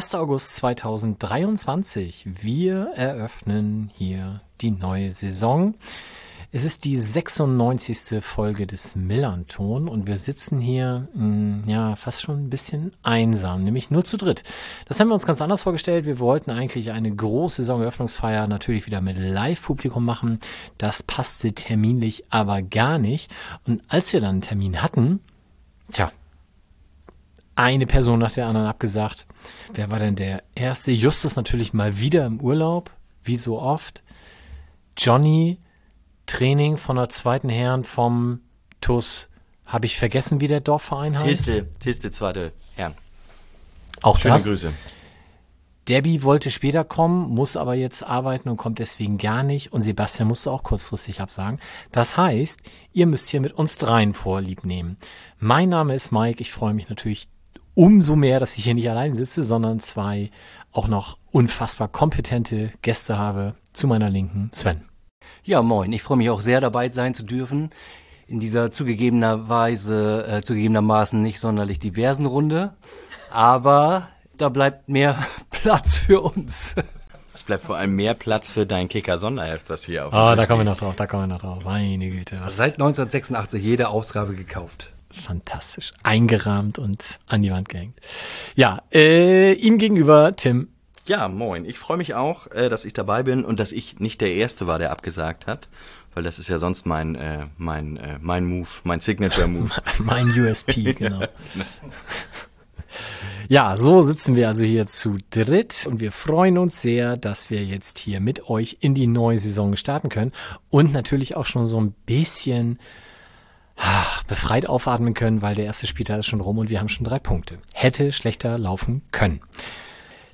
1. August 2023. Wir eröffnen hier die neue Saison. Es ist die 96. Folge des Millanton und wir sitzen hier, mh, hm, ja, fast schon ein bisschen einsam, nämlich nur zu dritt. Das haben wir uns ganz anders vorgestellt. Wir wollten eigentlich eine große Saisoneröffnungsfeier natürlich wieder mit Live-Publikum machen. Das passte terminlich aber gar nicht. Und als wir dann einen Termin hatten, tja, eine Person nach der anderen abgesagt. Wer war denn der erste? Justus natürlich mal wieder im Urlaub, wie so oft. Johnny Training von der zweiten Herren vom TUS. Habe ich vergessen, wie der Dorfverein heißt? Tiste, Tiste, zweite Herren. Auch Schöne das. Grüße. Debbie wollte später kommen, muss aber jetzt arbeiten und kommt deswegen gar nicht. Und Sebastian musste auch kurzfristig absagen. Das heißt, ihr müsst hier mit uns dreien vorlieb nehmen. Mein Name ist Mike. Ich freue mich natürlich umso mehr, dass ich hier nicht allein sitze, sondern zwei auch noch unfassbar kompetente Gäste habe. Zu meiner Linken Sven. Ja, moin. Ich freue mich auch sehr, dabei sein zu dürfen. In dieser zugegebenerweise, äh, zugegebenermaßen nicht sonderlich diversen Runde. Aber da bleibt mehr Platz für uns. Es bleibt vor allem mehr Platz für dein Kicker-Sonderheft, das hier auf Ah, da kommen wir noch drauf, da kommen wir noch drauf. Meine Güte. Was Seit 1986 jede Ausgabe gekauft. Fantastisch. Eingerahmt und an die Wand gehängt. Ja, äh, ihm gegenüber Tim. Ja, moin. Ich freue mich auch, äh, dass ich dabei bin und dass ich nicht der Erste war, der abgesagt hat. Weil das ist ja sonst mein, äh, mein, äh, mein Move, mein Signature-Move. Mein USP, genau. Ja, so sitzen wir also hier zu dritt und wir freuen uns sehr, dass wir jetzt hier mit euch in die neue Saison starten können und natürlich auch schon so ein bisschen befreit aufatmen können, weil der erste Spieltag ist schon rum und wir haben schon drei Punkte. Hätte schlechter laufen können.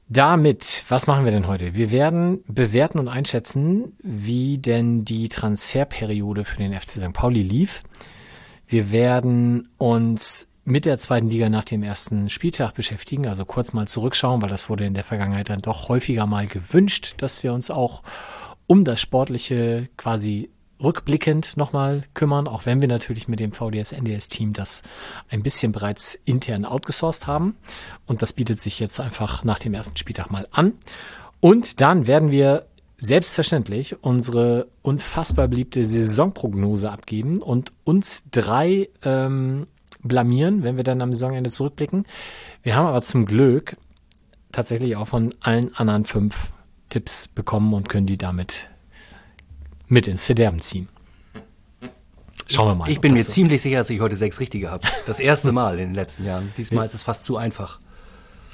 Damit, was machen wir denn heute? Wir werden bewerten und einschätzen, wie denn die Transferperiode für den FC St. Pauli lief. Wir werden uns mit der zweiten Liga nach dem ersten Spieltag beschäftigen, also kurz mal zurückschauen, weil das wurde in der Vergangenheit dann doch häufiger mal gewünscht, dass wir uns auch um das Sportliche quasi rückblickend nochmal kümmern, auch wenn wir natürlich mit dem VDS-NDS-Team das ein bisschen bereits intern outgesourced haben. Und das bietet sich jetzt einfach nach dem ersten Spieltag mal an. Und dann werden wir selbstverständlich unsere unfassbar beliebte Saisonprognose abgeben und uns drei ähm, blamieren, wenn wir dann am Saisonende zurückblicken. Wir haben aber zum Glück tatsächlich auch von allen anderen fünf Tipps bekommen und können die damit mit ins Verderben ziehen. Schauen wir mal. Ich bin mir so- ziemlich sicher, dass ich heute sechs richtige habe. Das erste Mal in den letzten Jahren. Diesmal ist es fast zu einfach.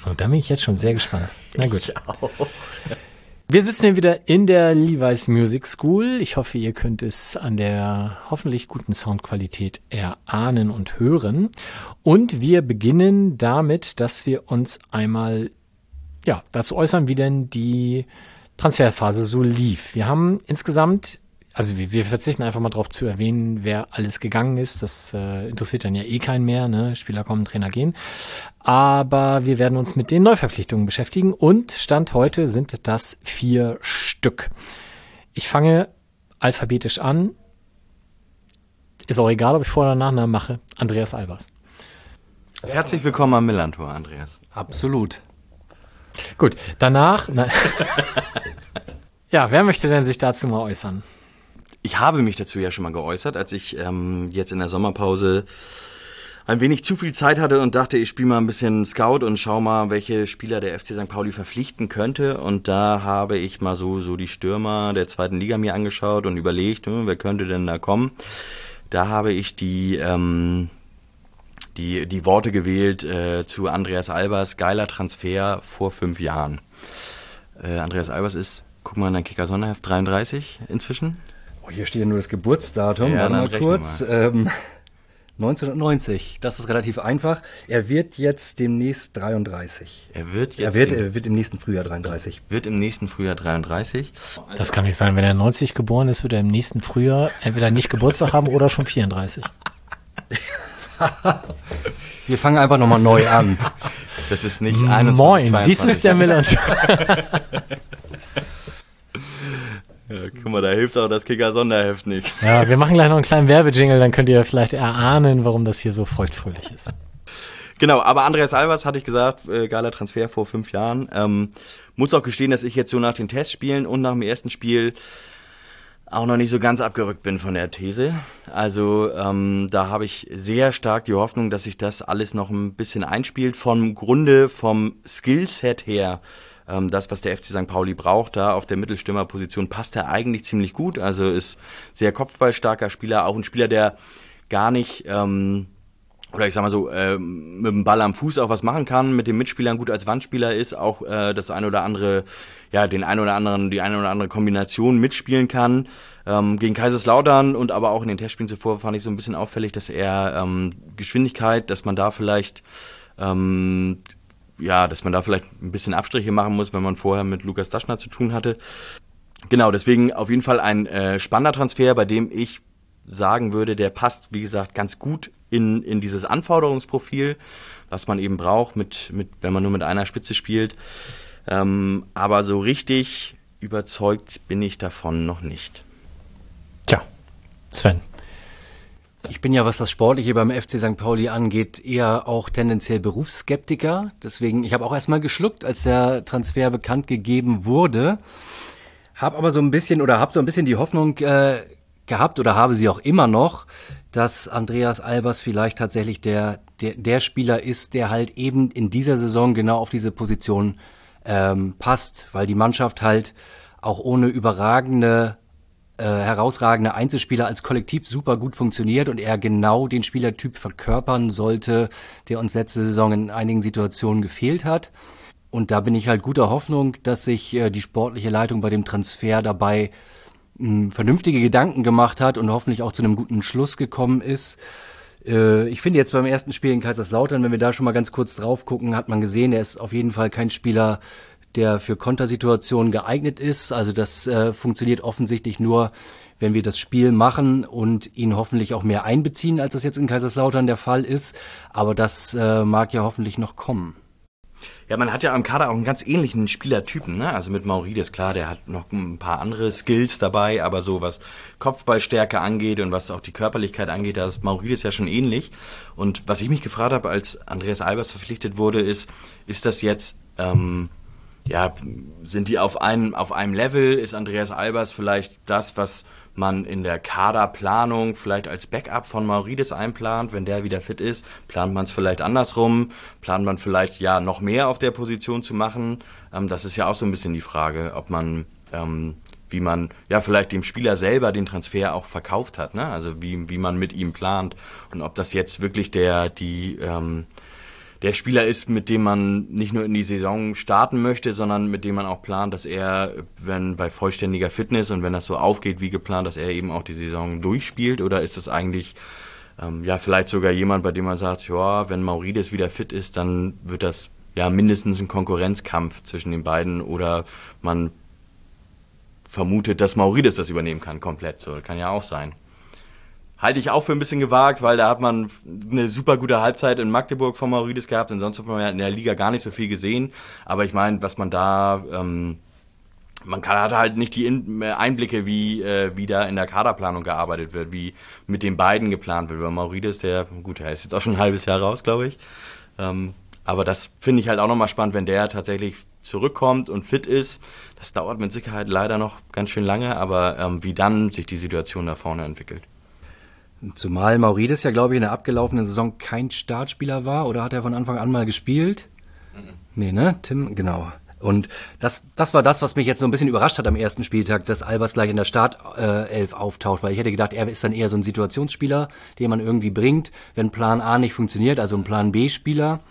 Und da bin ich jetzt schon sehr gespannt. Na gut. Wir sitzen hier wieder in der Levi's Music School. Ich hoffe, ihr könnt es an der hoffentlich guten Soundqualität erahnen und hören. Und wir beginnen damit, dass wir uns einmal ja, dazu äußern, wie denn die Transferphase so lief. Wir haben insgesamt, also wir, wir verzichten einfach mal darauf zu erwähnen, wer alles gegangen ist. Das äh, interessiert dann ja eh keinen mehr. Ne? Spieler kommen, Trainer gehen. Aber wir werden uns mit den Neuverpflichtungen beschäftigen und Stand heute sind das vier Stück. Ich fange alphabetisch an. Ist auch egal, ob ich Vor- oder Nachnamen mache. Andreas Albers. Herzlich willkommen am Millantor, Andreas. Absolut. Gut, danach. Na, ja, wer möchte denn sich dazu mal äußern? Ich habe mich dazu ja schon mal geäußert, als ich ähm, jetzt in der Sommerpause ein wenig zu viel Zeit hatte und dachte, ich spiele mal ein bisschen Scout und schau mal, welche Spieler der FC St. Pauli verpflichten könnte. Und da habe ich mal so, so die Stürmer der zweiten Liga mir angeschaut und überlegt, hm, wer könnte denn da kommen. Da habe ich die, ähm, die, die Worte gewählt äh, zu Andreas Albers, geiler Transfer vor fünf Jahren. Äh, Andreas Albers ist, guck mal in dein Kicker Sonderheft, 33 inzwischen. Oh, hier steht ja nur das Geburtsdatum. Ja, Warte mal kurz. Ähm, 1990. Das ist relativ einfach. Er wird jetzt demnächst 33. Er wird jetzt Er wird, im, er wird im nächsten Frühjahr 33. wird im nächsten Frühjahr 33. Das kann nicht sein. Wenn er 90 geboren ist, wird er im nächsten Frühjahr entweder nicht Geburtstag haben oder schon 34. Ja, Wir fangen einfach nochmal neu an. Das ist nicht 21, Moin, 22. dies ist der Miller. Ja, guck mal, da hilft auch das Kicker-Sonderheft nicht. ja, wir machen gleich noch einen kleinen Werbejingle, dann könnt ihr vielleicht erahnen, warum das hier so feuchtfröhlich ist. Genau, aber Andreas Albers hatte ich gesagt, äh, geiler Transfer vor fünf Jahren. Ähm, muss auch gestehen, dass ich jetzt so nach den Testspielen und nach dem ersten Spiel auch noch nicht so ganz abgerückt bin von der These. Also ähm, da habe ich sehr stark die Hoffnung, dass sich das alles noch ein bisschen einspielt. Vom Grunde, vom Skillset her, ähm, das, was der FC St. Pauli braucht, da auf der Mittelstürmerposition passt er eigentlich ziemlich gut. Also ist sehr kopfballstarker Spieler, auch ein Spieler, der gar nicht... Ähm, oder ich sag mal so, äh, mit dem Ball am Fuß auch was machen kann, mit den Mitspielern gut als Wandspieler ist, auch äh, das eine oder andere, ja, den ein oder anderen, die eine oder andere Kombination mitspielen kann. Ähm, gegen Kaiserslautern und aber auch in den Testspielen zuvor fand ich so ein bisschen auffällig, dass er ähm, Geschwindigkeit, dass man da vielleicht ähm, ja, dass man da vielleicht ein bisschen Abstriche machen muss, wenn man vorher mit Lukas Daschner zu tun hatte. Genau, deswegen auf jeden Fall ein äh, spannender Transfer, bei dem ich sagen würde, der passt, wie gesagt, ganz gut in, in dieses Anforderungsprofil, was man eben braucht, mit, mit, wenn man nur mit einer Spitze spielt. Ähm, aber so richtig überzeugt bin ich davon noch nicht. Tja, Sven. Ich bin ja, was das Sportliche beim FC St. Pauli angeht, eher auch tendenziell Berufsskeptiker. Deswegen, ich habe auch erstmal geschluckt, als der Transfer bekannt gegeben wurde. Hab aber so ein bisschen oder habe so ein bisschen die Hoffnung äh, gehabt oder habe sie auch immer noch, dass Andreas Albers vielleicht tatsächlich der, der, der Spieler ist, der halt eben in dieser Saison genau auf diese Position ähm, passt, weil die Mannschaft halt auch ohne überragende, äh, herausragende Einzelspieler als Kollektiv super gut funktioniert und er genau den Spielertyp verkörpern sollte, der uns letzte Saison in einigen Situationen gefehlt hat. Und da bin ich halt guter Hoffnung, dass sich äh, die sportliche Leitung bei dem Transfer dabei mh, vernünftige Gedanken gemacht hat und hoffentlich auch zu einem guten Schluss gekommen ist. Äh, ich finde jetzt beim ersten Spiel in Kaiserslautern, wenn wir da schon mal ganz kurz drauf gucken, hat man gesehen, er ist auf jeden Fall kein Spieler, der für Kontersituationen geeignet ist. Also das äh, funktioniert offensichtlich nur, wenn wir das Spiel machen und ihn hoffentlich auch mehr einbeziehen, als das jetzt in Kaiserslautern der Fall ist. Aber das äh, mag ja hoffentlich noch kommen. Ja, man hat ja am Kader auch einen ganz ähnlichen Spielertypen, ne? Also mit Maurides, klar, der hat noch ein paar andere Skills dabei, aber so was Kopfballstärke angeht und was auch die Körperlichkeit angeht, da ist Maurides ja schon ähnlich. Und was ich mich gefragt habe, als Andreas Albers verpflichtet wurde, ist, ist das jetzt, ähm, ja, sind die auf einem, auf einem Level? Ist Andreas Albers vielleicht das, was man in der Kaderplanung vielleicht als Backup von Maurides einplant, wenn der wieder fit ist, plant man es vielleicht andersrum, plant man vielleicht ja noch mehr auf der Position zu machen. Ähm, das ist ja auch so ein bisschen die Frage, ob man ähm, wie man ja vielleicht dem Spieler selber den Transfer auch verkauft hat, ne? Also wie, wie man mit ihm plant und ob das jetzt wirklich der die ähm, der Spieler ist, mit dem man nicht nur in die Saison starten möchte, sondern mit dem man auch plant, dass er, wenn bei vollständiger Fitness und wenn das so aufgeht wie geplant, dass er eben auch die Saison durchspielt? Oder ist das eigentlich ähm, ja vielleicht sogar jemand, bei dem man sagt, ja, wenn Maurides wieder fit ist, dann wird das ja mindestens ein Konkurrenzkampf zwischen den beiden oder man vermutet, dass Maurides das übernehmen kann komplett. So kann ja auch sein halte ich auch für ein bisschen gewagt, weil da hat man eine super gute Halbzeit in Magdeburg von Maurides gehabt und sonst hat man ja in der Liga gar nicht so viel gesehen. Aber ich meine, was man da, ähm, man kann, hat halt nicht die Einblicke, wie, äh, wie da in der Kaderplanung gearbeitet wird, wie mit den beiden geplant wird. Weil Maurides, der, gut, der ist jetzt auch schon ein halbes Jahr raus, glaube ich. Ähm, aber das finde ich halt auch nochmal spannend, wenn der tatsächlich zurückkommt und fit ist. Das dauert mit Sicherheit leider noch ganz schön lange, aber ähm, wie dann sich die Situation da vorne entwickelt. Zumal Maurides ja, glaube ich, in der abgelaufenen Saison kein Startspieler war oder hat er von Anfang an mal gespielt? Mhm. Nee, ne? Tim, genau. Und das, das war das, was mich jetzt so ein bisschen überrascht hat am ersten Spieltag, dass Albers gleich in der Startelf auftaucht, weil ich hätte gedacht, er ist dann eher so ein Situationsspieler, den man irgendwie bringt, wenn Plan A nicht funktioniert, also ein Plan B-Spieler.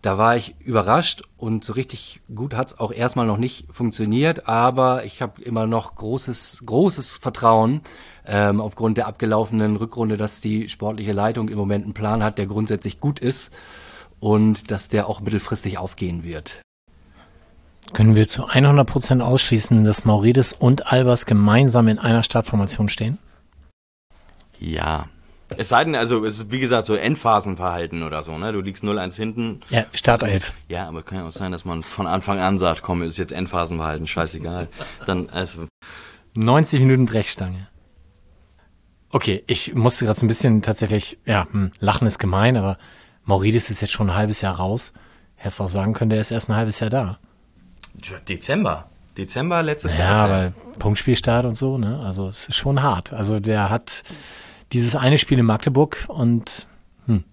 Da war ich überrascht und so richtig gut hat's auch erstmal noch nicht funktioniert, aber ich habe immer noch großes, großes Vertrauen ähm, aufgrund der abgelaufenen Rückrunde, dass die sportliche Leitung im Moment einen Plan hat, der grundsätzlich gut ist und dass der auch mittelfristig aufgehen wird. Können wir zu 100% ausschließen, dass Maurides und Albers gemeinsam in einer Startformation stehen? Ja. Es sei denn, also es ist wie gesagt so Endphasenverhalten oder so, ne? Du liegst 0-1 hinten. Ja, Startelf. Ja, aber kann ja auch sein, dass man von Anfang an sagt, komm, ist jetzt Endphasenverhalten, scheißegal. Dann, also, 90 Minuten Brechstange. Okay, ich musste gerade so ein bisschen tatsächlich, ja, hm, lachen ist gemein, aber Maurides ist jetzt schon ein halbes Jahr raus. Hättest auch sagen können, der ist erst ein halbes Jahr da. ja, Dezember. Dezember letztes Ja, Jahr. er- aber Punktspielstart und so, ne? Also es ist schon hart. Also der hat dieses eine Spiel in Magdeburg und hm,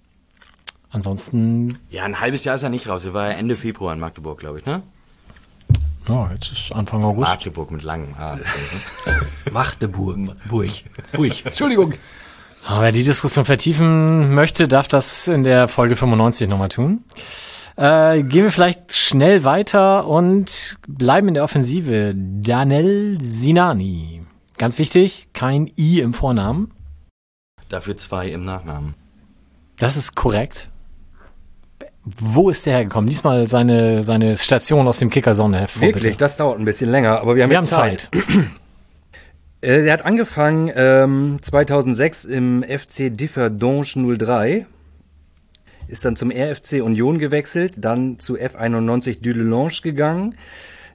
ansonsten, ja, ein halbes Jahr ist er nicht raus. Er war ja Ende Februar in Magdeburg, glaube ich, ne? Ja, jetzt ist Anfang August. Magdeburg mit langem Haar. Magdeburg. Burg. Burg. Entschuldigung. Aber wer die Diskussion vertiefen möchte, darf das in der Folge 95 nochmal tun. Äh, gehen wir vielleicht schnell weiter und bleiben in der Offensive. Danel Sinani. Ganz wichtig, kein I im Vornamen. Dafür zwei im Nachnamen. Das ist korrekt. Wo ist der hergekommen? Lies mal seine, seine Station aus dem Kicker-Sonne hervor. Wirklich, bitte. das dauert ein bisschen länger, aber wir haben Wir haben Zeit. Zeit. Äh, er hat angefangen ähm, 2006 im FC Differdange 03, ist dann zum RFC Union gewechselt, dann zu F91 Dudelange gegangen.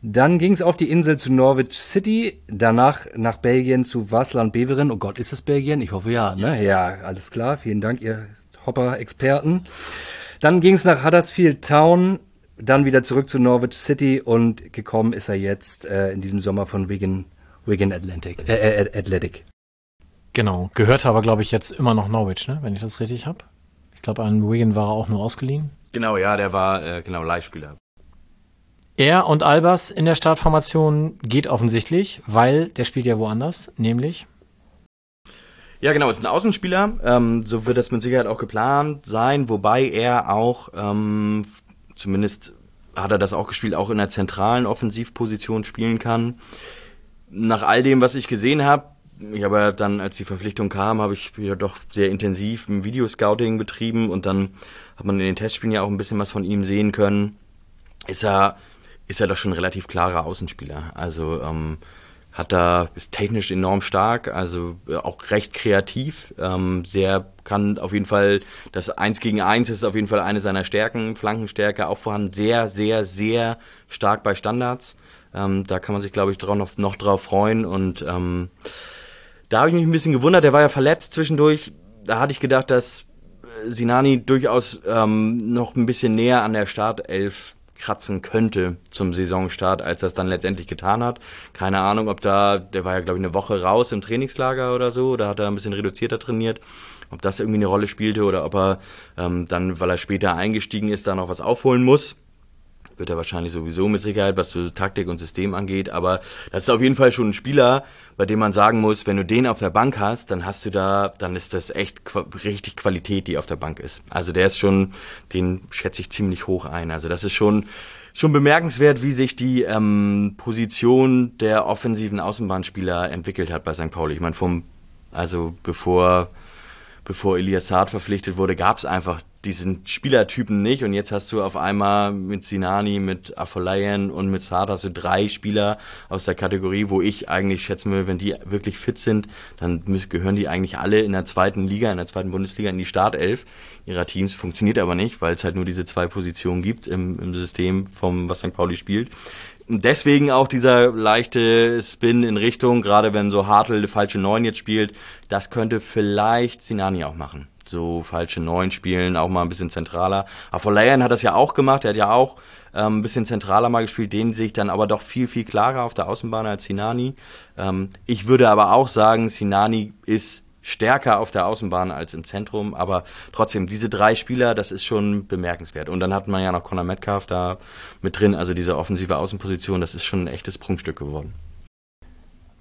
Dann ging es auf die Insel zu Norwich City, danach nach Belgien zu Wasland Beveren. Oh Gott, ist das Belgien? Ich hoffe ja, ne? Ja, alles klar. Vielen Dank, ihr Hopper-Experten. Dann ging es nach Huddersfield Town, dann wieder zurück zu Norwich City und gekommen ist er jetzt äh, in diesem Sommer von Wigan, Wigan Atlantic, äh, äh, Athletic. Genau. Gehört aber, glaube ich, jetzt immer noch Norwich, ne? wenn ich das richtig habe. Ich glaube, an Wigan war er auch nur ausgeliehen. Genau, ja, der war äh, genau Leihspieler. Er und Albers in der Startformation geht offensichtlich, weil der spielt ja woanders, nämlich Ja, genau, ist ein Außenspieler. Ähm, so wird das mit Sicherheit auch geplant sein, wobei er auch, ähm, zumindest hat er das auch gespielt, auch in der zentralen Offensivposition spielen kann. Nach all dem, was ich gesehen habe, ich habe dann, als die Verpflichtung kam, habe ich wieder doch sehr intensiv ein Videoscouting betrieben und dann hat man in den Testspielen ja auch ein bisschen was von ihm sehen können. Ist er, ist er doch schon ein relativ klarer Außenspieler. Also ähm, hat da ist technisch enorm stark, also äh, auch recht kreativ. Ähm, sehr kann auf jeden Fall das Eins gegen Eins ist auf jeden Fall eine seiner Stärken, Flankenstärke auch vorhanden. Sehr, sehr, sehr stark bei Standards. Ähm, da kann man sich, glaube ich, drauf, noch, noch drauf freuen und ähm, da habe ich mich ein bisschen gewundert, der war ja verletzt zwischendurch. Da hatte ich gedacht, dass äh, Sinani durchaus ähm, noch ein bisschen näher an der Startelf kratzen könnte zum Saisonstart, als er es dann letztendlich getan hat. Keine Ahnung, ob da, der war ja, glaube ich, eine Woche raus im Trainingslager oder so, da hat er ein bisschen reduzierter trainiert, ob das irgendwie eine Rolle spielte oder ob er ähm, dann, weil er später eingestiegen ist, da noch was aufholen muss wird er wahrscheinlich sowieso mit Sicherheit, was so Taktik und System angeht. Aber das ist auf jeden Fall schon ein Spieler, bei dem man sagen muss, wenn du den auf der Bank hast, dann hast du da, dann ist das echt richtig Qualität, die auf der Bank ist. Also der ist schon, den schätze ich ziemlich hoch ein. Also das ist schon schon bemerkenswert, wie sich die ähm, Position der offensiven Außenbahnspieler entwickelt hat bei St. Pauli. Ich meine, vom, also bevor bevor Elias Saad verpflichtet wurde, gab es einfach diesen Spielertypen nicht. Und jetzt hast du auf einmal mit Sinani, mit Afolayan und mit Saad hast du drei Spieler aus der Kategorie, wo ich eigentlich schätzen will, wenn die wirklich fit sind, dann müssen, gehören die eigentlich alle in der zweiten Liga, in der zweiten Bundesliga in die Startelf ihrer Teams. Funktioniert aber nicht, weil es halt nur diese zwei Positionen gibt im, im System, vom was St. Pauli spielt. Deswegen auch dieser leichte Spin in Richtung, gerade wenn so Hartl falsche Neun jetzt spielt, das könnte vielleicht Sinani auch machen. So falsche Neun spielen, auch mal ein bisschen zentraler. Afolayan hat das ja auch gemacht, er hat ja auch ähm, ein bisschen zentraler mal gespielt, den sehe ich dann aber doch viel, viel klarer auf der Außenbahn als Sinani. Ähm, ich würde aber auch sagen, Sinani ist stärker auf der Außenbahn als im Zentrum, aber trotzdem, diese drei Spieler, das ist schon bemerkenswert. Und dann hat man ja noch Conor Metcalf da mit drin, also diese offensive Außenposition, das ist schon ein echtes Prunkstück geworden.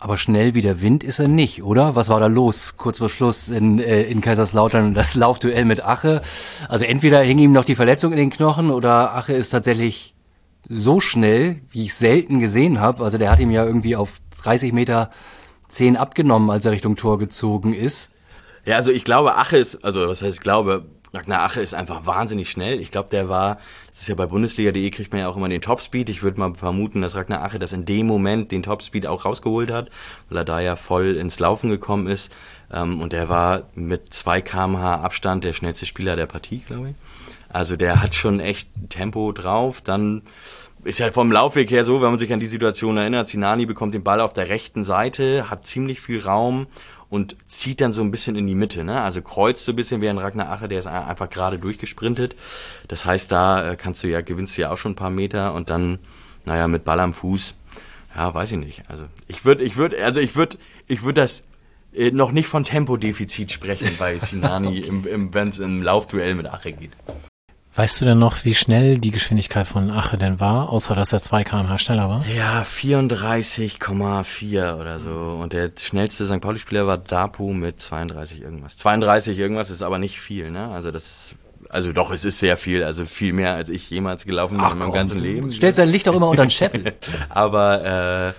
Aber schnell wie der Wind ist er nicht, oder? Was war da los? Kurz vor Schluss in, äh, in Kaiserslautern das Laufduell mit Ache. Also entweder hing ihm noch die Verletzung in den Knochen oder Ache ist tatsächlich so schnell, wie ich selten gesehen habe. Also der hat ihm ja irgendwie auf 30 Meter 10 abgenommen, als er Richtung Tor gezogen ist. Ja, also ich glaube, Ache ist, also was heißt ich glaube, Ragnar Ache ist einfach wahnsinnig schnell. Ich glaube, der war, das ist ja bei Bundesliga.de kriegt man ja auch immer den Topspeed. Ich würde mal vermuten, dass Ragnar Ache das in dem Moment den Topspeed auch rausgeholt hat, weil er da ja voll ins Laufen gekommen ist. Ähm, und der war mit 2 kmh Abstand der schnellste Spieler der Partie, glaube ich. Also der hat schon echt Tempo drauf. Dann ist ja vom Laufweg her so, wenn man sich an die Situation erinnert, Sinani bekommt den Ball auf der rechten Seite, hat ziemlich viel Raum und zieht dann so ein bisschen in die Mitte. Ne? Also kreuzt so ein bisschen wie ein Ragnar Ache, der ist einfach gerade durchgesprintet. Das heißt, da äh, kannst du ja, gewinnst du ja auch schon ein paar Meter und dann, naja, mit Ball am Fuß, ja, weiß ich nicht. Also ich würde, ich würde, also ich würde, ich würde das äh, noch nicht von Tempodefizit sprechen bei Sinani, okay. im, im, wenn es im Laufduell mit Ache geht. Weißt du denn noch, wie schnell die Geschwindigkeit von Ache denn war, außer dass er 2 km/h schneller war? Ja, 34,4 oder so. Und der schnellste St. Pauli-Spieler war Dapu mit 32 irgendwas. 32 irgendwas ist aber nicht viel, ne? Also das ist also doch, es ist sehr viel, also viel mehr, als ich jemals gelaufen bin in meinem ganzen Leben. Du stellst dein Licht auch immer unter den Scheffel. aber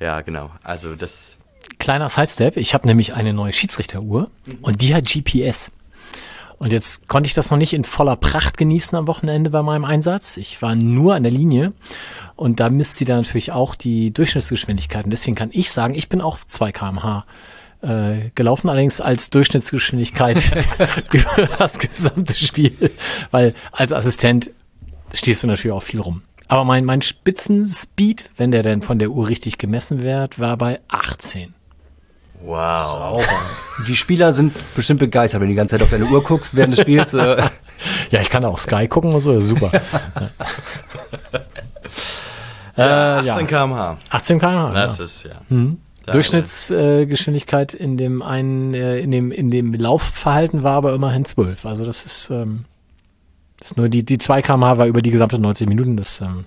äh, ja, genau. Also das. Kleiner Sidestep, ich habe nämlich eine neue Schiedsrichteruhr mhm. und die hat GPS. Und jetzt konnte ich das noch nicht in voller Pracht genießen am Wochenende bei meinem Einsatz. Ich war nur an der Linie und da misst sie dann natürlich auch die Durchschnittsgeschwindigkeit. Und deswegen kann ich sagen, ich bin auch 2 kmh äh, gelaufen, allerdings als Durchschnittsgeschwindigkeit über das gesamte Spiel, weil als Assistent stehst du natürlich auch viel rum. Aber mein, mein Spitzenspeed, wenn der denn von der Uhr richtig gemessen wird, war bei 18. Wow. Sauber. Die Spieler sind bestimmt begeistert, wenn du die ganze Zeit auf deine Uhr guckst während des Spiels. Äh. ja, ich kann auch Sky gucken und so, super. ja, 18 äh, km/h. 18 km/h. Das ja. ist ja. Mhm. Durchschnittsgeschwindigkeit äh, in dem einen, äh, in dem, in dem Laufverhalten war aber immerhin 12. Also das ist, ähm, das ist nur die, die 2 km/h war über die gesamte 90 Minuten. Das, ähm,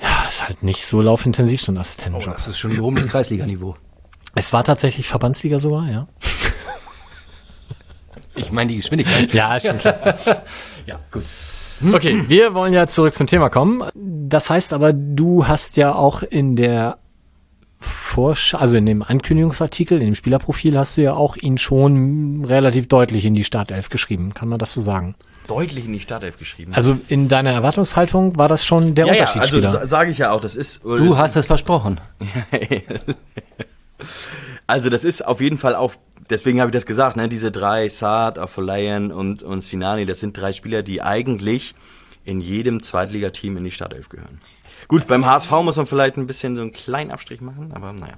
ja, ist halt nicht so laufintensiv, so ein Assistentenjob. Oh, das ist schon gehobenes Kreisliganiveau. Es war tatsächlich Verbandsliga sogar, ja. Ich meine die Geschwindigkeit. Ja, schon klar. ja, gut. Okay, wir wollen ja zurück zum Thema kommen. Das heißt aber, du hast ja auch in der Vorsch also in dem Ankündigungsartikel, in dem Spielerprofil hast du ja auch ihn schon relativ deutlich in die Startelf geschrieben. Kann man das so sagen? Deutlich in die Startelf geschrieben. Also in deiner Erwartungshaltung war das schon der ja, Unterschiedsspieler? Ja, also sage ich ja auch, das ist. Du hast es versprochen. also das ist auf jeden Fall auch, deswegen habe ich das gesagt, ne, diese drei, Saad, Afolayan und, und Sinani, das sind drei Spieler, die eigentlich in jedem Zweitligateam in die Startelf gehören. Gut, beim HSV muss man vielleicht ein bisschen so einen kleinen Abstrich machen, aber naja.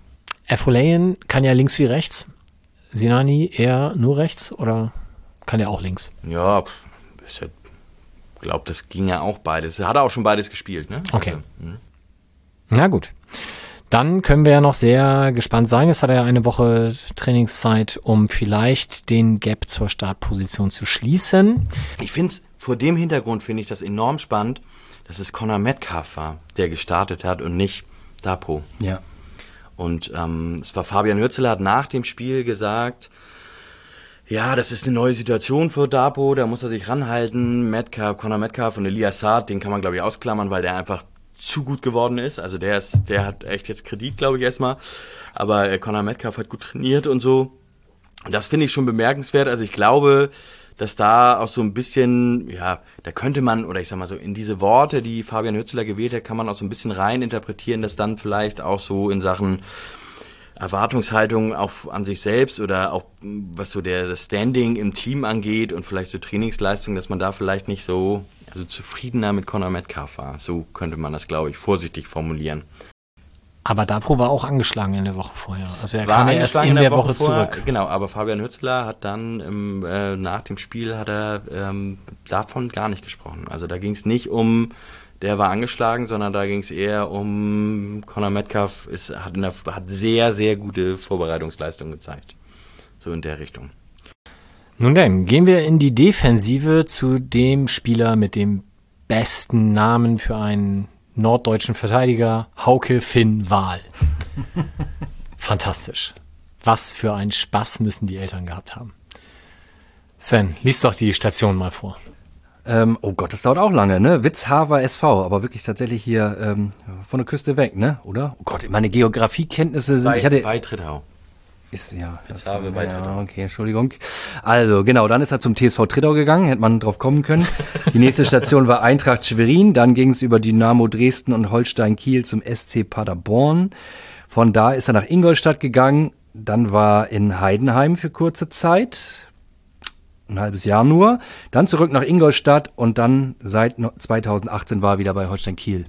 Afolayan kann ja links wie rechts. Sinani eher nur rechts oder kann er auch links? Ja, ich glaube, das ging ja auch beides. Er hat auch schon beides gespielt, ne? Okay. Also, hm. Na gut. Dann können wir ja noch sehr gespannt sein. Jetzt hat er ja eine Woche Trainingszeit, um vielleicht den Gap zur Startposition zu schließen. Ich finde es, vor dem Hintergrund finde ich das enorm spannend, dass es Conor Metcalf war, der gestartet hat und nicht Dapo. Ja. Und ähm, es war Fabian Hürzeler hat nach dem Spiel gesagt, ja, das ist eine neue Situation für Dapo, da muss er sich ranhalten. Metcalf, Conor Metcalf und Elias Saad, den kann man glaube ich ausklammern, weil der einfach zu gut geworden ist. Also der ist, der hat echt jetzt Kredit, glaube ich, erstmal. Aber äh, Conor Metcalf hat gut trainiert und so. Und das finde ich schon bemerkenswert. Also ich glaube, dass da auch so ein bisschen, ja, da könnte man, oder ich sag mal so, in diese Worte, die Fabian Hützler gewählt hat, kann man auch so ein bisschen rein interpretieren, dass dann vielleicht auch so in Sachen Erwartungshaltung auf an sich selbst oder auch was so der das Standing im Team angeht und vielleicht so Trainingsleistung, dass man da vielleicht nicht so also zufriedener mit Conor Metcalf war. So könnte man das, glaube ich, vorsichtig formulieren. Aber Dapro war auch angeschlagen in der Woche vorher. Also er war kam erst in, in der, der, Woche, Woche zurück. Genau, aber Fabian Hützler hat dann im, äh, nach dem Spiel hat er ähm, davon gar nicht gesprochen. Also da ging es nicht um, der war angeschlagen, sondern da ging es eher um Conor Metcalf ist, hat, der, hat sehr, sehr gute Vorbereitungsleistungen gezeigt. So in der Richtung. Nun denn, gehen wir in die Defensive zu dem Spieler mit dem besten Namen für einen norddeutschen Verteidiger, Hauke Finn Wahl. Fantastisch. Was für einen Spaß müssen die Eltern gehabt haben. Sven, lies doch die Station mal vor. Ähm, oh Gott, das dauert auch lange, ne? Witzhaver SV, aber wirklich tatsächlich hier ähm, von der Küste weg, ne? Oder? Oh Gott, meine Geografiekenntnisse sind. Bei, ich hatte, bei Trittau. Ist ja. Wir bei ja, Trittau. okay, Entschuldigung. Also, genau, dann ist er zum TSV Trittau gegangen, hätte man drauf kommen können. Die nächste Station war Eintracht Schwerin, dann ging es über Dynamo Dresden und Holstein Kiel zum SC Paderborn. Von da ist er nach Ingolstadt gegangen, dann war in Heidenheim für kurze Zeit, ein halbes Jahr nur, dann zurück nach Ingolstadt und dann seit no- 2018 war er wieder bei Holstein Kiel.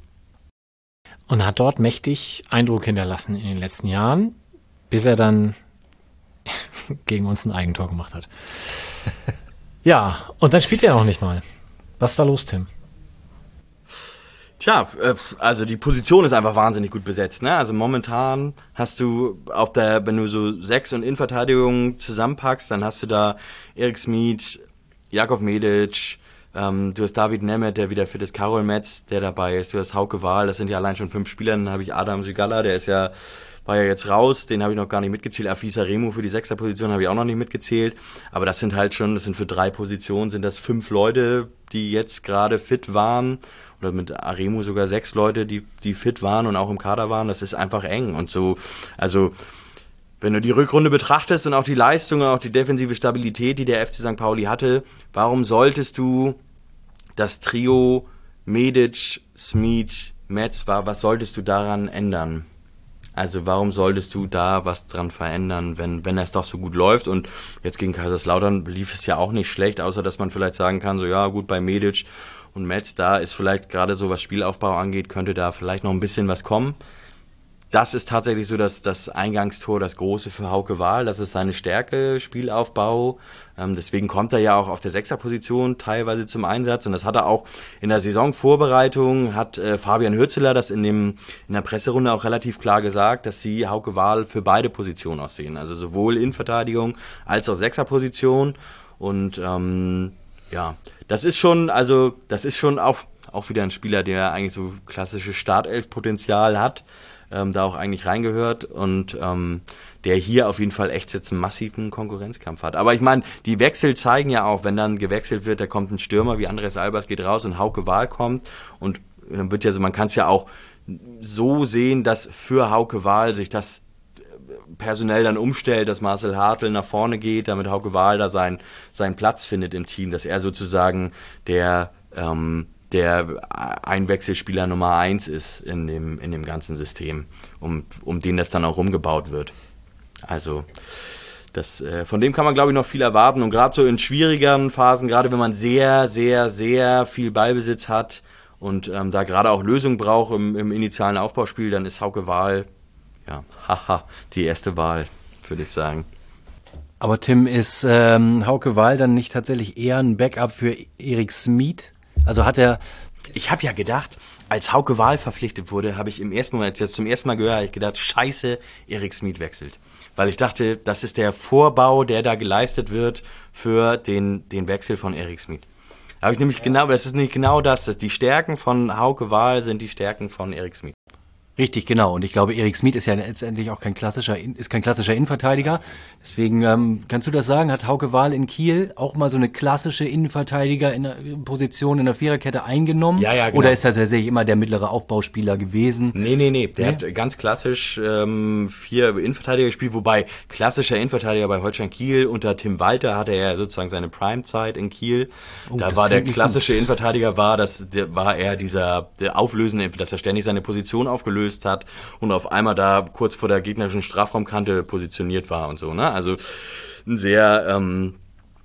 Und hat dort mächtig Eindruck hinterlassen in den letzten Jahren, bis er dann gegen uns ein Eigentor gemacht hat. Ja, und dann spielt er noch nicht mal. Was ist da los, Tim? Tja, äh, also die Position ist einfach wahnsinnig gut besetzt. Ne? Also momentan hast du auf der, wenn du so Sechs- und Innenverteidigung zusammenpackst, dann hast du da Erik Smith, Jakov Medic, ähm, du hast David Nemeth, der wieder fit ist, Karol Metz, der dabei ist, du hast Hauke Wahl, das sind ja allein schon fünf Spieler, dann habe ich Adam Sigala, der ist ja war ja jetzt raus, den habe ich noch gar nicht mitgezählt. Afisa Remo für die Sechserposition habe ich auch noch nicht mitgezählt. Aber das sind halt schon, das sind für drei Positionen, sind das fünf Leute, die jetzt gerade fit waren. Oder mit Aremu sogar sechs Leute, die, die fit waren und auch im Kader waren. Das ist einfach eng. Und so, also wenn du die Rückrunde betrachtest und auch die Leistung und auch die defensive Stabilität, die der FC St. Pauli hatte, warum solltest du das Trio Medic, Smeed, Metz war, was solltest du daran ändern? Also warum solltest du da was dran verändern, wenn, wenn es doch so gut läuft? Und jetzt gegen Kaiserslautern lief es ja auch nicht schlecht, außer dass man vielleicht sagen kann, so ja gut, bei Medic und Metz, da ist vielleicht gerade so, was Spielaufbau angeht, könnte da vielleicht noch ein bisschen was kommen. Das ist tatsächlich so das, das Eingangstor, das große für Hauke Wahl. Das ist seine Stärke, Spielaufbau. Ähm, deswegen kommt er ja auch auf der Sechserposition teilweise zum Einsatz. Und das hat er auch in der Saisonvorbereitung, hat äh, Fabian Hürzeler das in, dem, in der Presserunde auch relativ klar gesagt, dass sie Hauke Wahl für beide Positionen aussehen. Also sowohl in Verteidigung als auch Sechserposition. Und ähm, ja, das ist schon, also das ist schon auch, auch wieder ein Spieler, der eigentlich so klassisches Startelf-Potenzial hat ähm, da auch eigentlich reingehört und ähm, der hier auf jeden Fall echt jetzt einen massiven Konkurrenzkampf hat. Aber ich meine, die Wechsel zeigen ja auch, wenn dann gewechselt wird, da kommt ein Stürmer wie Andres Albers geht raus und Hauke Wahl kommt und dann wird ja so, man kann es ja auch so sehen, dass für Hauke Wahl sich das personell dann umstellt, dass Marcel Hartl nach vorne geht, damit Hauke Wahl da sein, seinen Platz findet im Team, dass er sozusagen der ähm, der Einwechselspieler Nummer eins ist in dem, in dem ganzen System, um, um den das dann auch rumgebaut wird. Also das, äh, von dem kann man, glaube ich, noch viel erwarten. Und gerade so in schwierigeren Phasen, gerade wenn man sehr, sehr, sehr viel Ballbesitz hat und ähm, da gerade auch Lösungen braucht im, im initialen Aufbauspiel, dann ist Hauke Wahl, ja, haha, die erste Wahl, würde ich sagen. Aber Tim, ist ähm, Hauke Wahl dann nicht tatsächlich eher ein Backup für Erik Smith? Also hat er. Ich habe ja gedacht, als Hauke Wahl verpflichtet wurde, habe ich im ersten Moment, als ich das zum ersten Mal gehört, habe ich gedacht, scheiße, Erik Smith wechselt. Weil ich dachte, das ist der Vorbau, der da geleistet wird für den, den Wechsel von Erik Smith. Da habe ich nämlich genau, das ist nicht genau das, das. Die Stärken von Hauke Wahl sind die Stärken von Erik Smith. Richtig, genau. Und ich glaube, Erik Smith ist ja letztendlich auch kein klassischer, ist kein klassischer Innenverteidiger. Deswegen ähm, kannst du das sagen? Hat Hauke Wahl in Kiel auch mal so eine klassische Innenverteidiger in der Position in der Viererkette eingenommen? Ja, ja, genau. Oder ist er tatsächlich immer der mittlere Aufbauspieler gewesen? Nee, nee, nee. Der Nee? hat ganz klassisch ähm, vier Innenverteidiger gespielt, wobei klassischer Innenverteidiger bei Holstein Kiel unter Tim Walter hatte er sozusagen seine Primezeit in Kiel. da das war der klassische Innenverteidiger war, das der war er dieser der auflösende, dass er ständig seine Position aufgelöst hat und auf einmal da kurz vor der gegnerischen Strafraumkante positioniert war und so. Ne? Also ein sehr ähm,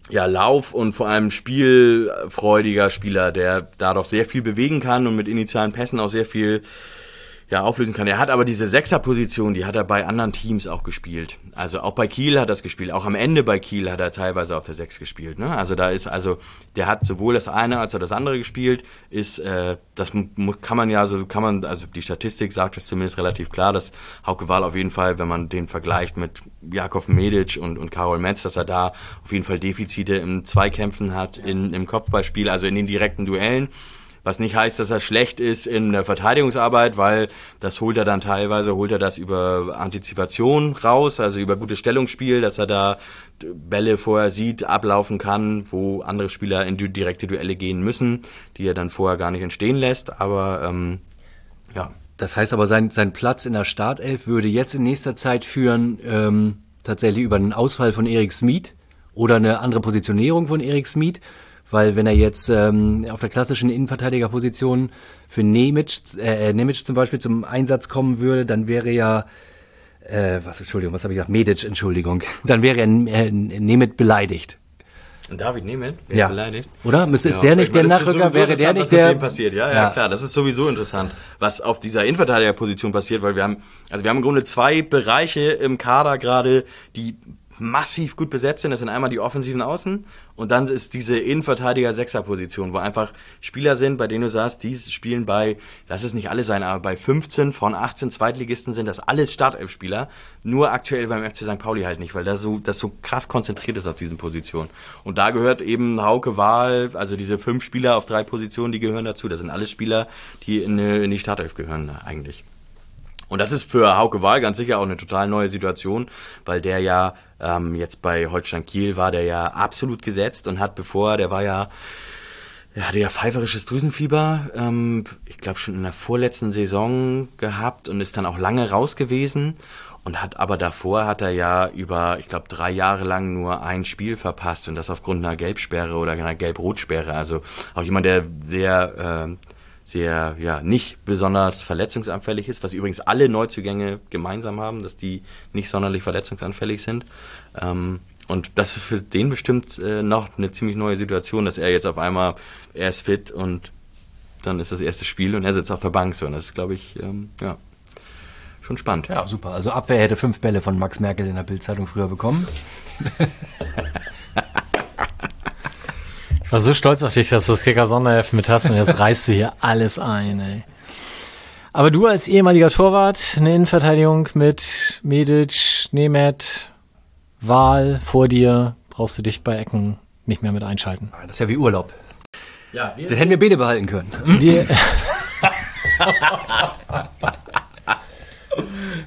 ja, Lauf- und vor allem spielfreudiger Spieler, der da doch sehr viel bewegen kann und mit initialen Pässen auch sehr viel ja, auflösen kann. Er hat aber diese Sechserposition, die hat er bei anderen Teams auch gespielt. Also auch bei Kiel hat er es gespielt. Auch am Ende bei Kiel hat er teilweise auf der Sechs gespielt. Ne? Also da ist, also der hat sowohl das eine als auch das andere gespielt. Ist, äh, das kann man ja, so kann man, also die Statistik sagt es zumindest relativ klar, dass Hauke Wahl auf jeden Fall, wenn man den vergleicht mit Jakov Medic und, und Karol Metz, dass er da auf jeden Fall Defizite im Zweikämpfen hat, in, im Kopfballspiel, also in den direkten Duellen. Was nicht heißt, dass er schlecht ist in der Verteidigungsarbeit, weil das holt er dann teilweise, holt er das über Antizipation raus, also über gutes Stellungsspiel, dass er da Bälle vorher sieht, ablaufen kann, wo andere Spieler in direkte Duelle gehen müssen, die er dann vorher gar nicht entstehen lässt. Aber ähm, ja, Das heißt aber, sein, sein Platz in der Startelf würde jetzt in nächster Zeit führen, ähm, tatsächlich über einen Ausfall von Erik Smith oder eine andere Positionierung von Erik Smith. Weil wenn er jetzt ähm, auf der klassischen Innenverteidigerposition für Nemec, äh, Nemec zum Beispiel zum Einsatz kommen würde, dann wäre ja äh, was, Entschuldigung, was habe ich gesagt? Medic, Entschuldigung. Dann wäre er äh, Nemeth beleidigt. David Nemeth wäre ja. beleidigt. Oder? Müsste, ist der nicht der Nachrücker? Wäre der nicht der. passiert, ja, ja, ja, klar. Das ist sowieso interessant, was auf dieser Innenverteidigerposition passiert, weil wir haben, also wir haben im Grunde zwei Bereiche im Kader gerade, die massiv gut besetzt sind. Das sind einmal die offensiven Außen und dann ist diese Innenverteidiger-Sechser-Position, wo einfach Spieler sind, bei denen du sagst, die spielen bei, lass es nicht alle sein, aber bei 15 von 18 Zweitligisten sind das alles Startelf-Spieler. Nur aktuell beim FC St. Pauli halt nicht, weil das so, das so krass konzentriert ist auf diesen Positionen. Und da gehört eben Hauke Wahl, also diese fünf Spieler auf drei Positionen, die gehören dazu. Das sind alles Spieler, die in, in die Startelf gehören eigentlich. Und das ist für Hauke Wahl ganz sicher auch eine total neue Situation, weil der ja ähm, jetzt bei Holstein Kiel war der ja absolut gesetzt und hat bevor, der war ja, der hatte ja pfeiferisches Drüsenfieber, ähm, ich glaube schon in der vorletzten Saison gehabt und ist dann auch lange raus gewesen und hat aber davor hat er ja über, ich glaube, drei Jahre lang nur ein Spiel verpasst und das aufgrund einer Gelbsperre oder einer Gelb-Rot-Sperre. Also auch jemand, der sehr äh, sehr, ja, nicht besonders verletzungsanfällig ist, was übrigens alle Neuzugänge gemeinsam haben, dass die nicht sonderlich verletzungsanfällig sind. Ähm, und das ist für den bestimmt äh, noch eine ziemlich neue Situation, dass er jetzt auf einmal, er ist fit und dann ist das erste Spiel und er sitzt auf der Bank so. Und das ist, glaube ich, ähm, ja, schon spannend. Ja, super. Also Abwehr hätte fünf Bälle von Max Merkel in der Bildzeitung früher bekommen. Ich war so stolz auf dich, dass du das Kicker Sonderheft mit hast und jetzt reißt du hier alles ein, ey. Aber du als ehemaliger Torwart, eine Innenverteidigung mit Medic, Nemeth, Wahl vor dir, brauchst du dich bei Ecken nicht mehr mit einschalten. Das ist ja wie Urlaub. Ja, wir Den hätten wir beide behalten können. Wir.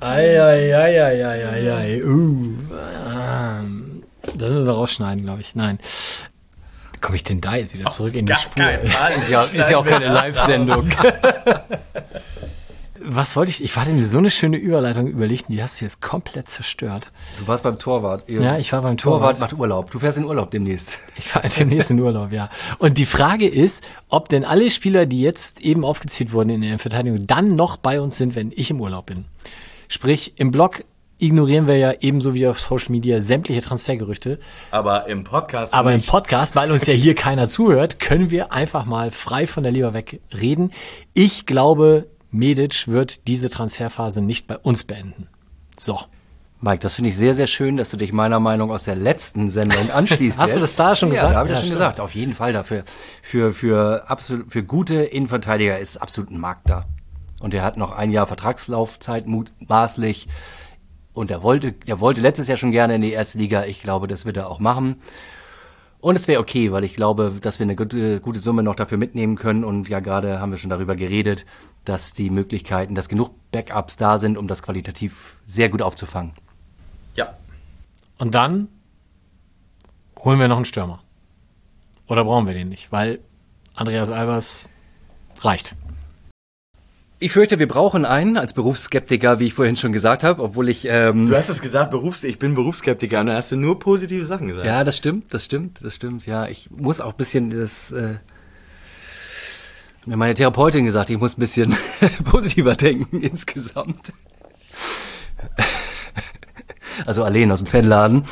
Eieieiei. Uh. Ähm, das müssen wir rausschneiden, glaube ich. Nein komme ich denn da jetzt wieder zurück in die Spur? Ist ja, ist ja auch keine Live-Sendung. Was wollte ich? Ich war denn so eine schöne Überleitung überlegt die hast du jetzt komplett zerstört. Du warst beim Torwart. Ja, ich war beim Torwart. Torwart macht Urlaub. Du fährst in Urlaub demnächst. Ich fahre demnächst in Urlaub, ja. Und die Frage ist, ob denn alle Spieler, die jetzt eben aufgezählt wurden in der Verteidigung, dann noch bei uns sind, wenn ich im Urlaub bin. Sprich, im Blog ignorieren wir ja ebenso wie auf Social Media sämtliche Transfergerüchte. Aber im Podcast. Aber nicht. im Podcast, weil uns ja hier keiner zuhört, können wir einfach mal frei von der Leber weg reden. Ich glaube, Medic wird diese Transferphase nicht bei uns beenden. So. Mike, das finde ich sehr, sehr schön, dass du dich meiner Meinung aus der letzten Sendung anschließt. Hast jetzt. du das da schon gesagt? Ja, da habe ich ja, das schon stimmt. gesagt. Auf jeden Fall dafür. Für, für, absolut, für gute Innenverteidiger ist absolut ein Markt da. Und er hat noch ein Jahr Vertragslaufzeit mutmaßlich. Und er wollte, er wollte letztes Jahr schon gerne in die erste Liga. Ich glaube, das wird er auch machen. Und es wäre okay, weil ich glaube, dass wir eine gute, gute Summe noch dafür mitnehmen können. Und ja, gerade haben wir schon darüber geredet, dass die Möglichkeiten, dass genug Backups da sind, um das qualitativ sehr gut aufzufangen. Ja. Und dann holen wir noch einen Stürmer. Oder brauchen wir den nicht? Weil Andreas Albers reicht. Ich fürchte, wir brauchen einen als Berufsskeptiker, wie ich vorhin schon gesagt habe, obwohl ich. Ähm, du hast es gesagt, Berufs ich bin Berufsskeptiker, und dann hast du nur positive Sachen gesagt. Ja, das stimmt, das stimmt, das stimmt. Ja, ich muss auch ein bisschen das. Äh, mir meine Therapeutin gesagt, ich muss ein bisschen positiver denken insgesamt. Also allein aus dem Fanladen.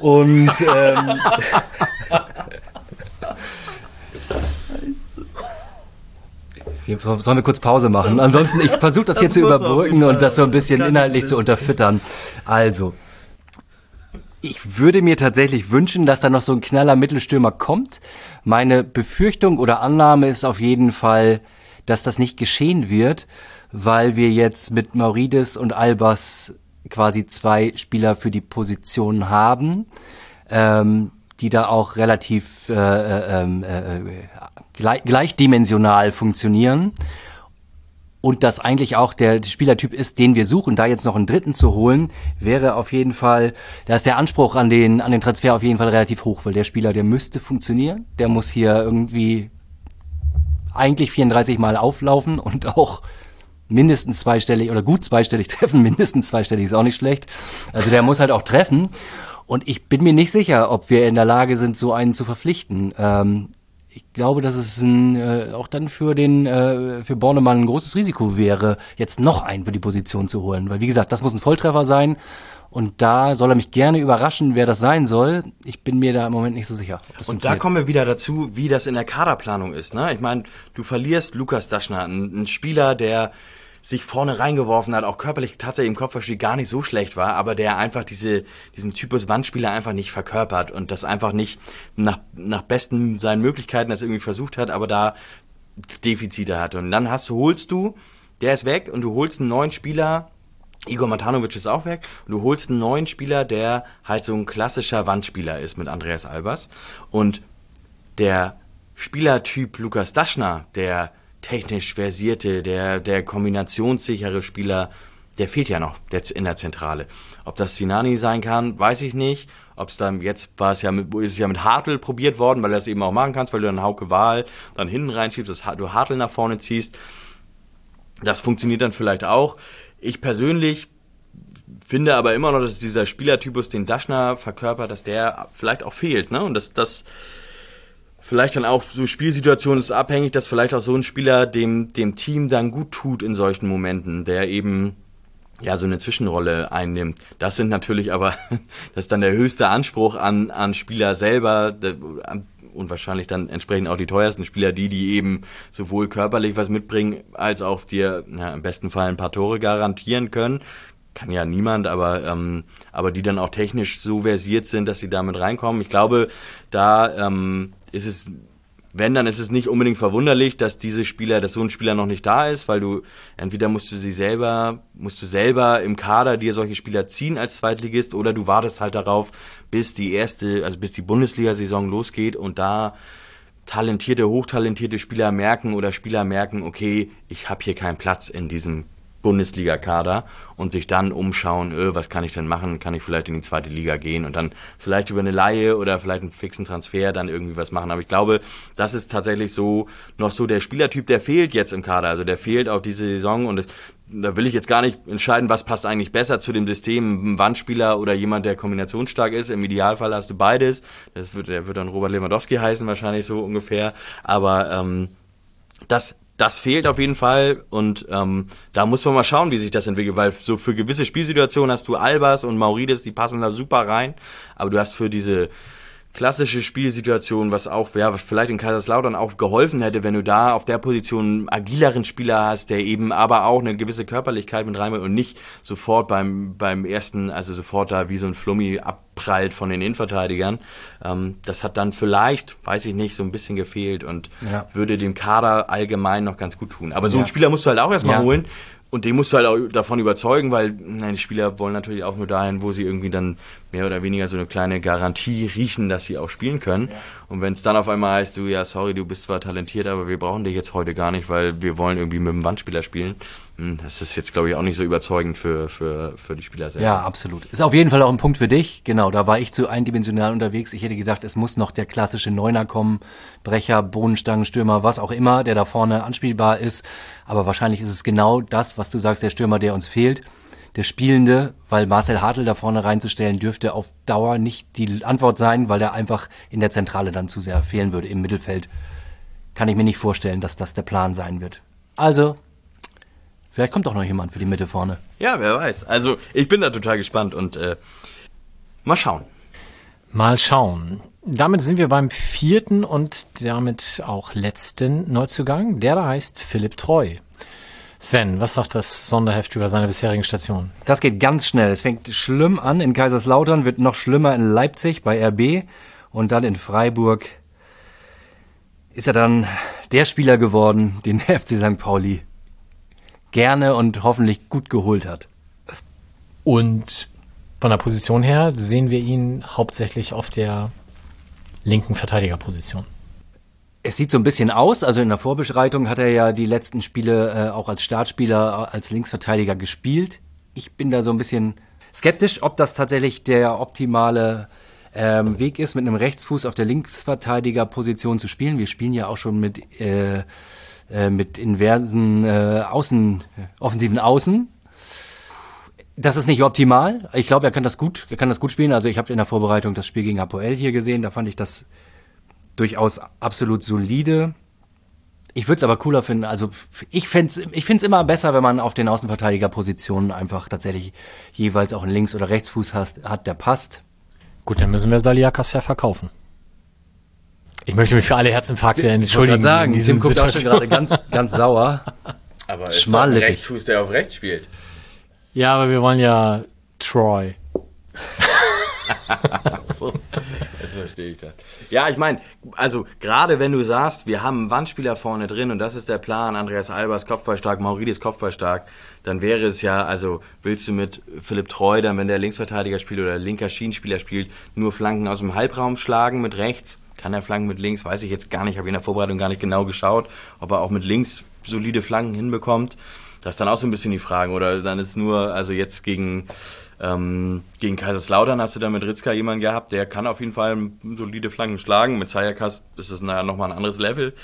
Und ähm, sollen wir kurz Pause machen? Ansonsten, ich versuche das, das hier zu überbrücken und das so ein bisschen inhaltlich zu unterfüttern. Also, ich würde mir tatsächlich wünschen, dass da noch so ein knaller Mittelstürmer kommt. Meine Befürchtung oder Annahme ist auf jeden Fall, dass das nicht geschehen wird, weil wir jetzt mit Maurides und Albers quasi zwei Spieler für die Position haben, ähm, die da auch relativ äh, äh, ähm, äh, gleich, gleichdimensional funktionieren und das eigentlich auch der Spielertyp ist, den wir suchen, da jetzt noch einen dritten zu holen, wäre auf jeden Fall, da ist der Anspruch an den, an den Transfer auf jeden Fall relativ hoch, weil der Spieler, der müsste funktionieren, der muss hier irgendwie eigentlich 34 Mal auflaufen und auch mindestens zweistellig oder gut zweistellig treffen, mindestens zweistellig ist auch nicht schlecht. Also der muss halt auch treffen. Und ich bin mir nicht sicher, ob wir in der Lage sind, so einen zu verpflichten. Ähm, ich glaube, dass es ein, äh, auch dann für den äh, für Bornemann ein großes Risiko wäre, jetzt noch einen für die Position zu holen. Weil wie gesagt, das muss ein Volltreffer sein. Und da soll er mich gerne überraschen, wer das sein soll. Ich bin mir da im Moment nicht so sicher. Und da kommen wir wieder dazu, wie das in der Kaderplanung ist. Ne? Ich meine, du verlierst Lukas Daschner, ein Spieler, der sich vorne reingeworfen hat, auch körperlich tatsächlich im Kopfverspiel gar nicht so schlecht war, aber der einfach diese, diesen Typus Wandspieler einfach nicht verkörpert und das einfach nicht nach, nach besten seinen Möglichkeiten das irgendwie versucht hat, aber da Defizite hat. Und dann hast du, holst du, der ist weg und du holst einen neuen Spieler, Igor Matanovic ist auch weg und du holst einen neuen Spieler, der halt so ein klassischer Wandspieler ist mit Andreas Albers und der Spielertyp Lukas Daschner, der technisch versierte, der, der kombinationssichere Spieler, der fehlt ja noch in der Zentrale. Ob das Sinani sein kann, weiß ich nicht. Ob es dann, jetzt war es ja mit, ist es ja mit Hartl probiert worden, weil du das eben auch machen kannst, weil du dann Hauke Wahl dann hinten reinschiebst, dass du Hartl nach vorne ziehst. Das funktioniert dann vielleicht auch. Ich persönlich finde aber immer noch, dass dieser Spielertypus, den Daschner verkörpert, dass der vielleicht auch fehlt, ne? Und dass das, vielleicht dann auch so Spielsituationen ist abhängig, dass vielleicht auch so ein Spieler dem, dem Team dann gut tut in solchen Momenten, der eben ja so eine Zwischenrolle einnimmt. Das sind natürlich aber, das ist dann der höchste Anspruch an, an Spieler selber und wahrscheinlich dann entsprechend auch die teuersten Spieler, die, die eben sowohl körperlich was mitbringen, als auch dir na, im besten Fall ein paar Tore garantieren können kann ja niemand, aber, ähm, aber die dann auch technisch so versiert sind, dass sie damit reinkommen. Ich glaube, da ähm, ist es, wenn, dann ist es nicht unbedingt verwunderlich, dass diese Spieler, dass so ein Spieler noch nicht da ist, weil du entweder musst du sie selber, musst du selber im Kader dir solche Spieler ziehen als Zweitligist oder du wartest halt darauf, bis die erste, also bis die Bundesliga-Saison losgeht und da talentierte, hochtalentierte Spieler merken oder Spieler merken, okay, ich habe hier keinen Platz in diesem Bundesliga-Kader und sich dann umschauen, öh, was kann ich denn machen, kann ich vielleicht in die zweite Liga gehen und dann vielleicht über eine Laie oder vielleicht einen fixen Transfer dann irgendwie was machen. Aber ich glaube, das ist tatsächlich so noch so der Spielertyp, der fehlt jetzt im Kader. Also der fehlt auch diese Saison und da will ich jetzt gar nicht entscheiden, was passt eigentlich besser zu dem System, ein Wandspieler oder jemand, der kombinationsstark ist. Im Idealfall hast du beides. Das wird, der wird dann Robert Lewandowski heißen, wahrscheinlich so ungefähr. Aber ähm, das das fehlt auf jeden Fall und ähm, da muss man mal schauen, wie sich das entwickelt, weil so für gewisse Spielsituationen hast du Albers und Maurides, die passen da super rein, aber du hast für diese klassische Spielsituation, was auch, ja, was vielleicht in Kaiserslautern auch geholfen hätte, wenn du da auf der Position einen agileren Spieler hast, der eben aber auch eine gewisse Körperlichkeit mit reinbringt und nicht sofort beim, beim ersten, also sofort da wie so ein Flummi abprallt von den Innenverteidigern. Ähm, das hat dann vielleicht, weiß ich nicht, so ein bisschen gefehlt und ja. würde dem Kader allgemein noch ganz gut tun. Aber so ja. einen Spieler musst du halt auch erstmal ja. holen, und den musst du halt auch davon überzeugen, weil nein, die Spieler wollen natürlich auch nur dahin, wo sie irgendwie dann mehr oder weniger so eine kleine Garantie riechen, dass sie auch spielen können. Ja. Und wenn es dann auf einmal heißt, du, ja, sorry, du bist zwar talentiert, aber wir brauchen dich jetzt heute gar nicht, weil wir wollen irgendwie mit dem Wandspieler spielen. Hm, das ist jetzt, glaube ich, auch nicht so überzeugend für, für, für die Spieler selbst. Ja, absolut. Ist auf jeden Fall auch ein Punkt für dich. Genau, da war ich zu eindimensional unterwegs. Ich hätte gedacht, es muss noch der klassische Neuner kommen. Brecher, Bohnenstangen, Stürmer, was auch immer, der da vorne anspielbar ist. Aber wahrscheinlich ist es genau das, was du sagst, der Stürmer, der uns fehlt der Spielende, weil Marcel Hartl da vorne reinzustellen, dürfte auf Dauer nicht die Antwort sein, weil der einfach in der Zentrale dann zu sehr fehlen würde im Mittelfeld. Kann ich mir nicht vorstellen, dass das der Plan sein wird. Also, vielleicht kommt doch noch jemand für die Mitte vorne. Ja, wer weiß. Also, ich bin da total gespannt und äh, mal schauen. Mal schauen. Damit sind wir beim vierten und damit auch letzten Neuzugang. Der da heißt Philipp Treu. Sven, was sagt das Sonderheft über seine bisherigen Stationen? Das geht ganz schnell. Es fängt schlimm an in Kaiserslautern, wird noch schlimmer in Leipzig bei RB und dann in Freiburg ist er dann der Spieler geworden, den der FC St. Pauli gerne und hoffentlich gut geholt hat. Und von der Position her sehen wir ihn hauptsächlich auf der linken Verteidigerposition. Es sieht so ein bisschen aus, also in der Vorbereitung hat er ja die letzten Spiele äh, auch als Startspieler, als Linksverteidiger gespielt. Ich bin da so ein bisschen skeptisch, ob das tatsächlich der optimale ähm, Weg ist, mit einem Rechtsfuß auf der Linksverteidigerposition zu spielen. Wir spielen ja auch schon mit äh, äh, mit inversen äh, Außen, offensiven Außen. Das ist nicht optimal. Ich glaube, er kann das gut, er kann das gut spielen. Also ich habe in der Vorbereitung das Spiel gegen Apoel hier gesehen. Da fand ich das durchaus absolut solide. Ich würde es aber cooler finden. Also ich find's, ich find's immer besser, wenn man auf den Außenverteidigerpositionen einfach tatsächlich jeweils auch einen Links- oder Rechtsfuß hast, hat, der passt. Gut, dann müssen wir Saliakas ja verkaufen. Ich möchte mich für alle Herzinfarkte entschuldigen. Ich sagen, in Tim guckt auch schon Situation. gerade ganz, ganz sauer. Aber ist ein. Rechtsfuß, der auf rechts spielt. Ja, aber wir wollen ja Troy. So, jetzt verstehe ich das. Ja, ich meine, also gerade wenn du sagst, wir haben einen Wandspieler vorne drin und das ist der Plan, Andreas Albers Kopfballstark, Maurides Kopfballstark, dann wäre es ja, also willst du mit Philipp Treu dann, wenn der Linksverteidiger spielt oder linker Schienenspieler spielt, nur Flanken aus dem Halbraum schlagen mit rechts? Kann er Flanken mit links? Weiß ich jetzt gar nicht, habe in der Vorbereitung gar nicht genau geschaut, ob er auch mit links solide Flanken hinbekommt. Das ist dann auch so ein bisschen die Frage. Oder dann ist nur, also jetzt gegen, ähm, gegen Kaiserslautern hast du da mit Ritzka jemanden gehabt, der kann auf jeden Fall solide Flanken schlagen. Mit Zayakas ist es naja nochmal ein anderes Level.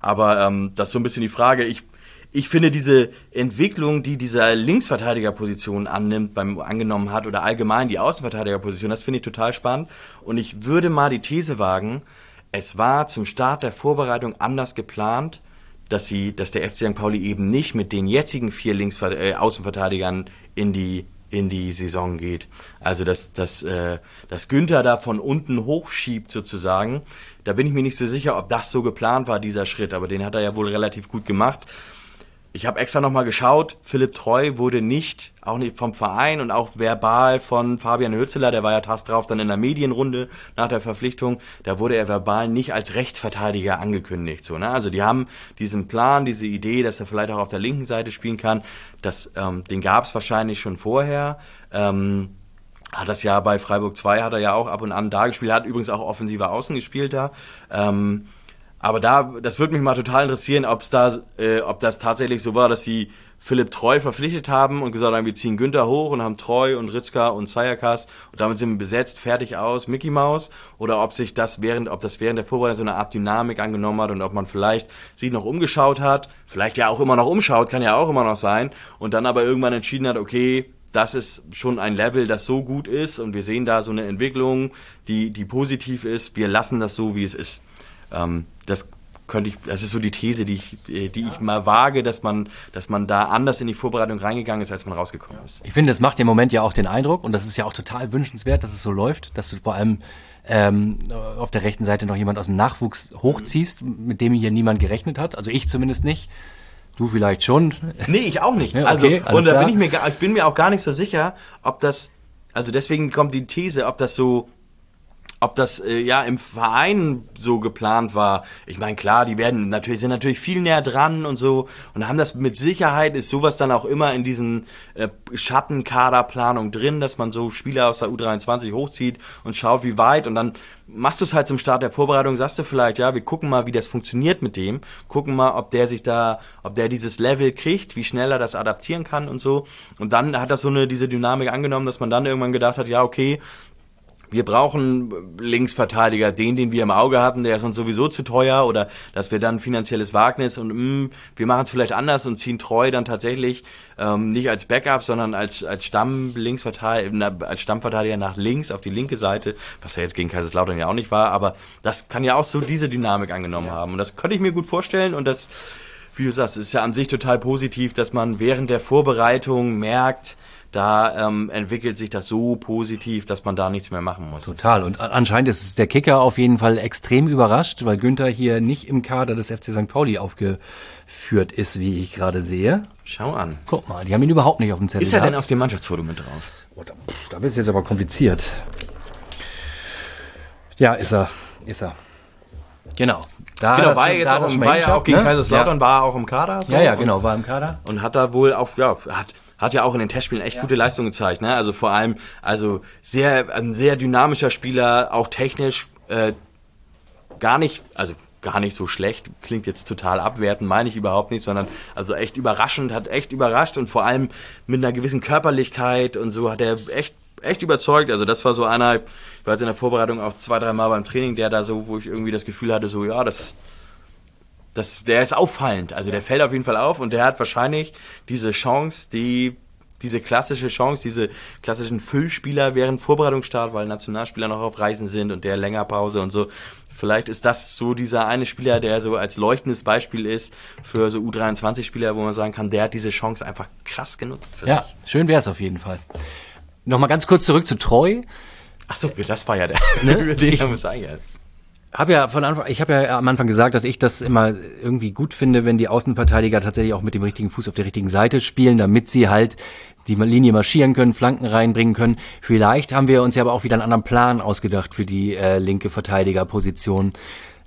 Aber ähm, das ist so ein bisschen die Frage. Ich, ich finde diese Entwicklung, die diese Linksverteidigerposition annimmt, beim angenommen hat oder allgemein die Außenverteidigerposition, das finde ich total spannend. Und ich würde mal die These wagen, es war zum Start der Vorbereitung anders geplant, dass sie, dass der FC St. Pauli eben nicht mit den jetzigen vier Links äh, Außenverteidigern in die in die Saison geht. Also dass, dass, äh, dass Günther da von unten hochschiebt sozusagen. Da bin ich mir nicht so sicher, ob das so geplant war, dieser Schritt, aber den hat er ja wohl relativ gut gemacht. Ich habe extra nochmal geschaut, Philipp Treu wurde nicht, auch nicht vom Verein und auch verbal von Fabian Hützeler, der war ja task drauf dann in der Medienrunde nach der Verpflichtung, da wurde er verbal nicht als Rechtsverteidiger angekündigt. So, ne? Also die haben diesen Plan, diese Idee, dass er vielleicht auch auf der linken Seite spielen kann, das, ähm, den gab es wahrscheinlich schon vorher. Ähm, hat das ja bei Freiburg 2 hat er ja auch ab und an da gespielt, hat übrigens auch offensiver Außen gespielt da. Ähm, aber da, das würde mich mal total interessieren, ob's da, äh, ob das tatsächlich so war, dass sie Philipp Treu verpflichtet haben und gesagt haben, wir ziehen Günther hoch und haben Treu und Ritzka und Zayakas und damit sind wir besetzt, fertig aus, Mickey Mouse. Oder ob sich das während, ob das während der Vorbereitung so eine Art Dynamik angenommen hat und ob man vielleicht sich noch umgeschaut hat, vielleicht ja auch immer noch umschaut, kann ja auch immer noch sein, und dann aber irgendwann entschieden hat, okay, das ist schon ein Level, das so gut ist und wir sehen da so eine Entwicklung, die, die positiv ist. Wir lassen das so, wie es ist. Ähm, das könnte ich, das ist so die These, die ich, äh, die ich mal wage, dass man, dass man da anders in die Vorbereitung reingegangen ist, als man rausgekommen ist. Ich finde, es macht im Moment ja auch den Eindruck, und das ist ja auch total wünschenswert, dass es so läuft, dass du vor allem ähm, auf der rechten Seite noch jemand aus dem Nachwuchs hochziehst, mit dem hier niemand gerechnet hat. Also ich zumindest nicht. Du vielleicht schon. Nee, ich auch nicht. Also, okay, und da bin ich mir, ich bin mir auch gar nicht so sicher, ob das, also deswegen kommt die These, ob das so, ob das äh, ja im Verein so geplant war. Ich meine, klar, die werden natürlich sind natürlich viel näher dran und so und haben das mit Sicherheit ist sowas dann auch immer in diesen äh, Schattenkaderplanung drin, dass man so Spieler aus der U23 hochzieht und schaut, wie weit und dann machst du es halt zum Start der Vorbereitung, sagst du vielleicht, ja, wir gucken mal, wie das funktioniert mit dem, gucken mal, ob der sich da, ob der dieses Level kriegt, wie schnell er das adaptieren kann und so. Und dann hat das so eine diese Dynamik angenommen, dass man dann irgendwann gedacht hat, ja, okay, wir brauchen Linksverteidiger, den, den wir im Auge hatten, der ist uns sowieso zu teuer oder dass wir dann finanzielles Wagnis und mh, wir machen es vielleicht anders und ziehen treu dann tatsächlich ähm, nicht als Backup, sondern als, als Stamm Linksverteidiger, als Stammverteidiger nach links auf die linke Seite, was ja jetzt gegen Kaiserslautern ja auch nicht war, aber das kann ja auch so diese Dynamik angenommen haben und das könnte ich mir gut vorstellen und das, wie du sagst, ist ja an sich total positiv, dass man während der Vorbereitung merkt, da ähm, entwickelt sich das so positiv, dass man da nichts mehr machen muss. Total. Und anscheinend ist der Kicker auf jeden Fall extrem überrascht, weil Günther hier nicht im Kader des FC St. Pauli aufgeführt ist, wie ich gerade sehe. Schau an. Guck mal, die haben ihn überhaupt nicht auf dem Zettel. Ist er denn gehabt. auf dem Mannschaftsfoto mit drauf? Oh, da da wird es jetzt aber kompliziert. Ja, ist er. Ist er. Genau. Da Genau, war er jetzt auch, im, war ja auch gegen ne? Kaiserslautern, war er auch im Kader. so Ja, ja, genau, war im Kader. Und hat da wohl auch, ja, hat, hat ja auch in den Testspielen echt gute Leistungen gezeigt. Ne? Also vor allem, also sehr, ein sehr dynamischer Spieler, auch technisch äh, gar nicht, also gar nicht so schlecht, klingt jetzt total abwertend, meine ich überhaupt nicht, sondern also echt überraschend, hat echt überrascht und vor allem mit einer gewissen Körperlichkeit und so hat er echt echt überzeugt. Also das war so einer, ich war jetzt in der Vorbereitung auch zwei, drei Mal beim Training, der da so, wo ich irgendwie das Gefühl hatte, so ja, das das, der ist auffallend. Also der fällt auf jeden Fall auf und der hat wahrscheinlich diese Chance, die diese klassische Chance, diese klassischen Füllspieler während Vorbereitungsstart, weil Nationalspieler noch auf Reisen sind und der länger Pause und so. Vielleicht ist das so dieser eine Spieler, der so als leuchtendes Beispiel ist für so U23-Spieler, wo man sagen kann, der hat diese Chance einfach krass genutzt. ja, sich. schön wäre es auf jeden Fall. Nochmal ganz kurz zurück zu Treu. Ach so, das war ja der, ne? über den ich, haben wir uns habe ja von Anfang, ich habe ja am Anfang gesagt, dass ich das immer irgendwie gut finde, wenn die Außenverteidiger tatsächlich auch mit dem richtigen Fuß auf der richtigen Seite spielen, damit sie halt die Linie marschieren können, Flanken reinbringen können. Vielleicht haben wir uns ja aber auch wieder einen anderen Plan ausgedacht für die äh, linke Verteidigerposition.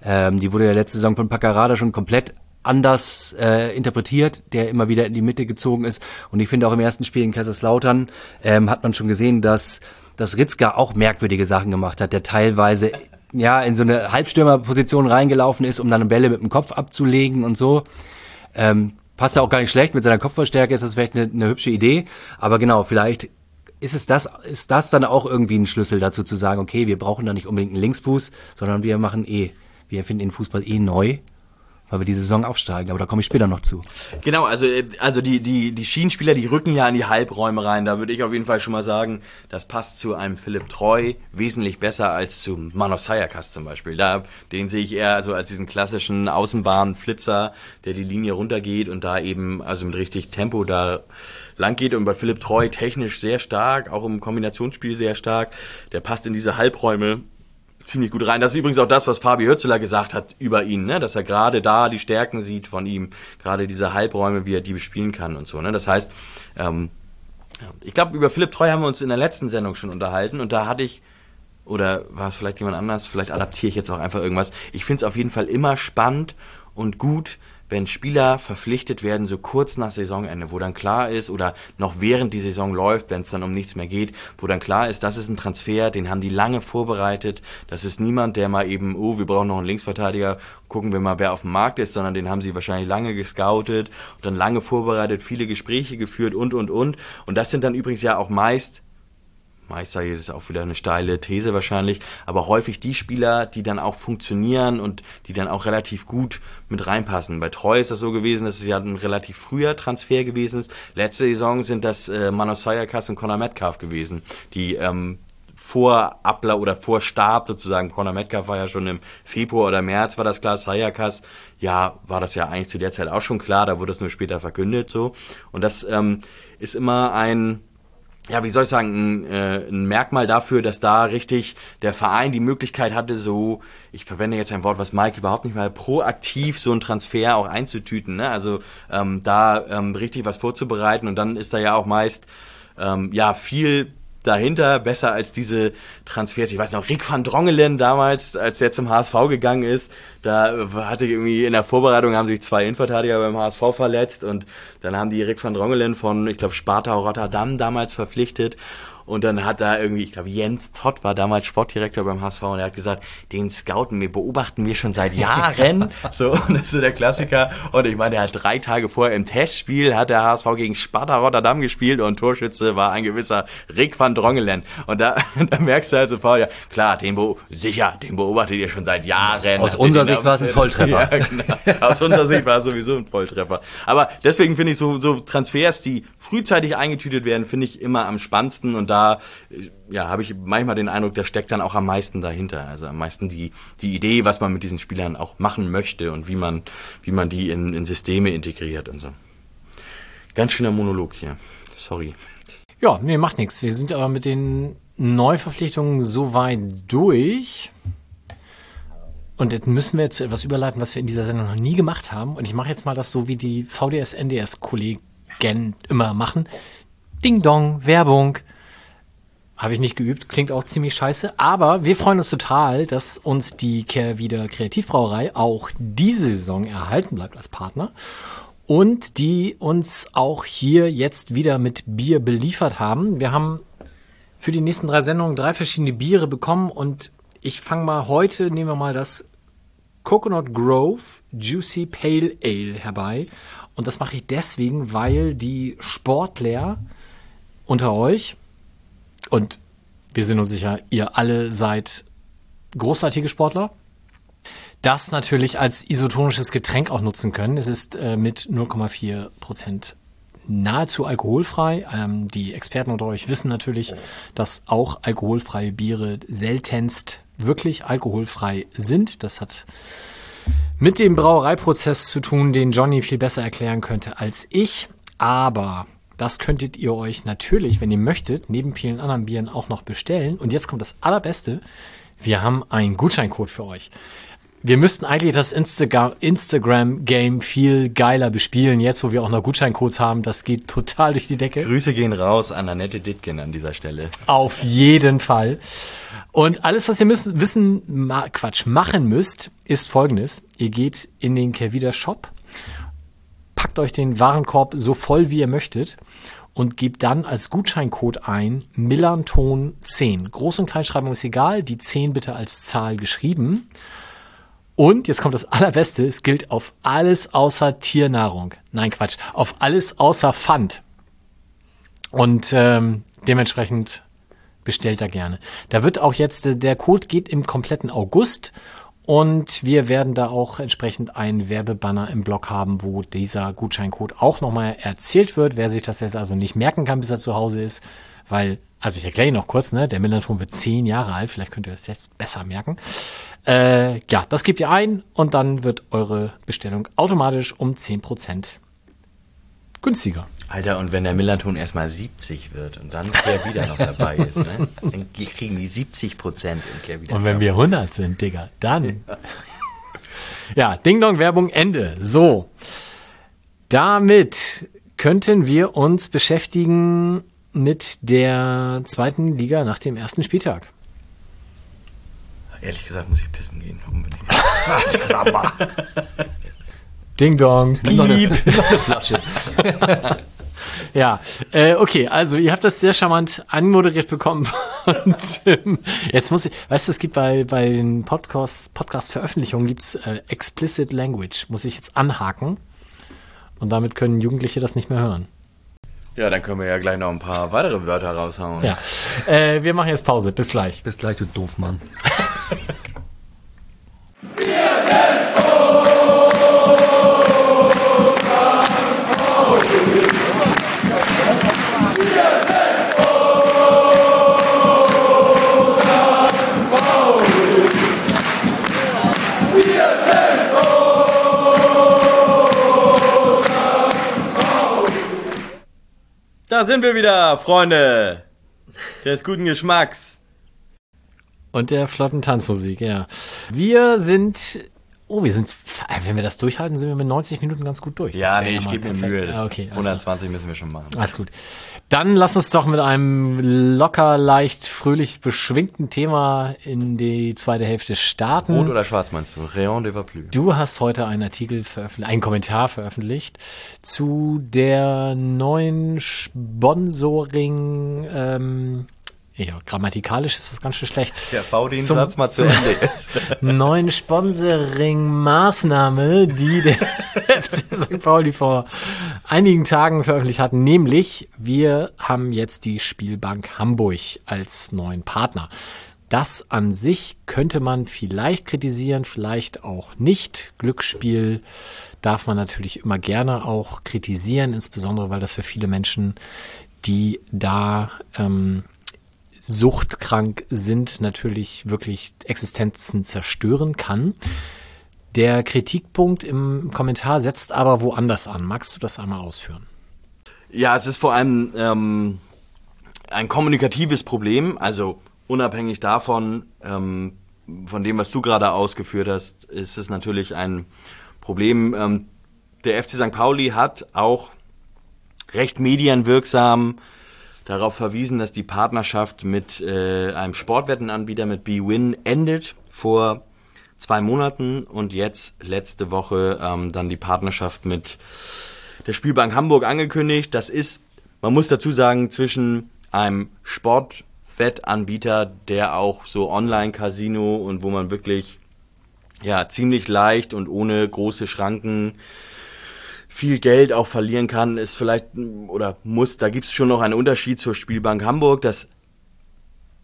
Ähm, die wurde ja letzte Saison von Paccarada schon komplett anders äh, interpretiert, der immer wieder in die Mitte gezogen ist. Und ich finde auch im ersten Spiel in Kaiserslautern ähm, hat man schon gesehen, dass dass Ritzka auch merkwürdige Sachen gemacht hat, der teilweise ja, in so eine Halbstürmerposition reingelaufen ist, um dann Bälle mit dem Kopf abzulegen und so. Ähm, passt ja auch gar nicht schlecht. Mit seiner Kopfballstärke ist das vielleicht eine, eine hübsche Idee. Aber genau, vielleicht ist es das, ist das dann auch irgendwie ein Schlüssel dazu zu sagen, okay, wir brauchen da nicht unbedingt einen Linksfuß, sondern wir machen eh, wir erfinden den Fußball eh neu weil wir die Saison aufsteigen, aber da komme ich später noch zu. Genau, also, also die, die, die Schienenspieler, die rücken ja in die Halbräume rein. Da würde ich auf jeden Fall schon mal sagen, das passt zu einem Philipp Treu wesentlich besser als zu Manos Sayakas zum Beispiel. Da, den sehe ich eher so als diesen klassischen Außenbahnflitzer, der die Linie runtergeht und da eben also mit richtig Tempo da lang geht und bei Philipp Treu technisch sehr stark, auch im Kombinationsspiel sehr stark. Der passt in diese Halbräume ziemlich gut rein. Das ist übrigens auch das, was Fabi Hürzeler gesagt hat über ihn, ne? dass er gerade da die Stärken sieht von ihm, gerade diese Halbräume, wie er die bespielen kann und so. Ne? Das heißt, ähm, ich glaube, über Philipp Treu haben wir uns in der letzten Sendung schon unterhalten und da hatte ich, oder war es vielleicht jemand anders, vielleicht adaptiere ich jetzt auch einfach irgendwas. Ich finde es auf jeden Fall immer spannend und gut, wenn Spieler verpflichtet werden, so kurz nach Saisonende, wo dann klar ist, oder noch während die Saison läuft, wenn es dann um nichts mehr geht, wo dann klar ist, das ist ein Transfer, den haben die lange vorbereitet. Das ist niemand, der mal eben, oh, wir brauchen noch einen Linksverteidiger, gucken wir mal, wer auf dem Markt ist, sondern den haben sie wahrscheinlich lange gescoutet und dann lange vorbereitet, viele Gespräche geführt und, und, und. Und das sind dann übrigens ja auch meist Meister ist auch wieder eine steile These wahrscheinlich, aber häufig die Spieler, die dann auch funktionieren und die dann auch relativ gut mit reinpassen. Bei Treu ist das so gewesen, dass es ja ein relativ früher Transfer gewesen ist. Letzte Saison sind das äh, Manos Sayakas und Conor Metcalf gewesen, die ähm, vor Abla oder vor Start sozusagen. Conor Metcalf war ja schon im Februar oder März war das klar. Sayakas, ja, war das ja eigentlich zu der Zeit auch schon klar. Da wurde es nur später verkündet so. Und das ähm, ist immer ein ja, wie soll ich sagen, ein, äh, ein Merkmal dafür, dass da richtig der Verein die Möglichkeit hatte, so, ich verwende jetzt ein Wort, was Mike überhaupt nicht mal proaktiv so einen Transfer auch einzutüten, ne? Also ähm, da ähm, richtig was vorzubereiten und dann ist da ja auch meist ähm, ja viel dahinter, besser als diese Transfers. Ich weiß noch, Rick van Drongelen damals, als der zum HSV gegangen ist, da hatte ich irgendwie in der Vorbereitung haben sich zwei Innenverteidiger beim HSV verletzt und dann haben die Rick van Drongelen von, ich glaube, Sparta Rotterdam damals verpflichtet und dann hat da irgendwie, ich glaube, Jens Tott war damals Sportdirektor beim HSV und er hat gesagt, den scouten wir, beobachten wir schon seit Jahren. so, und das ist so der Klassiker. Und ich meine, er hat drei Tage vorher im Testspiel, hat der HSV gegen Sparta Rotterdam gespielt und Torschütze war ein gewisser Rick van Drongelen. Und da, da merkst du halt sofort, ja, klar, den sicher, den beobachtet ihr schon seit Jahren. Aus unserer Sicht war es ein Volltreffer. Ja, genau. Aus unserer Sicht war es sowieso ein Volltreffer. Aber deswegen finde ich so, so Transfers, die frühzeitig eingetütet werden, finde ich immer am spannendsten und da ja, habe ich manchmal den Eindruck, da steckt dann auch am meisten dahinter. Also am meisten die, die Idee, was man mit diesen Spielern auch machen möchte und wie man, wie man die in, in Systeme integriert und so. Ganz schöner Monolog hier. Sorry. Ja, nee, macht nichts. Wir sind aber mit den Neuverpflichtungen so weit durch. Und jetzt müssen wir zu etwas überleiten, was wir in dieser Sendung noch nie gemacht haben. Und ich mache jetzt mal das so, wie die VDS-NDS-Kollegen immer machen. Ding Dong, Werbung. Habe ich nicht geübt, klingt auch ziemlich scheiße. Aber wir freuen uns total, dass uns die Kehrwieder Kreativbrauerei auch diese Saison erhalten bleibt als Partner. Und die uns auch hier jetzt wieder mit Bier beliefert haben. Wir haben für die nächsten drei Sendungen drei verschiedene Biere bekommen und ich fange mal heute, nehmen wir mal das Coconut Grove Juicy Pale Ale herbei. Und das mache ich deswegen, weil die Sportler unter euch, und wir sind uns sicher, ihr alle seid großartige Sportler, das natürlich als isotonisches Getränk auch nutzen können. Es ist äh, mit 0,4 Prozent nahezu alkoholfrei. Ähm, die Experten unter euch wissen natürlich, dass auch alkoholfreie Biere seltenst wirklich alkoholfrei sind. Das hat mit dem Brauereiprozess zu tun, den Johnny viel besser erklären könnte als ich. Aber das könntet ihr euch natürlich, wenn ihr möchtet, neben vielen anderen Bieren auch noch bestellen. Und jetzt kommt das Allerbeste. Wir haben einen Gutscheincode für euch. Wir müssten eigentlich das Instagram- Instagram-Game viel geiler bespielen, jetzt wo wir auch noch Gutscheincodes haben. Das geht total durch die Decke. Grüße gehen raus an Annette Dittgen an dieser Stelle. Auf jeden Fall. Und alles, was ihr müssen, wissen, ma, Quatsch, machen müsst, ist folgendes. Ihr geht in den Kervida Shop, packt euch den Warenkorb so voll wie ihr möchtet und gebt dann als Gutscheincode ein Millanton 10. Groß- und Kleinschreibung ist egal, die 10 bitte als Zahl geschrieben. Und jetzt kommt das Allerbeste, es gilt auf alles außer Tiernahrung. Nein, Quatsch, auf alles außer Pfand. Und ähm, dementsprechend bestellt da gerne. Da wird auch jetzt, äh, der Code geht im kompletten August und wir werden da auch entsprechend einen Werbebanner im Blog haben, wo dieser Gutscheincode auch nochmal erzählt wird. Wer sich das jetzt also nicht merken kann, bis er zu Hause ist, weil, also ich erkläre ihn noch kurz, ne? Der Millanton wird zehn Jahre alt, vielleicht könnt ihr das jetzt besser merken. Äh, ja, das gebt ihr ein und dann wird eure Bestellung automatisch um 10% günstiger. Alter, und wenn der Millanton erstmal 70 wird und dann Kehr wieder noch dabei ist, ne? dann kriegen die 70 Prozent in Kehr wieder. Und wenn wir 100 sind, Digga, dann. ja, Ding-Dong-Werbung Ende. So. Damit könnten wir uns beschäftigen mit der zweiten Liga nach dem ersten Spieltag. Ehrlich gesagt muss ich pissen gehen. Unbedingt. Ding Dong. Nimm doch eine, Piep. doch eine Flasche. Ja, äh, okay, also ihr habt das sehr charmant anmoderiert bekommen. Und ähm, jetzt muss ich, weißt du, es gibt bei, bei den Podcast, Podcast-Veröffentlichungen gibt's äh, Explicit Language, muss ich jetzt anhaken. Und damit können Jugendliche das nicht mehr hören. Ja, dann können wir ja gleich noch ein paar weitere Wörter raushauen. Ja, äh, wir machen jetzt Pause. Bis gleich. Bis gleich, du Doofmann. Sind wir wieder, Freunde. Des guten Geschmacks. Und der flotten Tanzmusik, ja. Wir sind. Oh, wir sind. Wenn wir das durchhalten, sind wir mit 90 Minuten ganz gut durch. Ja, nee, ich gebe mir. Mühe. Ah, Okay, alles, 120 müssen wir schon machen. alles gut. Dann lass uns doch mit einem locker, leicht, fröhlich beschwingten Thema in die zweite Hälfte starten. Rot oder schwarz meinst du? Rayon de Vaplus. Du hast heute einen Artikel veröffentlicht, einen Kommentar veröffentlicht zu der neuen Sponsoring. Ähm, ja, grammatikalisch ist das ganz schön schlecht. Ja, bau den Zum- Satz mal zu Ende jetzt. neuen Sponsoring-Maßnahme, die der FC St. Pauli vor einigen Tagen veröffentlicht hat, nämlich wir haben jetzt die Spielbank Hamburg als neuen Partner. Das an sich könnte man vielleicht kritisieren, vielleicht auch nicht. Glücksspiel darf man natürlich immer gerne auch kritisieren, insbesondere weil das für viele Menschen, die da ähm, suchtkrank sind, natürlich wirklich Existenzen zerstören kann. Der Kritikpunkt im Kommentar setzt aber woanders an. Magst du das einmal ausführen? Ja, es ist vor allem ähm, ein kommunikatives Problem. Also unabhängig davon, ähm, von dem, was du gerade ausgeführt hast, ist es natürlich ein Problem. Ähm, der FC St. Pauli hat auch recht medienwirksam darauf verwiesen, dass die Partnerschaft mit äh, einem Sportwettenanbieter mit BWin endet vor zwei Monaten und jetzt letzte Woche ähm, dann die Partnerschaft mit der Spielbank Hamburg angekündigt. Das ist, man muss dazu sagen, zwischen einem Sportwettanbieter, der auch so Online-Casino und wo man wirklich ja ziemlich leicht und ohne große Schranken viel Geld auch verlieren kann, ist vielleicht oder muss, da gibt es schon noch einen Unterschied zur Spielbank Hamburg. Das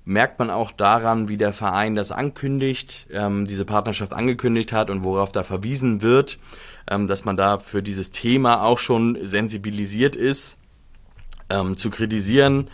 merkt man auch daran, wie der Verein das ankündigt, ähm, diese Partnerschaft angekündigt hat und worauf da verwiesen wird, ähm, dass man da für dieses Thema auch schon sensibilisiert ist. Ähm, zu kritisieren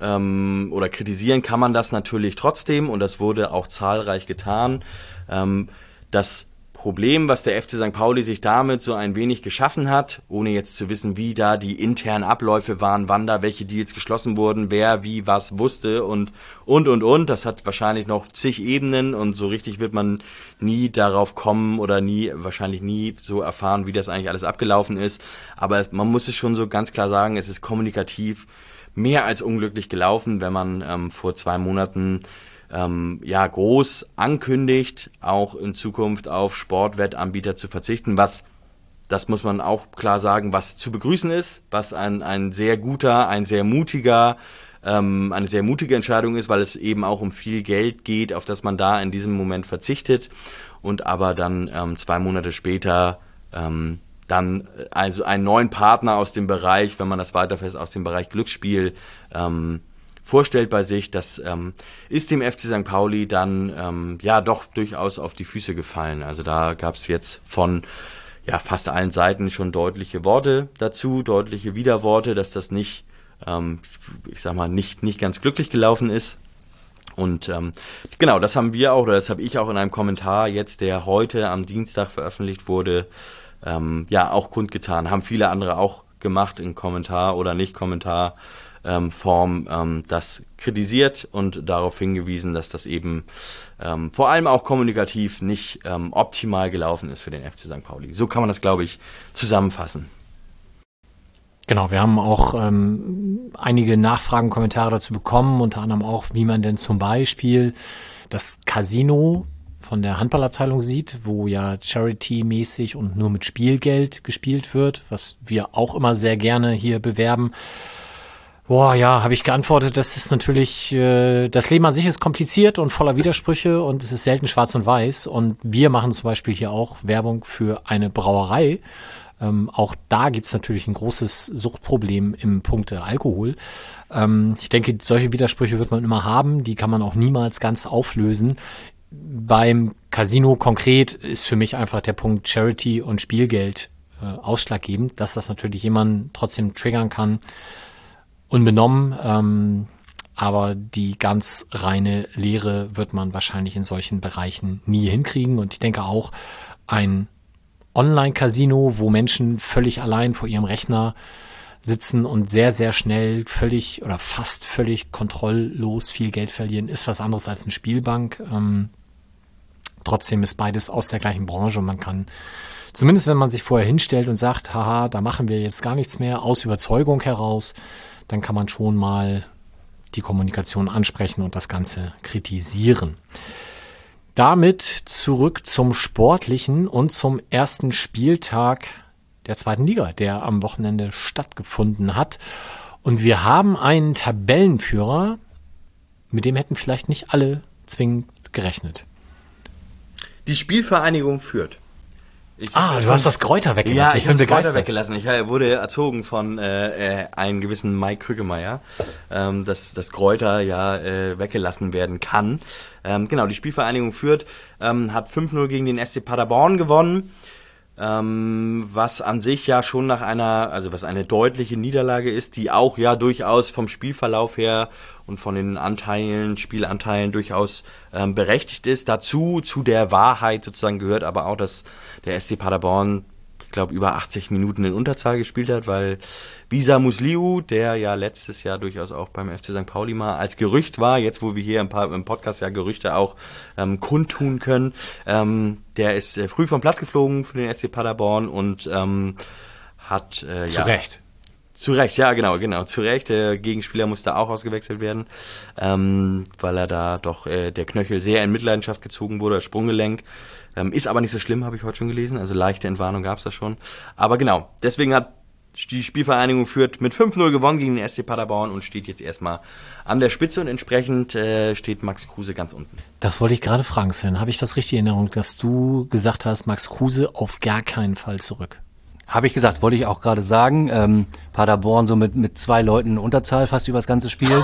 ähm, oder kritisieren kann man das natürlich trotzdem und das wurde auch zahlreich getan. Ähm, das Problem, was der FC St. Pauli sich damit so ein wenig geschaffen hat, ohne jetzt zu wissen, wie da die internen Abläufe waren, wann da welche Deals geschlossen wurden, wer wie was wusste und und und und. Das hat wahrscheinlich noch zig Ebenen und so richtig wird man nie darauf kommen oder nie, wahrscheinlich nie so erfahren, wie das eigentlich alles abgelaufen ist. Aber man muss es schon so ganz klar sagen, es ist kommunikativ mehr als unglücklich gelaufen, wenn man ähm, vor zwei Monaten ähm, ja groß ankündigt, auch in Zukunft auf Sportwettanbieter zu verzichten, was das muss man auch klar sagen, was zu begrüßen ist, was ein, ein sehr guter, ein sehr mutiger, ähm, eine sehr mutige Entscheidung ist, weil es eben auch um viel Geld geht, auf das man da in diesem Moment verzichtet und aber dann ähm, zwei Monate später ähm, dann also einen neuen Partner aus dem Bereich, wenn man das weiterfasst, aus dem Bereich Glücksspiel ähm, vorstellt bei sich, das ähm, ist dem FC St. Pauli dann ähm, ja doch durchaus auf die Füße gefallen. Also da gab es jetzt von ja fast allen Seiten schon deutliche Worte dazu, deutliche Widerworte, dass das nicht, ähm, ich sag mal, nicht, nicht ganz glücklich gelaufen ist. Und ähm, genau, das haben wir auch, oder das habe ich auch in einem Kommentar jetzt, der heute am Dienstag veröffentlicht wurde, ähm, ja auch kundgetan. Haben viele andere auch gemacht in Kommentar oder nicht Kommentar ähm, Form ähm, das kritisiert und darauf hingewiesen, dass das eben ähm, vor allem auch kommunikativ nicht ähm, optimal gelaufen ist für den FC St. Pauli. So kann man das, glaube ich, zusammenfassen. Genau, wir haben auch ähm, einige Nachfragen, Kommentare dazu bekommen, unter anderem auch, wie man denn zum Beispiel das Casino von der Handballabteilung sieht, wo ja Charity-mäßig und nur mit Spielgeld gespielt wird, was wir auch immer sehr gerne hier bewerben. Boah, ja, habe ich geantwortet, das ist natürlich, äh, das Leben an sich ist kompliziert und voller Widersprüche und es ist selten schwarz und weiß. Und wir machen zum Beispiel hier auch Werbung für eine Brauerei. Ähm, auch da gibt's natürlich ein großes Suchtproblem im Punkte Alkohol. Ähm, ich denke, solche Widersprüche wird man immer haben, die kann man auch niemals ganz auflösen. Beim Casino konkret ist für mich einfach der Punkt Charity und Spielgeld äh, ausschlaggebend, dass das natürlich jemanden trotzdem triggern kann unbenommen. Ähm, aber die ganz reine Lehre wird man wahrscheinlich in solchen Bereichen nie hinkriegen. Und ich denke auch, ein Online-Casino, wo Menschen völlig allein vor ihrem Rechner sitzen und sehr, sehr schnell völlig oder fast völlig kontrolllos viel Geld verlieren, ist was anderes als eine Spielbank. Ähm, trotzdem ist beides aus der gleichen Branche und man kann zumindest, wenn man sich vorher hinstellt und sagt, haha, da machen wir jetzt gar nichts mehr, aus Überzeugung heraus, dann kann man schon mal die Kommunikation ansprechen und das Ganze kritisieren. Damit zurück zum Sportlichen und zum ersten Spieltag der zweiten Liga, der am Wochenende stattgefunden hat. Und wir haben einen Tabellenführer, mit dem hätten vielleicht nicht alle zwingend gerechnet. Die Spielvereinigung führt. Ich ah, du hast das Kräuter weggelassen. Ja, ich, ich habe das Kräuter weggelassen. Ich äh, wurde erzogen von äh, äh, einem gewissen Mike Krügemeier, ähm, dass das Kräuter ja äh, weggelassen werden kann. Ähm, genau, die Spielvereinigung führt, ähm, hat 5-0 gegen den SC Paderborn gewonnen ähm, was an sich ja schon nach einer, also was eine deutliche Niederlage ist, die auch ja durchaus vom Spielverlauf her und von den Anteilen, Spielanteilen durchaus ähm, berechtigt ist. Dazu, zu der Wahrheit sozusagen gehört aber auch, dass der SC Paderborn glaube, über 80 Minuten in Unterzahl gespielt hat, weil Bisa Musliu, der ja letztes Jahr durchaus auch beim FC St. Pauli mal als Gerücht war, jetzt wo wir hier im, im Podcast ja Gerüchte auch ähm, kundtun können, ähm, der ist äh, früh vom Platz geflogen für den SC Paderborn und ähm, hat äh, zu ja, Recht. Zu Recht, ja, genau, genau, zu Recht. Der Gegenspieler musste auch ausgewechselt werden, ähm, weil er da doch äh, der Knöchel sehr in Mitleidenschaft gezogen wurde, das Sprunggelenk. Ähm, ist aber nicht so schlimm, habe ich heute schon gelesen. Also leichte Entwarnung gab es da schon. Aber genau, deswegen hat die Spielvereinigung führt mit 5-0 gewonnen gegen den SC Paderborn und steht jetzt erstmal an der Spitze und entsprechend äh, steht Max Kruse ganz unten. Das wollte ich gerade fragen, Sven. Habe ich das richtig in Erinnerung, dass du gesagt hast, Max Kruse auf gar keinen Fall zurück? Habe ich gesagt, wollte ich auch gerade sagen. Ähm, Paderborn so mit, mit zwei Leuten Unterzahl fast über das ganze Spiel.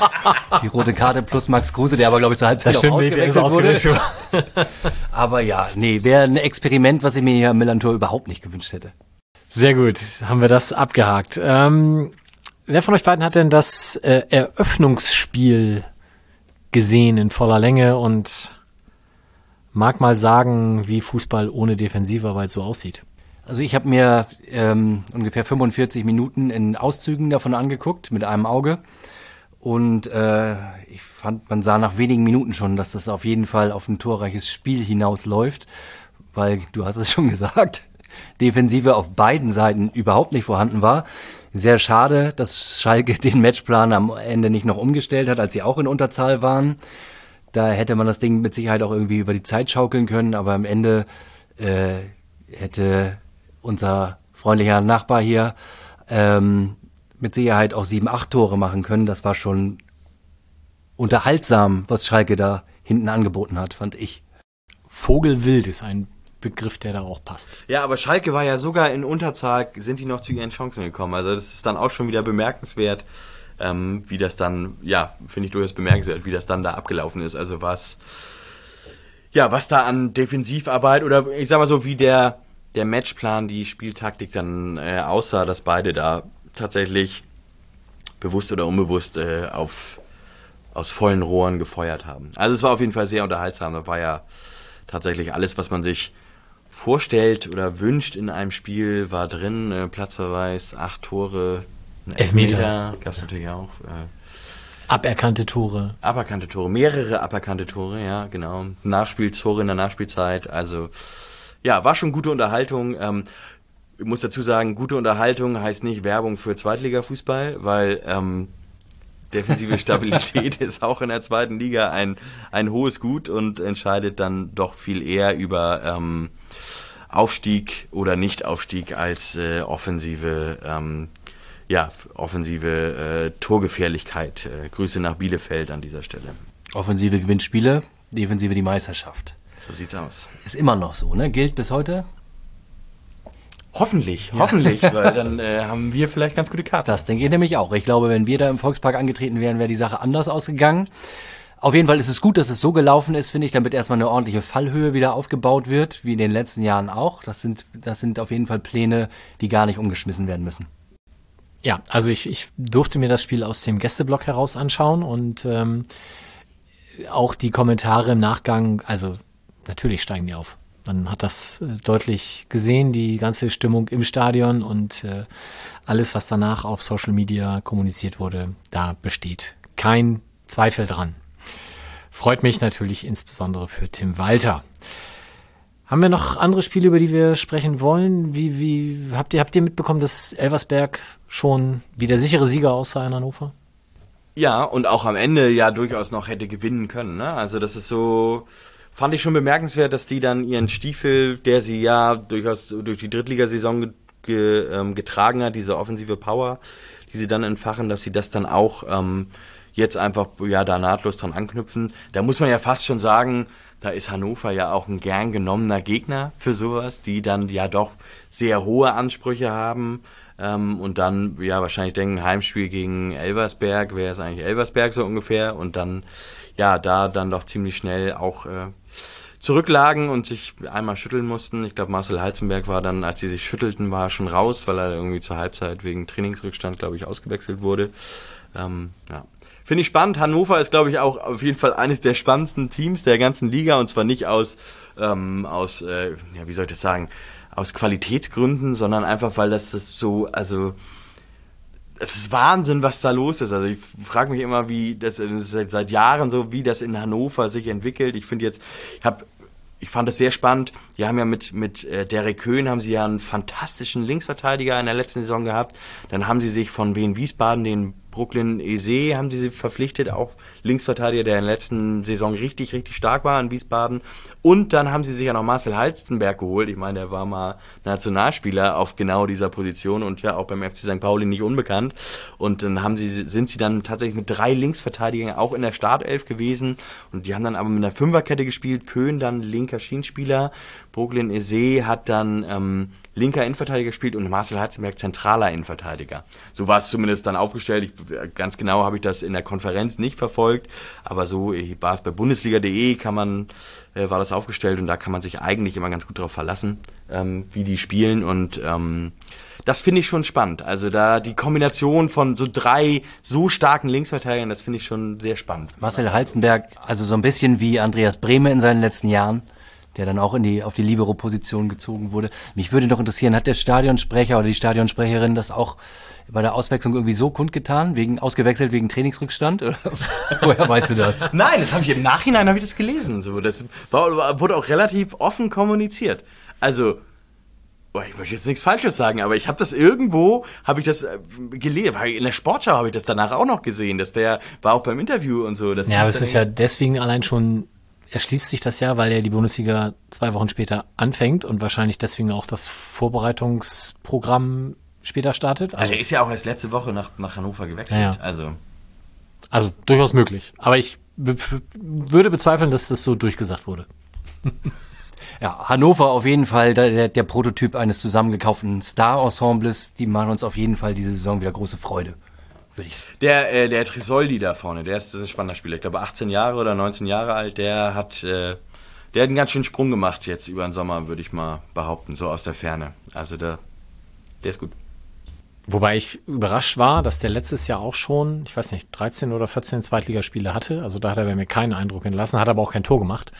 Die rote Karte plus Max Kruse, der aber, glaube ich, zur Halbzeit stimmt, auch ist ausgewechselt wurde. ausgewechselt. Aber ja, nee, wäre ein Experiment, was ich mir hier am Millantor überhaupt nicht gewünscht hätte. Sehr gut, haben wir das abgehakt. Ähm, wer von euch beiden hat denn das äh, Eröffnungsspiel gesehen in voller Länge und mag mal sagen, wie Fußball ohne Defensivarbeit so aussieht? Also ich habe mir ähm, ungefähr 45 Minuten in Auszügen davon angeguckt, mit einem Auge. Und äh, ich fand, man sah nach wenigen Minuten schon, dass das auf jeden Fall auf ein torreiches Spiel hinausläuft. Weil, du hast es schon gesagt, Defensive auf beiden Seiten überhaupt nicht vorhanden war. Sehr schade, dass Schalke den Matchplan am Ende nicht noch umgestellt hat, als sie auch in Unterzahl waren. Da hätte man das Ding mit Sicherheit auch irgendwie über die Zeit schaukeln können, aber am Ende äh, hätte unser freundlicher Nachbar hier ähm, mit Sicherheit auch sieben, acht Tore machen können. Das war schon unterhaltsam, was Schalke da hinten angeboten hat, fand ich. Vogelwild ist ein Begriff, der da auch passt. Ja, aber Schalke war ja sogar in Unterzahl, sind die noch zu ihren Chancen gekommen. Also das ist dann auch schon wieder bemerkenswert, ähm, wie das dann, ja, finde ich durchaus bemerkenswert, wie das dann da abgelaufen ist. Also was, ja, was da an Defensivarbeit oder ich sag mal so, wie der, der Matchplan, die Spieltaktik dann äh, aussah, dass beide da tatsächlich bewusst oder unbewusst äh, auf, aus vollen Rohren gefeuert haben. Also es war auf jeden Fall sehr unterhaltsam. Da war ja tatsächlich alles, was man sich vorstellt oder wünscht in einem Spiel, war drin. Äh, Platzverweis, acht Tore, ein Elfmeter. gab es natürlich auch. Äh, Aberkannte Tore. aberkannte Tore, mehrere aberkannte Tore, ja, genau. Nachspieltore in der Nachspielzeit. Also, ja, war schon gute Unterhaltung. Ähm, ich muss dazu sagen, gute Unterhaltung heißt nicht Werbung für Zweitligafußball, weil ähm, defensive Stabilität ist auch in der zweiten Liga ein, ein hohes Gut und entscheidet dann doch viel eher über ähm, Aufstieg oder Nicht-Aufstieg als äh, offensive, ähm, ja, offensive äh, Torgefährlichkeit. Äh, Grüße nach Bielefeld an dieser Stelle. Offensive gewinnt Spiele, Defensive die Meisterschaft. So sieht's aus. Ist immer noch so, ne? Gilt bis heute. Hoffentlich, hoffentlich, weil dann äh, haben wir vielleicht ganz gute Karten. Das denke ich nämlich auch. Ich glaube, wenn wir da im Volkspark angetreten wären, wäre die Sache anders ausgegangen. Auf jeden Fall ist es gut, dass es so gelaufen ist, finde ich, damit erstmal eine ordentliche Fallhöhe wieder aufgebaut wird, wie in den letzten Jahren auch. Das sind, das sind auf jeden Fall Pläne, die gar nicht umgeschmissen werden müssen. Ja, also ich, ich durfte mir das Spiel aus dem Gästeblock heraus anschauen und ähm, auch die Kommentare im Nachgang, also natürlich steigen die auf. Man hat das äh, deutlich gesehen, die ganze Stimmung im Stadion und äh, alles, was danach auf Social Media kommuniziert wurde, da besteht kein Zweifel dran. Freut mich natürlich insbesondere für Tim Walter. Haben wir noch andere Spiele, über die wir sprechen wollen? Wie, wie habt ihr, habt ihr mitbekommen, dass Elversberg schon wie der sichere Sieger aussah in Hannover? Ja, und auch am Ende ja durchaus noch hätte gewinnen können. Ne? Also das ist so, fand ich schon bemerkenswert, dass die dann ihren Stiefel, der sie ja durchaus durch die Drittligasaison ge, ähm, getragen hat, diese offensive Power, die sie dann entfachen, dass sie das dann auch ähm, jetzt einfach ja da nahtlos dran anknüpfen. Da muss man ja fast schon sagen, da ist Hannover ja auch ein gern genommener Gegner für sowas, die dann ja doch sehr hohe Ansprüche haben. Ähm, und dann ja wahrscheinlich denken, Heimspiel gegen Elversberg, wer ist eigentlich Elversberg so ungefähr? Und dann ja da dann doch ziemlich schnell auch äh, zurücklagen und sich einmal schütteln mussten. Ich glaube, Marcel Heizenberg war dann, als sie sich schüttelten, war schon raus, weil er irgendwie zur Halbzeit wegen Trainingsrückstand, glaube ich, ausgewechselt wurde. Ähm, ja. Finde ich spannend. Hannover ist, glaube ich, auch auf jeden Fall eines der spannendsten Teams der ganzen Liga und zwar nicht aus, ähm, aus äh, ja, wie soll ich das sagen, aus Qualitätsgründen, sondern einfach, weil das, das so, also es ist Wahnsinn, was da los ist. Also ich frage mich immer, wie das, das seit Jahren so, wie das in Hannover sich entwickelt. Ich finde jetzt, ich habe ich fand das sehr spannend. Die haben ja mit, mit äh, Derek Köhn haben sie ja einen fantastischen Linksverteidiger in der letzten Saison gehabt. Dann haben sie sich von Wien Wiesbaden den Brooklyn Eze haben sie verpflichtet, auch Linksverteidiger, der in der letzten Saison richtig, richtig stark war in Wiesbaden. Und dann haben sie sich ja noch Marcel Halstenberg geholt. Ich meine, der war mal Nationalspieler auf genau dieser Position und ja auch beim FC St. Pauli nicht unbekannt. Und dann haben sie, sind sie dann tatsächlich mit drei Linksverteidigern auch in der Startelf gewesen. Und die haben dann aber mit einer Fünferkette gespielt. Köhn dann linker Schienspieler. Brooklyn Eze hat dann ähm, linker Innenverteidiger gespielt und Marcel Heizenberg zentraler Innenverteidiger. So war es zumindest dann aufgestellt. Ich, ganz genau habe ich das in der Konferenz nicht verfolgt, aber so war es bei Bundesliga.de kann man äh, war das aufgestellt und da kann man sich eigentlich immer ganz gut darauf verlassen, ähm, wie die spielen und ähm, das finde ich schon spannend. Also da die Kombination von so drei so starken Linksverteidigern, das finde ich schon sehr spannend. Marcel Halzenberg, also so ein bisschen wie Andreas Brehme in seinen letzten Jahren der dann auch in die, auf die Libero-Position gezogen wurde. Mich würde noch interessieren, hat der Stadionsprecher oder die Stadionsprecherin das auch bei der Auswechslung irgendwie so kundgetan, wegen ausgewechselt wegen Trainingsrückstand? Oder woher weißt du das? Nein, das habe ich im Nachhinein habe ich das gelesen. So, das war, wurde auch relativ offen kommuniziert. Also ich möchte jetzt nichts Falsches sagen, aber ich habe das irgendwo, habe ich das äh, gelesen, in der Sportschau habe ich das danach auch noch gesehen, dass der war auch beim Interview und so. ja, aber es ist ja deswegen allein schon erschließt sich das ja, weil ja die Bundesliga zwei Wochen später anfängt und wahrscheinlich deswegen auch das Vorbereitungsprogramm später startet. Also, also er ist ja auch erst letzte Woche nach, nach Hannover gewechselt. Ja. Also. also durchaus möglich. Aber ich würde bezweifeln, dass das so durchgesagt wurde. Ja, Hannover auf jeden Fall der, der Prototyp eines zusammengekauften Star-Ensembles. Die machen uns auf jeden Fall diese Saison wieder große Freude. Der, äh, der Trisoldi da vorne, der ist, das ist ein spannender Spieler. Ich glaube, 18 Jahre oder 19 Jahre alt, der hat, äh, der hat einen ganz schönen Sprung gemacht jetzt über den Sommer, würde ich mal behaupten, so aus der Ferne. Also der, der ist gut. Wobei ich überrascht war, dass der letztes Jahr auch schon, ich weiß nicht, 13 oder 14 Zweitligaspiele hatte. Also da hat er mir keinen Eindruck hinterlassen, hat aber auch kein Tor gemacht.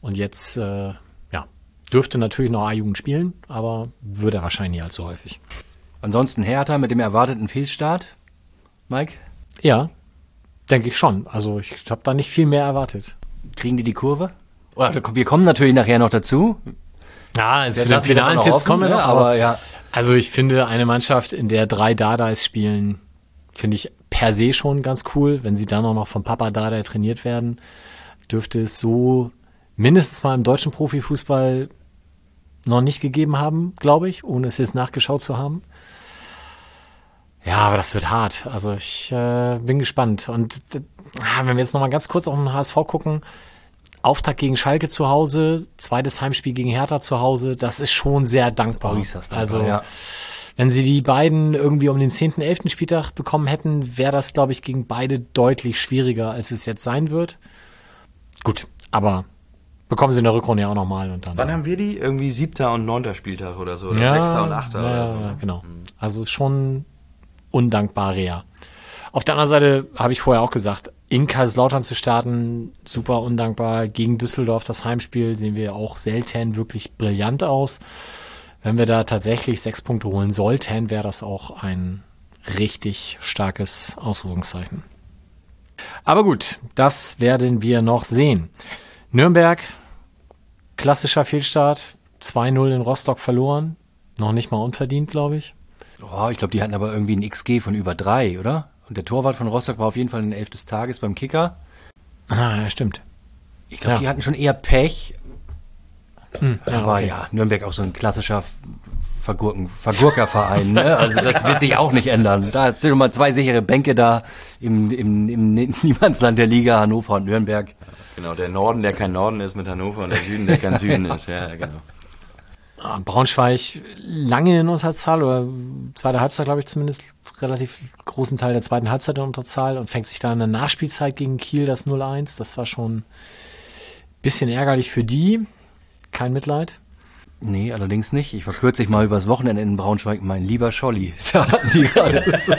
Und jetzt, äh, ja, dürfte natürlich noch A-Jugend spielen, aber würde er wahrscheinlich nicht allzu häufig. Ansonsten Hertha mit dem erwarteten Fehlstart. Mike? Ja, denke ich schon. Also ich habe da nicht viel mehr erwartet. Kriegen die die Kurve? Oder wir kommen natürlich nachher noch dazu. Ja, jetzt für den finalen Tipps kommen wir noch. Aber, ja. Also ich finde eine Mannschaft, in der drei Dadais spielen, finde ich per se schon ganz cool. Wenn sie dann auch noch vom Papa Dardai trainiert werden, dürfte es so mindestens mal im deutschen Profifußball noch nicht gegeben haben, glaube ich, ohne es jetzt nachgeschaut zu haben. Ja, aber das wird hart. Also ich äh, bin gespannt. Und äh, wenn wir jetzt noch mal ganz kurz auf den HSV gucken, Auftakt gegen Schalke zu Hause, zweites Heimspiel gegen Hertha zu Hause, das ist schon sehr dankbar. dankbar also ja. wenn sie die beiden irgendwie um den 10., 11. Spieltag bekommen hätten, wäre das, glaube ich, gegen beide deutlich schwieriger, als es jetzt sein wird. Gut, aber bekommen sie in der Rückrunde ja auch nochmal. Und dann, Wann haben wir die? Irgendwie siebter und neunter Spieltag oder so. Oder ja, sechster und achter ja, oder so. Ja, genau. Mhm. Also schon undankbare ja. Auf der anderen Seite habe ich vorher auch gesagt, in Kaiserslautern zu starten, super undankbar. Gegen Düsseldorf das Heimspiel sehen wir auch selten wirklich brillant aus. Wenn wir da tatsächlich sechs Punkte holen sollten, wäre das auch ein richtig starkes Ausrufungszeichen. Aber gut, das werden wir noch sehen. Nürnberg, klassischer Fehlstart, 2-0 in Rostock verloren. Noch nicht mal unverdient, glaube ich. Oh, ich glaube, die hatten aber irgendwie ein XG von über drei, oder? Und der Torwart von Rostock war auf jeden Fall ein Elf des Tages beim Kicker. Ah, ja, stimmt. Ich glaube, ja. die hatten schon eher Pech. Hm, ja, aber okay. ja, Nürnberg auch so ein klassischer Vergurken, Vergurkerverein. Ne? Also das wird sich auch nicht ändern. Da sind schon mal zwei sichere Bänke da im, im, im Niemandsland der Liga, Hannover und Nürnberg. Genau, der Norden, der kein Norden ist mit Hannover und der Süden, der kein Süden ist. Ja, genau. Ah, Braunschweig lange in Unterzahl oder zweite Halbzeit, glaube ich zumindest, relativ großen Teil der zweiten Halbzeit in Unterzahl und fängt sich dann in der Nachspielzeit gegen Kiel das 0-1. Das war schon ein bisschen ärgerlich für die. Kein Mitleid. Nee, allerdings nicht. Ich war kürzlich mal übers Wochenende in Braunschweig, mein lieber Scholli. Da die gerade das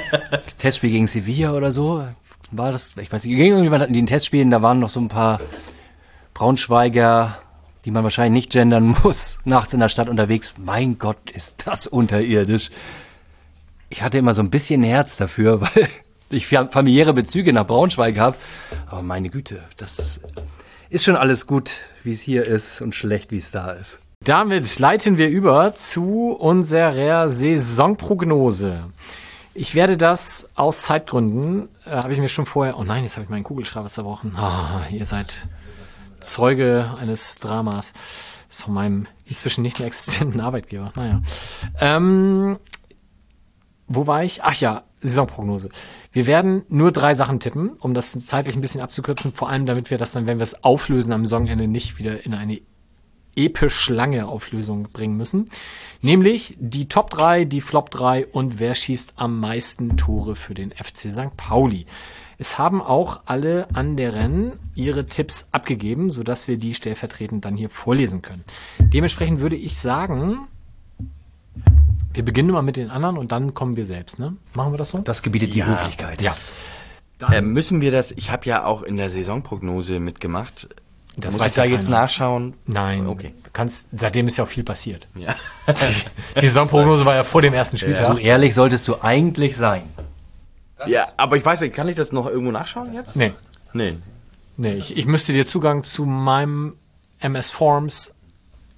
Testspiel gegen Sevilla oder so. War das, ich weiß nicht, gegen irgendjemand hatten die ein Testspiel da waren noch so ein paar Braunschweiger die man wahrscheinlich nicht gendern muss, nachts in der Stadt unterwegs. Mein Gott, ist das unterirdisch. Ich hatte immer so ein bisschen Herz dafür, weil ich familiäre Bezüge nach Braunschweig habe. Aber meine Güte, das ist schon alles gut, wie es hier ist und schlecht, wie es da ist. Damit leiten wir über zu unserer Saisonprognose. Ich werde das aus Zeitgründen, äh, habe ich mir schon vorher, oh nein, jetzt habe ich meinen Kugelschreiber zerbrochen. Ah, ihr seid Zeuge eines Dramas. Von meinem inzwischen nicht mehr existenten Arbeitgeber. Naja. Ähm, wo war ich? Ach ja, Saisonprognose. Wir werden nur drei Sachen tippen, um das zeitlich ein bisschen abzukürzen. Vor allem, damit wir das dann, wenn wir es auflösen am Saisonende, nicht wieder in eine episch lange Auflösung bringen müssen. Nämlich die Top 3, die Flop 3 und wer schießt am meisten Tore für den FC St. Pauli. Es haben auch alle anderen ihre Tipps abgegeben, sodass wir die stellvertretend dann hier vorlesen können. Dementsprechend würde ich sagen, wir beginnen mal mit den anderen und dann kommen wir selbst. Ne? Machen wir das so? Das gebietet die Höflichkeit. Ja. Äh, müssen wir das, ich habe ja auch in der Saisonprognose mitgemacht. Das Muss weiß ich da ja jetzt nachschauen? Nein, Okay. kannst, seitdem ist ja auch viel passiert. Ja. Die Saisonprognose war ja vor dem ersten Spieltag. So ehrlich solltest du eigentlich sein. Ja, aber ich weiß nicht, kann ich das noch irgendwo nachschauen jetzt? Nee, Nee. nee ich, ich müsste dir Zugang zu meinem MS Forms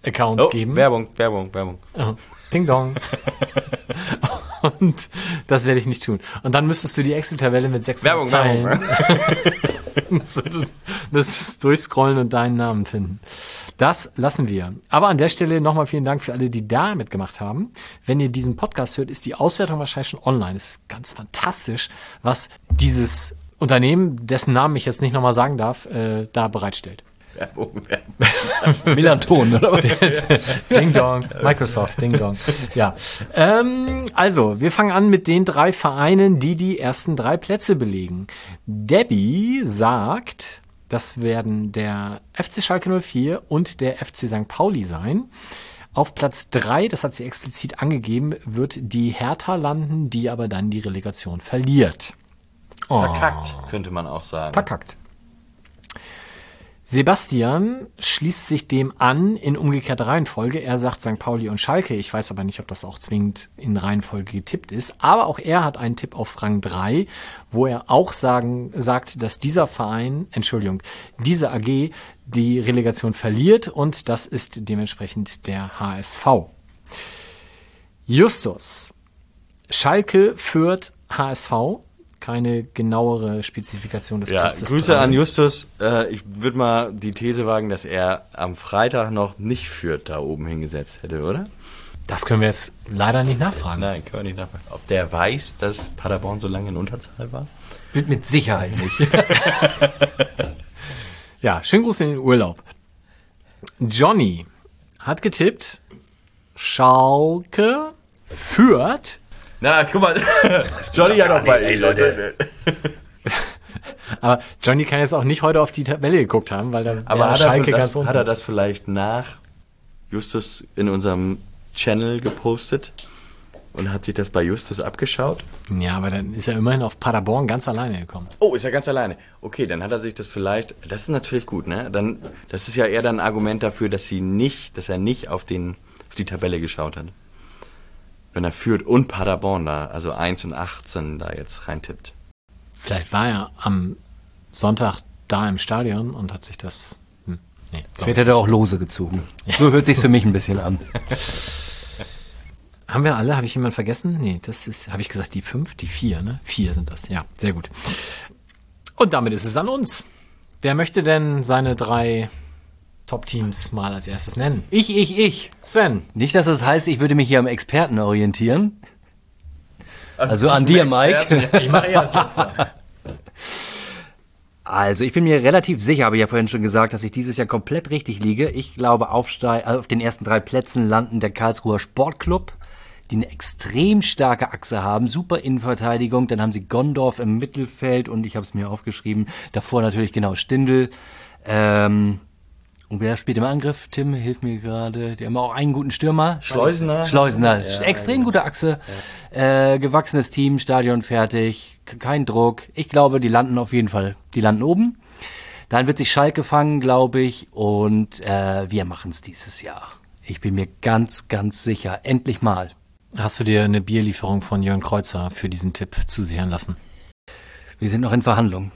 Account Oh, geben. Werbung, Werbung, Werbung. Oh, Ding dong. Und das werde ich nicht tun. Und dann müsstest du die Excel-Tabelle mit 600 Werbung, Zeilen Werbung. müsstest du- müsstest durchscrollen und deinen Namen finden. Das lassen wir. Aber an der Stelle nochmal vielen Dank für alle, die da mitgemacht haben. Wenn ihr diesen Podcast hört, ist die Auswertung wahrscheinlich schon online. Es ist ganz fantastisch, was dieses Unternehmen, dessen Namen ich jetzt nicht nochmal sagen darf, äh, da bereitstellt. Werbung, Werbung. Millanton, oder was? Ding Dong, Microsoft, Ding Dong. Ja. Ähm, also, wir fangen an mit den drei Vereinen, die die ersten drei Plätze belegen. Debbie sagt, das werden der FC Schalke 04 und der FC St. Pauli sein. Auf Platz drei, das hat sie explizit angegeben, wird die Hertha landen, die aber dann die Relegation verliert. Verkackt, könnte man auch sagen. Verkackt. Sebastian schließt sich dem an in umgekehrter Reihenfolge. Er sagt St. Pauli und Schalke. Ich weiß aber nicht, ob das auch zwingend in Reihenfolge getippt ist. Aber auch er hat einen Tipp auf Rang 3, wo er auch sagen, sagt, dass dieser Verein, Entschuldigung, diese AG die Relegation verliert und das ist dementsprechend der HSV. Justus. Schalke führt HSV. Keine genauere Spezifikation des Ja, Platzes. Grüße drei. an Justus. Äh, ich würde mal die These wagen, dass er am Freitag noch nicht Fürth da oben hingesetzt hätte, oder? Das können wir jetzt leider nicht nachfragen. Nein, können wir nicht nachfragen. Ob der weiß, dass Paderborn so lange in Unterzahl war? Wird mit Sicherheit nicht. Ja, schönen Gruß in den Urlaub. Johnny hat getippt, Schalke führt. Na, guck mal. Johnny hat auch bei. Ey, Leute. Aber Johnny kann jetzt auch nicht heute auf die Tabelle geguckt haben, weil da Aber hat er, Schalke das, ganz unten. hat er das vielleicht nach Justus in unserem Channel gepostet? Und hat sich das bei Justus abgeschaut? Ja, aber dann ist er immerhin auf Paderborn ganz alleine gekommen. Oh, ist er ganz alleine. Okay, dann hat er sich das vielleicht. Das ist natürlich gut, ne? Dann, das ist ja eher dann ein Argument dafür, dass sie nicht, dass er nicht auf den, auf die Tabelle geschaut hat. Wenn er führt und Paderborn da, also 1 und 18 da jetzt reintippt. Vielleicht war er am Sonntag da im Stadion und hat sich das. Hm, nee, Vielleicht hat er auch Lose gezogen. So hört sich's für mich ein bisschen an. Haben wir alle? Habe ich jemanden vergessen? Nee, das ist, habe ich gesagt, die fünf, die vier, ne? Vier sind das, ja, sehr gut. Und damit ist es an uns. Wer möchte denn seine drei Top-Teams mal als erstes nennen? Ich, ich, ich. Sven. Nicht, dass das heißt, ich würde mich hier am Experten orientieren. Also an dir, Mike. Ich mache eher das letzte. Also, ich bin mir relativ sicher, habe ich ja vorhin schon gesagt, dass ich dieses Jahr komplett richtig liege. Ich glaube, aufsteig, also auf den ersten drei Plätzen landen der Karlsruher Sportclub, die eine extrem starke Achse haben, super Innenverteidigung. Dann haben sie Gondorf im Mittelfeld und ich habe es mir aufgeschrieben. Davor natürlich genau Stindl. Ähm, und wer spielt im Angriff? Tim, hilf mir gerade. Die haben auch einen guten Stürmer. Schleusener. Schleusener. Extrem gute Achse. Äh, gewachsenes Team, Stadion fertig. Kein Druck. Ich glaube, die landen auf jeden Fall. Die landen oben. Dann wird sich Schalke fangen, glaube ich. Und äh, wir machen es dieses Jahr. Ich bin mir ganz, ganz sicher. Endlich mal. Hast du dir eine Bierlieferung von Jörn Kreuzer für diesen Tipp zusichern lassen? Wir sind noch in Verhandlungen.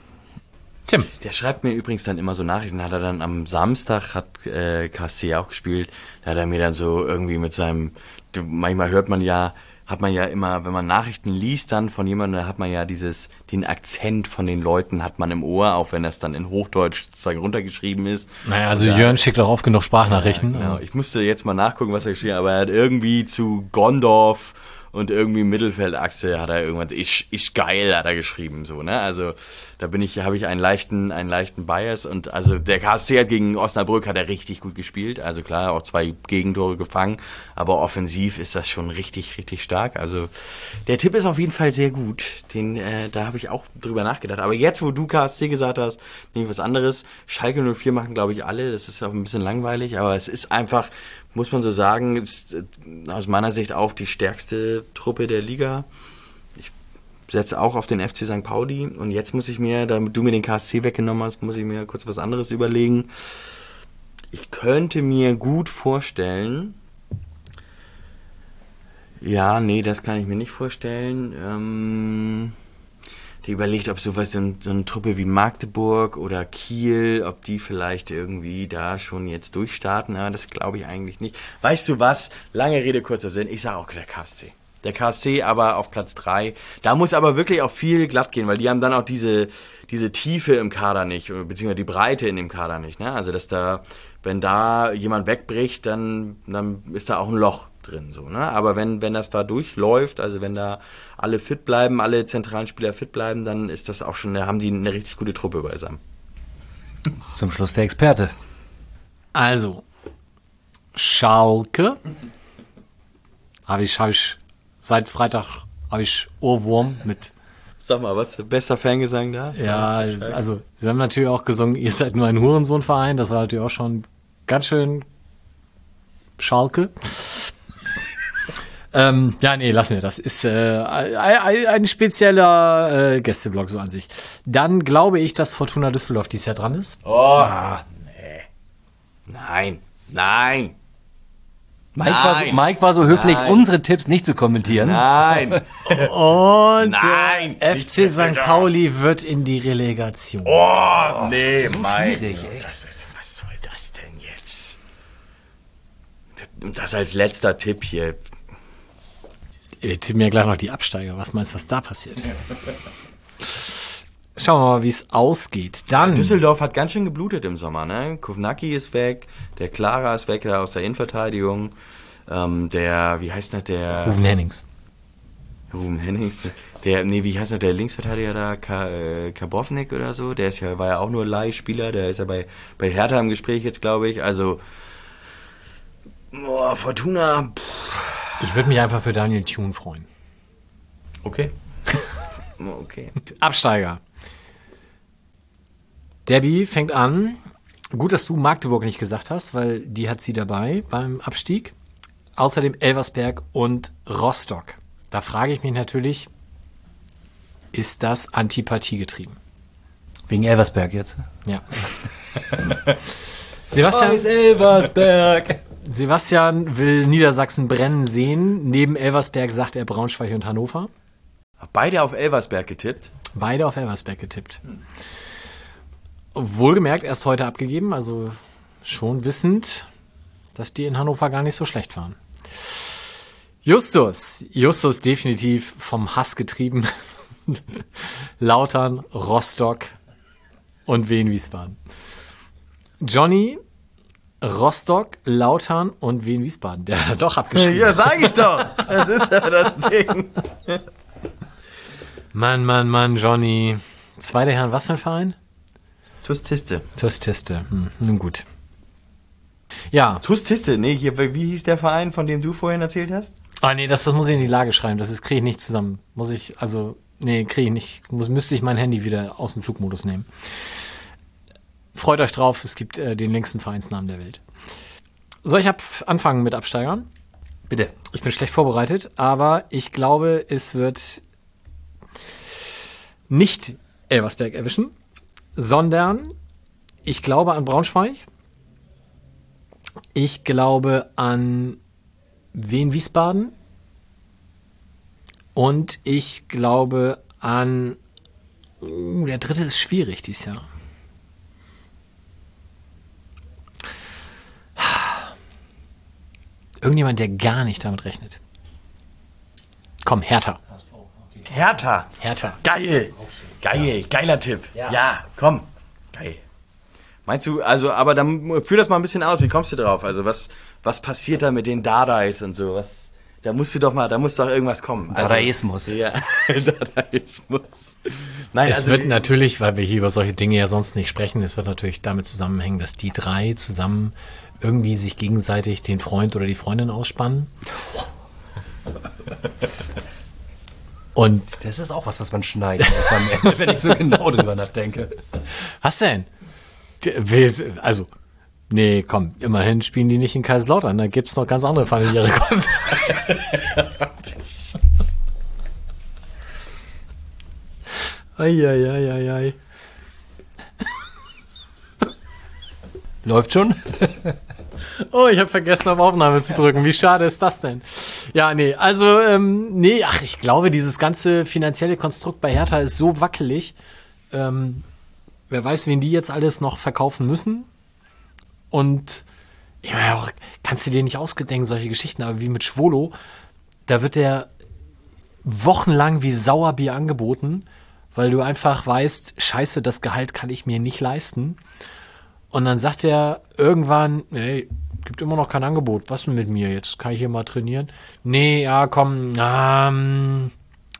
Tim. Der schreibt mir übrigens dann immer so Nachrichten. Hat er dann am Samstag, hat äh, KSC auch gespielt, da hat er mir dann so irgendwie mit seinem, manchmal hört man ja, hat man ja immer, wenn man Nachrichten liest dann von jemandem, da hat man ja dieses, den Akzent von den Leuten hat man im Ohr, auch wenn das dann in Hochdeutsch sozusagen runtergeschrieben ist. Naja, also Ja. Jörn schickt auch oft genug Sprachnachrichten. Ja, genau. Ich musste jetzt mal nachgucken, was er geschrieben hat, aber er hat irgendwie zu Gondorf und irgendwie Mittelfeldachse hat er irgendwas, ist, ist geil, hat er geschrieben, so, ne? Also, da bin ich, habe ich einen leichten, einen leichten Bias und also der KSC hat gegen Osnabrück hat er richtig gut gespielt, also klar, auch zwei Gegentore gefangen, aber offensiv ist das schon richtig, richtig stark. Also, der Tipp ist auf jeden Fall sehr gut, den, äh, da habe ich auch drüber nachgedacht. Aber jetzt, wo du KSC gesagt hast, nehme ich was anderes. Schalke 04 machen, glaube ich, alle, das ist auch ein bisschen langweilig, aber es ist einfach, muss man so sagen, ist, äh, aus meiner Sicht auch die stärkste Truppe der Liga. Ich setze auch auf den FC St. Pauli und jetzt muss ich mir, damit du mir den KSC weggenommen hast, muss ich mir kurz was anderes überlegen. Ich könnte mir gut vorstellen, ja, nee, das kann ich mir nicht vorstellen. Ähm, der überlegt, ob sowas, so, so eine Truppe wie Magdeburg oder Kiel, ob die vielleicht irgendwie da schon jetzt durchstarten. Aber das glaube ich eigentlich nicht. Weißt du was? Lange Rede, kurzer Sinn. Ich sage auch der KSC. Der KSC aber auf Platz 3. Da muss aber wirklich auch viel glatt gehen, weil die haben dann auch diese, diese Tiefe im Kader nicht, beziehungsweise die Breite in dem Kader nicht. Ne? Also, dass da, wenn da jemand wegbricht, dann, dann ist da auch ein Loch drin. So, ne? Aber wenn, wenn das da durchläuft, also wenn da alle fit bleiben, alle zentralen Spieler fit bleiben, dann ist das auch schon, da haben die eine richtig gute Truppe beisammen. Zum Schluss der Experte. Also, Schalke. Habe ich, habe ich, seit Freitag habe ich Ohrwurm mit, Sag mal, was bester Fangesang da? ja, also, sie haben natürlich auch gesungen, ihr seid nur ein Hurensohnverein, das war natürlich auch schon ganz schön Schalke. Ähm, ja, nee, lassen wir. Das ist äh, ein, spezieller äh, Gästeblock so an sich. Dann glaube ich, dass Fortuna Düsseldorf dieses Jahr dran ist. Oh, nee. Nein, nein, Mike war, so. Mike war so höflich, Nein. unsere Tipps nicht zu kommentieren. nein. Und Nein, der FC St. Pauli wird in die Relegation. Oh, nee, Mike. schwierig, echt. Das ist, was soll das denn jetzt? Und das als letzter Tipp hier. Wir tippen ja gleich noch die Absteiger. Was meinst du, was da passiert? Schauen wir mal, wie es ausgeht. Dann, Düsseldorf hat ganz schön geblutet im Sommer, ne? Kovnacki ist weg, der Clara ist weg, der aus der Innenverteidigung. Ähm, der, wie heißt das, der Rufen Hennings. Ruben Hennings, der, nee, wie heißt das, der Linksverteidiger da, Ka, äh, Kabovnik oder so, der ist ja, war ja auch nur Leihspieler, der ist ja bei, bei Hertha im Gespräch jetzt, glaube ich. Also, boah, Fortuna, pff, Ich würde mich einfach für Daniel Thune freuen. okay. okay. Absteiger. Debbie fängt an. Gut, dass du Magdeburg nicht gesagt hast, weil die hat sie dabei beim Abstieg. Außerdem Elversberg und Rostock. Da frage ich mich natürlich, ist das Antipathie getrieben? Wegen Elversberg jetzt. Ja. Sebastian, Elversberg. Sebastian will Niedersachsen brennen sehen. Neben Elversberg sagt er Braunschweig und Hannover. Beide auf Elversberg getippt. Beide auf Elversberg getippt. Wohlgemerkt, erst heute abgegeben, also schon wissend, dass die in Hannover gar nicht so schlecht waren. Justus, Justus definitiv vom Hass getrieben. Lautern, Rostock und Wien Wiesbaden. Johnny, Rostock, Lautern und Wien Wiesbaden. Der hat doch abgeschrieben. Ja, sag ich doch. Das ist ja das Ding. Mann, Mann, Mann, Johnny. Zweiter Herren, was für ein Verein? Tustiste. Tustiste. Hm, nun gut. Ja. Tustiste, nee, hier, wie hieß der Verein, von dem du vorhin erzählt hast? Ah, nee, das, das muss ich in die Lage schreiben. Das kriege ich nicht zusammen. Muss ich, also, nee, kriege ich nicht. Muss, müsste ich mein Handy wieder aus dem Flugmodus nehmen. Freut euch drauf, es gibt äh, den längsten Vereinsnamen der Welt. Soll ich ab anfangen mit Absteigern? Bitte. Ich bin schlecht vorbereitet, aber ich glaube, es wird nicht Elversberg erwischen, sondern ich glaube an Braunschweig. Ich glaube an Wien Wiesbaden. Und ich glaube an. Uh, der dritte ist schwierig dieses Jahr. Irgendjemand, der gar nicht damit rechnet. Komm, Hertha. Hertha. Hertha. Geil. Geil. Geiler Tipp. Ja. komm. Geil. Meinst du, also, aber dann führ das mal ein bisschen aus. Wie kommst du drauf? Also, was, was passiert da mit den Dadais und so? Was, da musst du doch mal, da muss doch irgendwas kommen. Also, Dadaismus. Ja, Dadaismus. Nein, Es also, wird natürlich, weil wir hier über solche Dinge ja sonst nicht sprechen, es wird natürlich damit zusammenhängen, dass die drei zusammen irgendwie sich gegenseitig den Freund oder die Freundin ausspannen. Und Das ist auch was, was man schneiden muss am Ende, wenn ich so genau drüber nachdenke. was denn? Also, nee, komm, immerhin spielen die nicht in Kaiserslautern, da gibt es noch ganz andere familiäre Konzerte. Eieieiei. Läuft schon? Oh, ich habe vergessen, auf Aufnahme zu drücken. Wie schade ist das denn? Ja, nee, also, ähm, nee, ach, ich glaube, dieses ganze finanzielle Konstrukt bei Hertha ist so wackelig. Ähm, wer weiß, wen die jetzt alles noch verkaufen müssen. Und ich meine auch, kannst du dir nicht ausgedenken, solche Geschichten, aber wie mit Schwolo, da wird der wochenlang wie Sauerbier angeboten, weil du einfach weißt, scheiße, das Gehalt kann ich mir nicht leisten. Und dann sagt er irgendwann, ey, gibt immer noch kein Angebot. Was denn mit mir? Jetzt kann ich hier mal trainieren. Nee, ja, komm, ähm,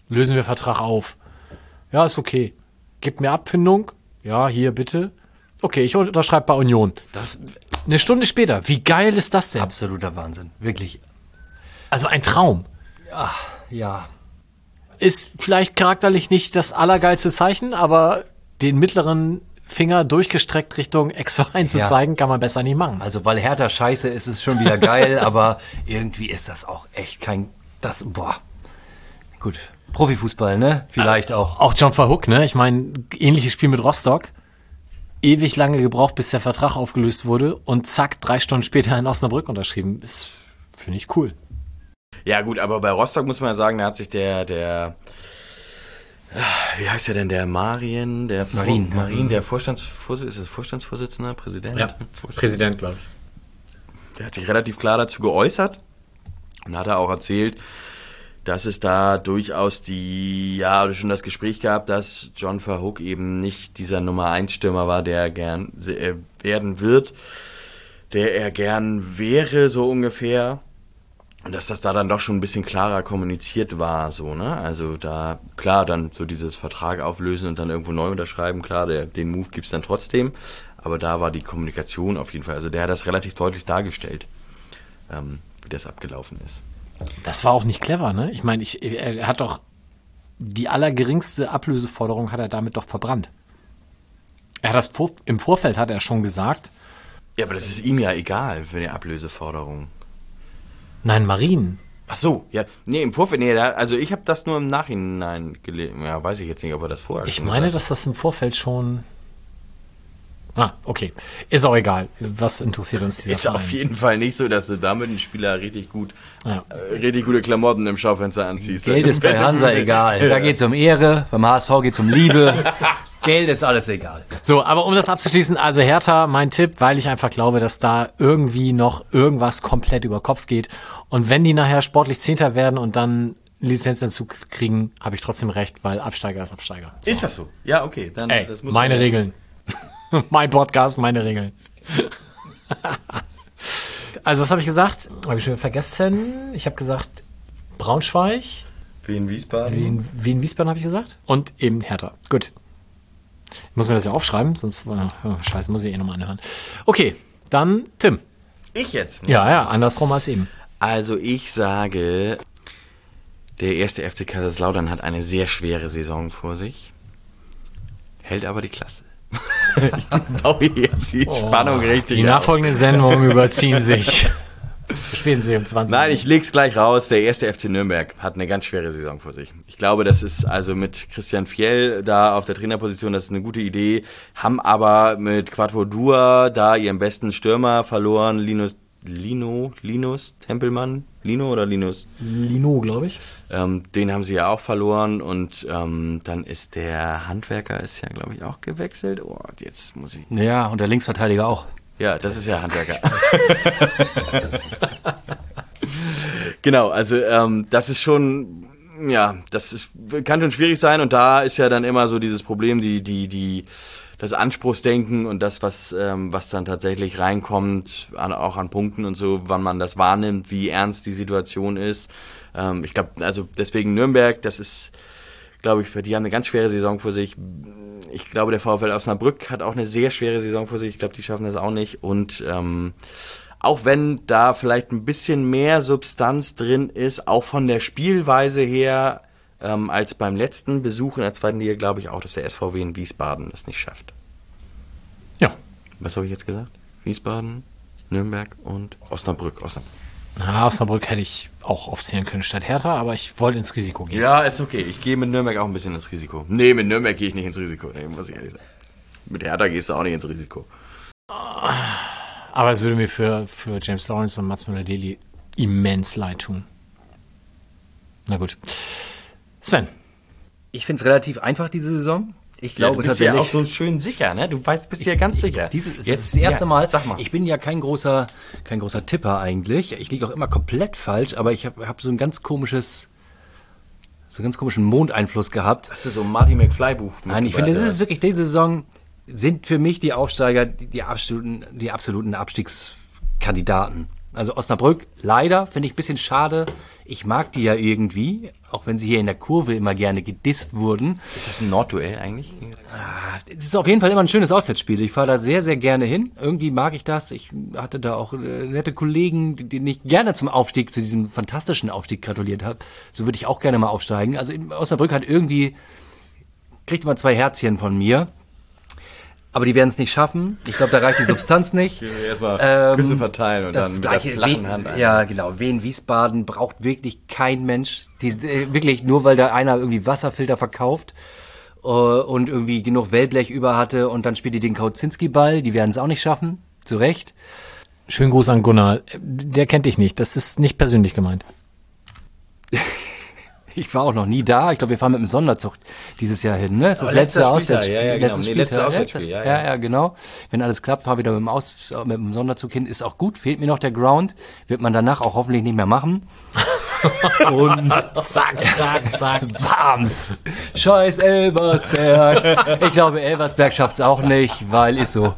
lösen wir Vertrag auf. Ja, ist okay. Gib mir Abfindung. Ja, hier bitte. Okay, ich unterschreibe bei Union. Das eine Stunde später. Wie geil ist das denn? Absoluter Wahnsinn. Wirklich. Also ein Traum. Ja. Ist vielleicht charakterlich nicht das allergeilste Zeichen, aber den mittleren Finger durchgestreckt Richtung Ex-Verein zu Ja. zeigen, kann man besser nicht machen. Also, weil Hertha scheiße ist, ist es schon wieder geil, aber irgendwie ist das auch echt kein. Das. Boah. Gut. Profifußball, ne? Vielleicht auch. Auch John Verhook, ne? Ich meine, ähnliches Spiel mit Rostock. Ewig lange gebraucht, bis der Vertrag aufgelöst wurde und zack, drei Stunden später in Osnabrück unterschrieben. Ist, finde ich cool. Ja, gut, aber bei Rostock muss man ja sagen, da hat sich der, der, wie heißt der denn, der Marien, der Vor- Marin, ja. Marin, der Vorstandsvorsitzende, ist das Vorstandsvorsitzender, Präsident? Vorstand- Präsident, glaube ich. Der hat sich relativ klar dazu geäußert und hat er auch erzählt, dass es da durchaus die, ja, schon das Gespräch gab, dass John Verhook eben nicht dieser Nummer 1 Stürmer war, der er gern äh, werden wird, der er gern wäre, so ungefähr. Und dass das da dann doch schon ein bisschen klarer kommuniziert war, so, ne? Also da, klar, dann so dieses Vertrag auflösen und dann irgendwo neu unterschreiben, klar, der, den Move gibt's dann trotzdem. Aber da war die Kommunikation auf jeden Fall, also der hat das relativ deutlich dargestellt, ähm, wie das abgelaufen ist. Das war auch nicht clever, ne? Ich meine, ich, er hat doch die allergeringste Ablöseforderung hat er damit doch verbrannt. Er hat das vor, im Vorfeld hat er schon gesagt, Ja, aber das ist ihm ja egal für die Ablöseforderung. Nein, Marien. Ach so, ja, nee, im Vorfeld, nee, da, also ich habe das nur im Nachhinein gelesen. Ja, weiß ich jetzt nicht, ob er das vorher Ich meine, dass das im Vorfeld schon. Ah, okay. Ist auch egal. Was interessiert uns dieser Ist auf jeden Fall nicht so, dass du damit einen Spieler richtig gut, Ja. äh, richtig gute Klamotten im Schaufenster anziehst. Geld ist bei Hansa egal. Da geht's um Ehre, beim HSV geht's um Liebe. Geld ist alles egal. So, aber um das abzuschließen, also Hertha, mein Tipp, weil ich einfach glaube, dass da irgendwie noch irgendwas komplett über Kopf geht. Und wenn die nachher sportlich Zehnter werden und dann Lizenz dazu kriegen, habe ich trotzdem recht, weil Absteiger ist Absteiger. So. Ist das so? Ja, okay. Dann, Ey, das muss meine man- Regeln. mein Podcast, meine Regeln. also, was habe ich gesagt? Habe ich schon vergessen. Ich habe gesagt Braunschweig, Wien Wiesbaden. Wien, Wien Wiesbaden habe ich gesagt und eben Hertha. Gut. Ich muss mir das ja aufschreiben, sonst oh, scheiße, muss ich eh nochmal anhören. Okay, dann Tim. Ich jetzt? Ja, ja, andersrum als eben. Also ich sage, der erste FC Kaiserslautern hat eine sehr schwere Saison vor sich, hält aber die Klasse. ich baue jetzt die Spannung richtig Oh, Die nachfolgenden Sendungen überziehen sich. Spielen sie um 20 Nein, ich leg's gleich raus. Der erste FC Nürnberg hat eine ganz schwere Saison vor sich. Ich glaube, das ist also mit Christian Fjell da auf der Trainerposition, das ist eine gute Idee. Haben aber mit Quattro Dua da ihren besten Stürmer verloren. Linus, Lino, Linus Tempelmann? Lino oder Linus? Lino, glaube ich. Ähm, den haben sie ja auch verloren und ähm, dann ist der Handwerker ist ja, glaube ich, auch gewechselt. Oh, jetzt muss ich. Ja, und der Linksverteidiger auch. Ja, das ist ja Handwerker. genau, also ähm, das ist schon ja, das ist, kann schon schwierig sein und da ist ja dann immer so dieses Problem, die, die, die, das Anspruchsdenken und das, was, ähm, was dann tatsächlich reinkommt, an, auch an Punkten und so, wann man das wahrnimmt, wie ernst die Situation ist. Ähm, ich glaube, also deswegen Nürnberg, das ist, glaube ich, die haben eine ganz schwere Saison vor sich. Ich glaube, der VfL Osnabrück hat auch eine sehr schwere Saison vor sich. Ich glaube, die schaffen das auch nicht. Und ähm, auch wenn da vielleicht ein bisschen mehr Substanz drin ist, auch von der Spielweise her, ähm, als beim letzten Besuch in der zweiten Liga, glaube ich auch, dass der SVW in Wiesbaden das nicht schafft. Ja. Was habe ich jetzt gesagt? Wiesbaden, Nürnberg und Osnabrück. Osnabrück. Na, Osnabrück hätte ich auch aufzählen können statt Hertha, aber ich wollte ins Risiko gehen. Ja, ist okay. Ich gehe mit Nürnberg auch ein bisschen ins Risiko. Nee, mit Nürnberg gehe ich nicht ins Risiko. Nee, muss ich ehrlich sagen. Mit Hertha gehst du auch nicht ins Risiko. Aber es würde mir für, für James Lawrence und Mats Müller-Deli immens leid tun. Na gut. Sven. Ich finde es relativ einfach diese Saison. Ich glaube du bist ja auch so schön sicher, ne? Du weißt, bist dir ganz sicher. Dieses ist Jetzt- das erste ja, Mal. Sag mal. Ich bin ja kein großer, kein großer Tipper eigentlich. Ich liege auch immer komplett falsch, aber ich habe hab so ein ganz komisches, so einen ganz komischen Mondeinfluss gehabt. Hast du so ein Marty McFly Buch? Nein, ich finde, das ist wirklich diese Saison sind für mich die Aufsteiger die, die absoluten, die absoluten Abstiegskandidaten. Also Osnabrück, leider, finde ich ein bisschen schade. Ich mag die ja irgendwie, auch wenn sie hier in der Kurve immer gerne gedisst wurden. Ist das ein Nordduell eigentlich? Es ist auf jeden Fall immer ein schönes Auswärtsspiel. Ich fahre da sehr, sehr gerne hin. Irgendwie mag ich das. Ich hatte da auch äh, nette Kollegen, die- denen ich gerne zum Aufstieg, zu diesem fantastischen Aufstieg gratuliert habe. So würde ich auch gerne mal aufsteigen. Also Osnabrück hat irgendwie, kriegt immer zwei Herzchen von mir. Aber die werden es nicht schaffen. Ich glaube, da reicht die Substanz nicht. Erstmal Ähm, Küsse verteilen und dann mit gleiche, der flachen Hand ein. Ja, genau. Wien Wiesbaden braucht wirklich kein Mensch. Die, äh, wirklich nur, weil da einer irgendwie Wasserfilter verkauft äh, und irgendwie genug Wellblech über hatte und dann spielt die den Kautzinski-Ball. Die werden es auch nicht schaffen. Zu Recht. Schönen Gruß an Gunnar. Der kennt dich nicht. Das ist nicht persönlich gemeint. Ich war auch noch nie da. Ich glaube, wir fahren mit dem Sonderzug dieses Jahr hin. Ne? Das ist das letzte Auswärtsspiel. Ja, ja, genau. letztes Nee, Spieltag. Auswärtsspiel, ja, ja, ja. ja, genau. Wenn alles klappt, fahr wieder mit dem, Aus, mit dem Sonderzug hin. Ist auch gut. Fehlt mir noch der Ground. Wird man danach auch hoffentlich nicht mehr machen. Und Zack, zack, zack. Bams! Scheiß Elversberg. Ich glaube, Elversberg schafft's auch nicht, weil ist so.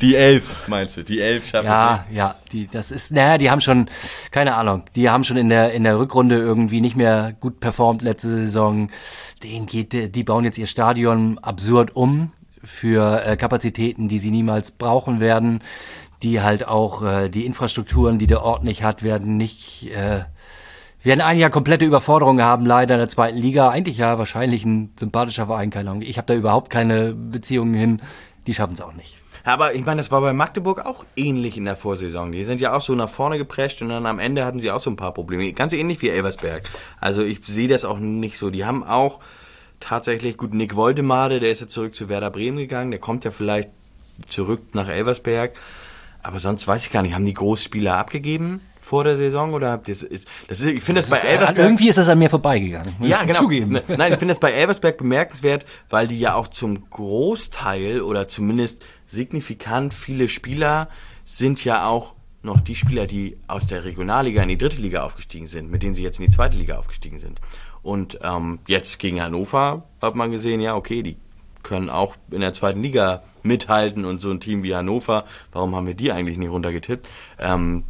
Die Elf, meinst du? Die Elf schaffen Ja, ja, die, das ist, naja, die haben schon, keine Ahnung, die haben schon in der, in der Rückrunde irgendwie nicht mehr gut performt letzte Saison. Denen geht, die bauen jetzt ihr Stadion absurd um für äh, Kapazitäten, die sie niemals brauchen werden. Die halt auch, äh, die Infrastrukturen, die der Ort nicht hat, werden nicht, äh, werden ein Jahr komplette Überforderung haben, leider in der zweiten Liga. Eigentlich ja wahrscheinlich ein sympathischer Verein, keine Ahnung. Ich habe da überhaupt keine Beziehungen hin. Die schaffen es auch nicht. Aber ich meine, das war bei Magdeburg auch ähnlich in der Vorsaison. Die sind ja auch so nach vorne geprescht und dann am Ende hatten sie auch so ein paar Probleme. Ganz ähnlich wie Elversberg. Also ich sehe das auch nicht so. Die haben auch tatsächlich, gut, Nick Woldemade, der ist ja zurück zu Werder Bremen gegangen. Der kommt ja vielleicht zurück nach Elversberg. Aber sonst weiß ich gar nicht, haben die Großspieler abgegeben vor der Saison? Oder das ist, das ist, ich finde das bei Elversberg. Irgendwie ist das an mir vorbeigegangen. Ja, genau. Zugeben. Ne- Nein, ich finde das bei Elversberg bemerkenswert, weil die ja auch zum Großteil oder zumindest signifikant viele Spieler sind ja auch noch die Spieler, die aus der Regionalliga in die dritte Liga aufgestiegen sind, mit denen sie jetzt in die zweite Liga aufgestiegen sind. Und ähm, jetzt gegen Hannover hat man gesehen, ja, okay, die können auch in der zweiten Liga mithalten und so ein Team wie Hannover, warum haben wir die eigentlich nicht runtergetippt? Ähm,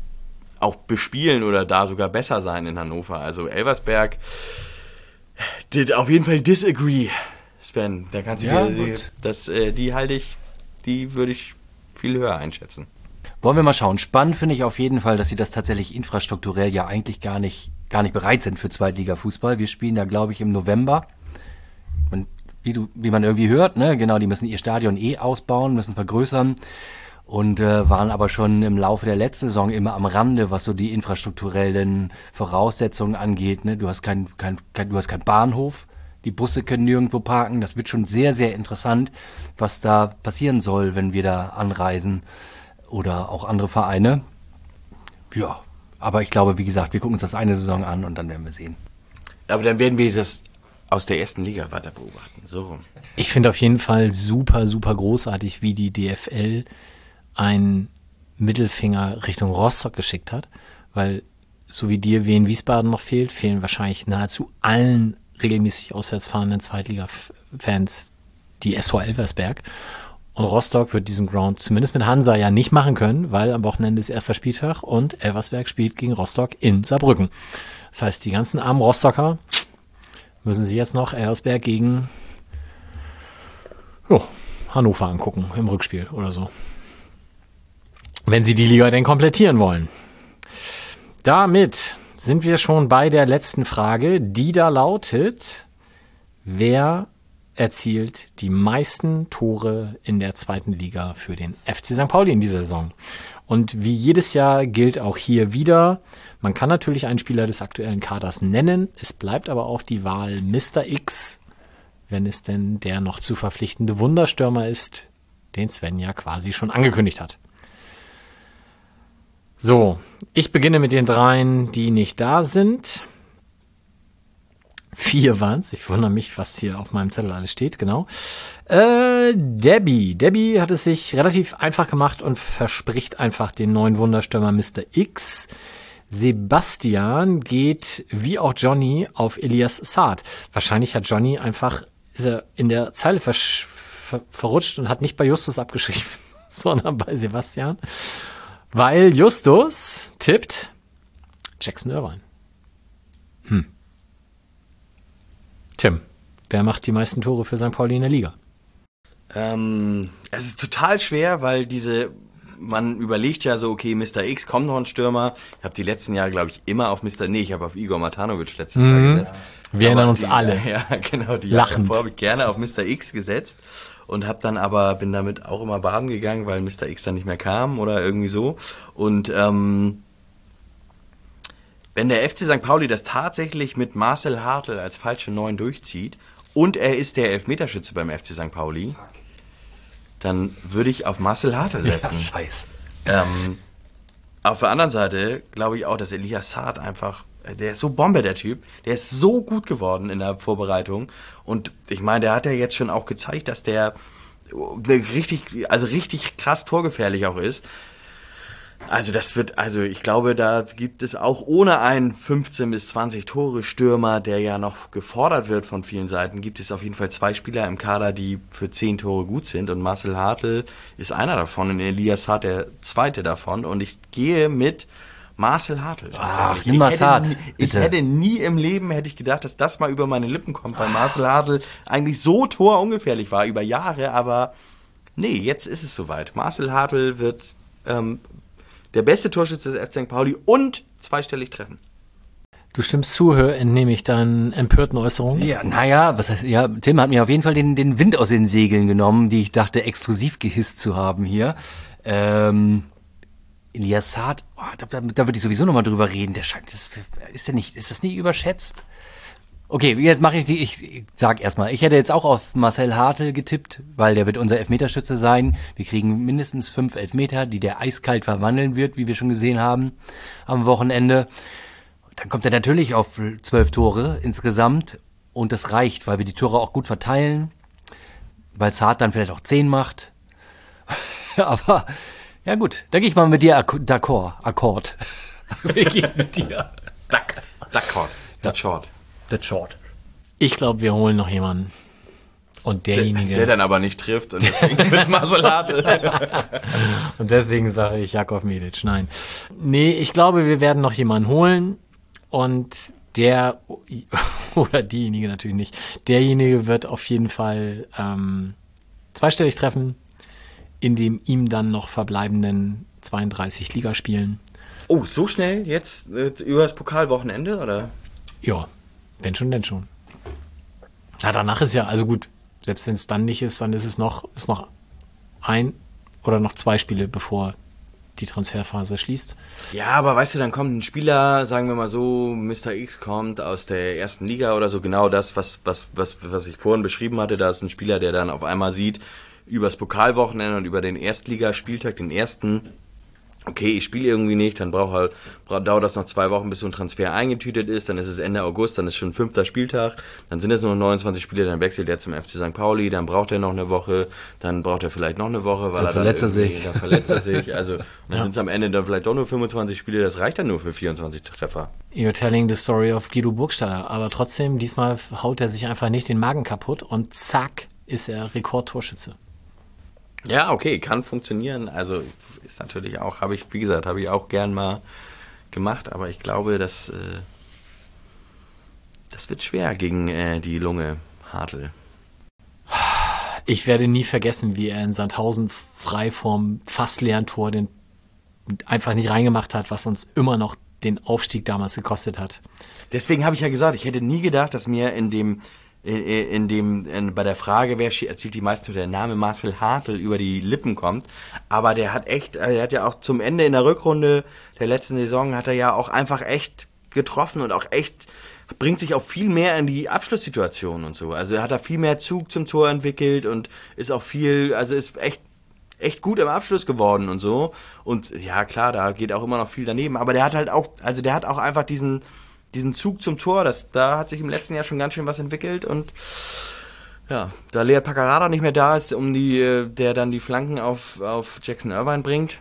auch bespielen oder da sogar besser sein in Hannover. Also Elversberg, auf jeden Fall disagree, Sven. Da kannst du Ja, dir- gut. das, äh, die halte ich, die würde ich viel höher einschätzen. Wollen wir mal schauen. Spannend finde ich auf jeden Fall, dass sie das tatsächlich infrastrukturell ja eigentlich gar nicht, gar nicht bereit sind für Zweitliga-Fußball. Wir spielen da, glaube ich, im November. Und wie, du, wie man irgendwie hört, ne, genau, die müssen ihr Stadion eh ausbauen, müssen vergrößern und äh, waren aber schon im Laufe der letzten Saison immer am Rande, was so die infrastrukturellen Voraussetzungen angeht. Ne? Du hast kein, kein, kein, du hast keinen Bahnhof, die Busse können nirgendwo parken. Das wird schon sehr, sehr interessant, was da passieren soll, wenn wir da anreisen oder auch andere Vereine. Ja, aber ich glaube, wie gesagt, wir gucken uns das eine Saison an und dann werden wir sehen. Aber dann werden wir das aus der ersten Liga weiter beobachten. So rum. Ich finde auf jeden Fall super, super großartig, wie die DFL einen Mittelfinger Richtung Rostock geschickt hat, weil so wie dir Wien Wiesbaden noch fehlt, fehlen wahrscheinlich nahezu allen regelmäßig auswärts fahrenden Zweitliga-Fans die SV Elversberg. Und Rostock wird diesen Ground zumindest mit Hansa ja nicht machen können, weil am Wochenende ist erster Spieltag und Elversberg spielt gegen Rostock in Saarbrücken. Das heißt, die ganzen armen Rostocker müssen sich jetzt noch Elversberg gegen jo, Hannover angucken im Rückspiel oder so. Wenn sie die Liga denn komplettieren wollen. Damit sind wir schon bei der letzten Frage, die da lautet, wer erzielt die meisten Tore in der zweiten Liga für den FC St. Pauli in dieser Saison? Und wie jedes Jahr gilt auch hier wieder, man kann natürlich einen Spieler des aktuellen Kaders nennen, es bleibt aber auch die Wahl Mr. X, wenn es denn der noch zu verpflichtende Wunderstürmer ist, den Sven ja quasi schon angekündigt hat. So, ich beginne mit den dreien, die nicht da sind. Vier waren es. Ich wundere mich, was hier auf meinem Zettel alles steht, genau. Äh, Debbie. Debbie hat es sich relativ einfach gemacht und verspricht einfach den neuen Wunderstürmer Mr. X. Sebastian geht, wie auch Johnny, auf Elias Saad. Wahrscheinlich hat Johnny einfach, ist er in der Zeile ver ver verrutscht und hat nicht bei Justus abgeschrieben, sondern bei Sebastian. Weil Justus tippt Jackson Irvine. Hm. Tim, wer macht die meisten Tore für St. Pauli in der Liga? Ähm, es ist total schwer, weil diese, man überlegt ja so, okay, Mr. X kommt noch ein Stürmer. Ich habe die letzten Jahre, glaube ich, immer auf Mr. Nee, ich habe auf Igor Matanovic letztes Jahr gesetzt. Wir erinnern uns die, alle. Ja, genau, die Lachend. Jahre davor habe ich gerne auf Mr. X gesetzt und habe dann aber bin damit auch immer baden gegangen, weil Mr. X dann nicht mehr kam oder irgendwie so. Und ähm, wenn der FC St. Pauli das tatsächlich mit Marcel Hartl als falsche Neun durchzieht und er ist der Elfmeterschütze beim FC St. Pauli, dann würde ich auf Marcel Hartl setzen. Scheiß. Ähm, auf der anderen Seite glaube ich auch, dass Elias Saad einfach, der ist so Bombe, der Typ. Der ist so gut geworden in der Vorbereitung. Und ich meine, der hat ja jetzt schon auch gezeigt, dass der richtig, also richtig krass torgefährlich auch ist. Also das wird, also ich glaube, da gibt es auch ohne einen 15 bis 20 Tore Stürmer, der ja noch gefordert wird von vielen Seiten, gibt es auf jeden Fall zwei Spieler im Kader, die für 10 Tore gut sind und Marcel Hartl ist einer davon und Elias Hart der zweite davon und ich gehe mit Marcel Hartl. Ach, hätte, Hart, nie- ich hätte nie im Leben hätte ich gedacht, dass das mal über meine Lippen kommt, weil Marcel Hartl eigentlich so torungefährlich war über Jahre, aber nee, jetzt ist es soweit. Marcel Hartl wird ähm, der beste Torschütze des FC St. Pauli und zweistellig treffen. Du stimmst zu, hör, entnehme ich deinen empörten Äußerungen. Ja, naja, was heißt, ja, Tim hat mir auf jeden Fall den, den Wind aus den Segeln genommen, die ich dachte, exklusiv gehisst zu haben hier. Ähm, Elias Saad, oh, da, da, da würde ich sowieso nochmal drüber reden. Der scheint, das, ist der nicht, ist das nicht überschätzt? Okay, jetzt mache ich die, ich, ich sag erstmal, ich hätte jetzt auch auf Marcel Hartl getippt, weil der wird unser Elfmeterschütze sein. Wir kriegen mindestens fünf Elfmeter, die der eiskalt verwandeln wird, wie wir schon gesehen haben am Wochenende. Dann kommt er natürlich auf zwölf Tore insgesamt und das reicht, weil wir die Tore auch gut verteilen, weil Saad dann vielleicht auch zehn macht. Aber ja gut, da gehe ich mal mit dir acc- d'accord, Akkord. Wir gehen mit dir. Duck. Duck That's short. That's short. Ich glaube, wir holen noch jemanden. Und derjenige. Der dann aber nicht trifft und deswegen Marcel Hartl. Und deswegen sage ich Jakov Medic. Nein. Nee, ich glaube, wir werden noch jemanden holen. Und der oder diejenige natürlich nicht. Derjenige wird auf jeden Fall ähm, zweistellig treffen, in dem ihm dann noch verbleibenden 32 Ligaspielen. Oh, so schnell jetzt äh, über das Pokalwochenende oder? Ja, wenn schon, denn schon. Ja, danach ist ja, also gut, selbst wenn es dann nicht ist, dann ist es noch, ist noch ein oder noch zwei Spiele, bevor die Transferphase schließt. Ja, aber weißt du, dann kommt ein Spieler, sagen wir mal so, Mr. X kommt aus der ersten Liga oder so, genau das, was, was, was, was ich vorhin beschrieben hatte. Da ist ein Spieler, der dann auf einmal sieht, übers Pokalwochenende und über den Erstligaspieltag, den ersten, okay, ich spiele irgendwie nicht, dann braucht halt, braucht, dauert das noch zwei Wochen, bis so ein Transfer eingetütet ist, dann ist es Ende August, dann ist schon fünfter Spieltag, dann sind es nur noch 29 Spiele, dann wechselt er zum FC St. Pauli, dann braucht er noch eine Woche, dann braucht er vielleicht noch eine Woche, weil Dann er verletzt er dann irgendwie- sich. Dann verletzt er sich, also dann Ja. sind es am Ende dann vielleicht doch nur 25 Spiele, das reicht dann nur für 24 Treffer. You're telling the story of Guido Burgstaller. Aber trotzdem, diesmal haut er sich einfach nicht den Magen kaputt und zack, ist er Rekordtorschütze. Ja, okay, kann funktionieren. Also ist natürlich auch, habe ich, wie gesagt, habe ich auch gern mal gemacht, aber ich glaube, dass äh, das wird schwer gegen äh, die Lunge Hartl. Ich werde nie vergessen, wie er in Sandhausen frei vom fast leeren Tor den einfach nicht reingemacht hat, was uns immer noch den Aufstieg damals gekostet hat. Deswegen habe ich ja gesagt, ich hätte nie gedacht, dass mir in dem in, in dem in, bei der Frage, wer erzielt die meisten der Name Marcel Hartl über die Lippen kommt. Aber der hat echt, äh, er hat ja auch zum Ende in der Rückrunde der letzten Saison hat er ja auch einfach echt getroffen und auch echt bringt sich auch viel mehr in die Abschlusssituation und so. Also er hat da viel mehr Zug zum Tor entwickelt und ist auch viel, also ist echt echt gut im Abschluss geworden und so. Und ja, klar, da geht auch immer noch viel daneben. Aber der hat halt auch, also der hat auch einfach diesen, diesen Zug zum Tor. Das, da hat sich im letzten Jahr schon ganz schön was entwickelt. Und ja, da Lea Paccarada nicht mehr da ist, um die, äh, der dann die Flanken auf, auf Jackson Irvine bringt,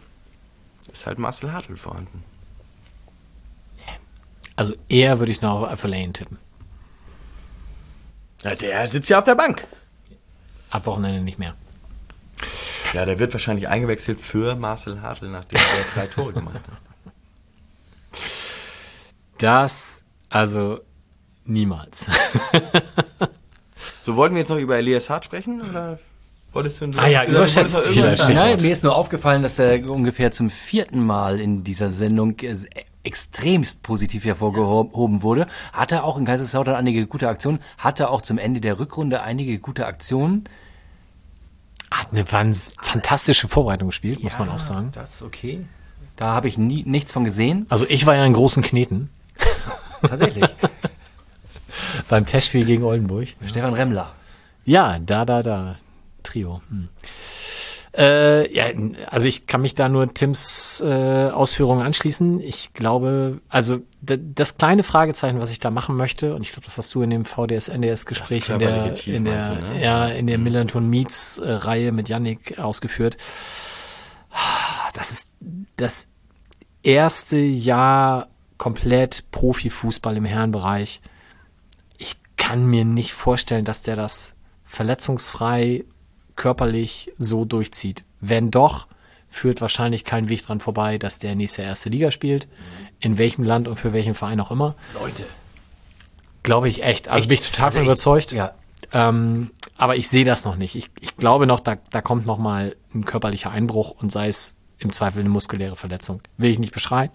ist halt Marcel Hartl vorhanden. Also eher würde ich noch auf Verlaine tippen. Ja, der sitzt ja auf der Bank. Ab Wochenende nicht mehr. Ja, der wird wahrscheinlich eingewechselt für Marcel Hartl, nachdem er drei Tore gemacht hat. Das, also niemals. So, wollten wir jetzt noch über Elias Hart sprechen? Oder wolltest du Ah ja, überschätzt vielleicht. Nein, mir ist nur aufgefallen, dass er ungefähr zum vierten Mal in dieser Sendung äh, extremst positiv hervorgehoben wurde. Hatte auch in Kaiserslautern einige gute Aktionen, hatte auch zum Ende der Rückrunde einige gute Aktionen. Hat eine ganz fantastische Vorbereitung gespielt, muss man auch sagen. Das ist okay. Da habe ich nie, nichts von gesehen. Also ich war ja in großen Kneten Tatsächlich. beim Testspiel gegen Oldenburg. Stefan Remmler. Ja, da, da, da. Trio. Hm. Äh, ja, also ich kann mich da nur Tims äh, Ausführungen anschließen. Ich glaube, also das kleine Fragezeichen, was ich da machen möchte, und ich glaube, das hast du in dem VDS-NDS-Gespräch in der, Tief, in der, du, ne? ja, in der Millanton Meets äh, Reihe mit Yannick ausgeführt. Das ist das erste Jahr komplett Profifußball im Herrenbereich. Ich kann mir nicht vorstellen, dass der das verletzungsfrei körperlich so durchzieht. Wenn doch, führt wahrscheinlich kein Weg dran vorbei, dass der nächste erste Liga spielt. In welchem Land und für welchen Verein auch immer. Leute. Glaube ich echt. Also bin ich total Also überzeugt. Ja. Ähm, aber ich sehe das noch nicht. Ich, ich glaube noch, da, da kommt noch mal ein körperlicher Einbruch und sei es im Zweifel eine muskuläre Verletzung. Will ich nicht beschreien.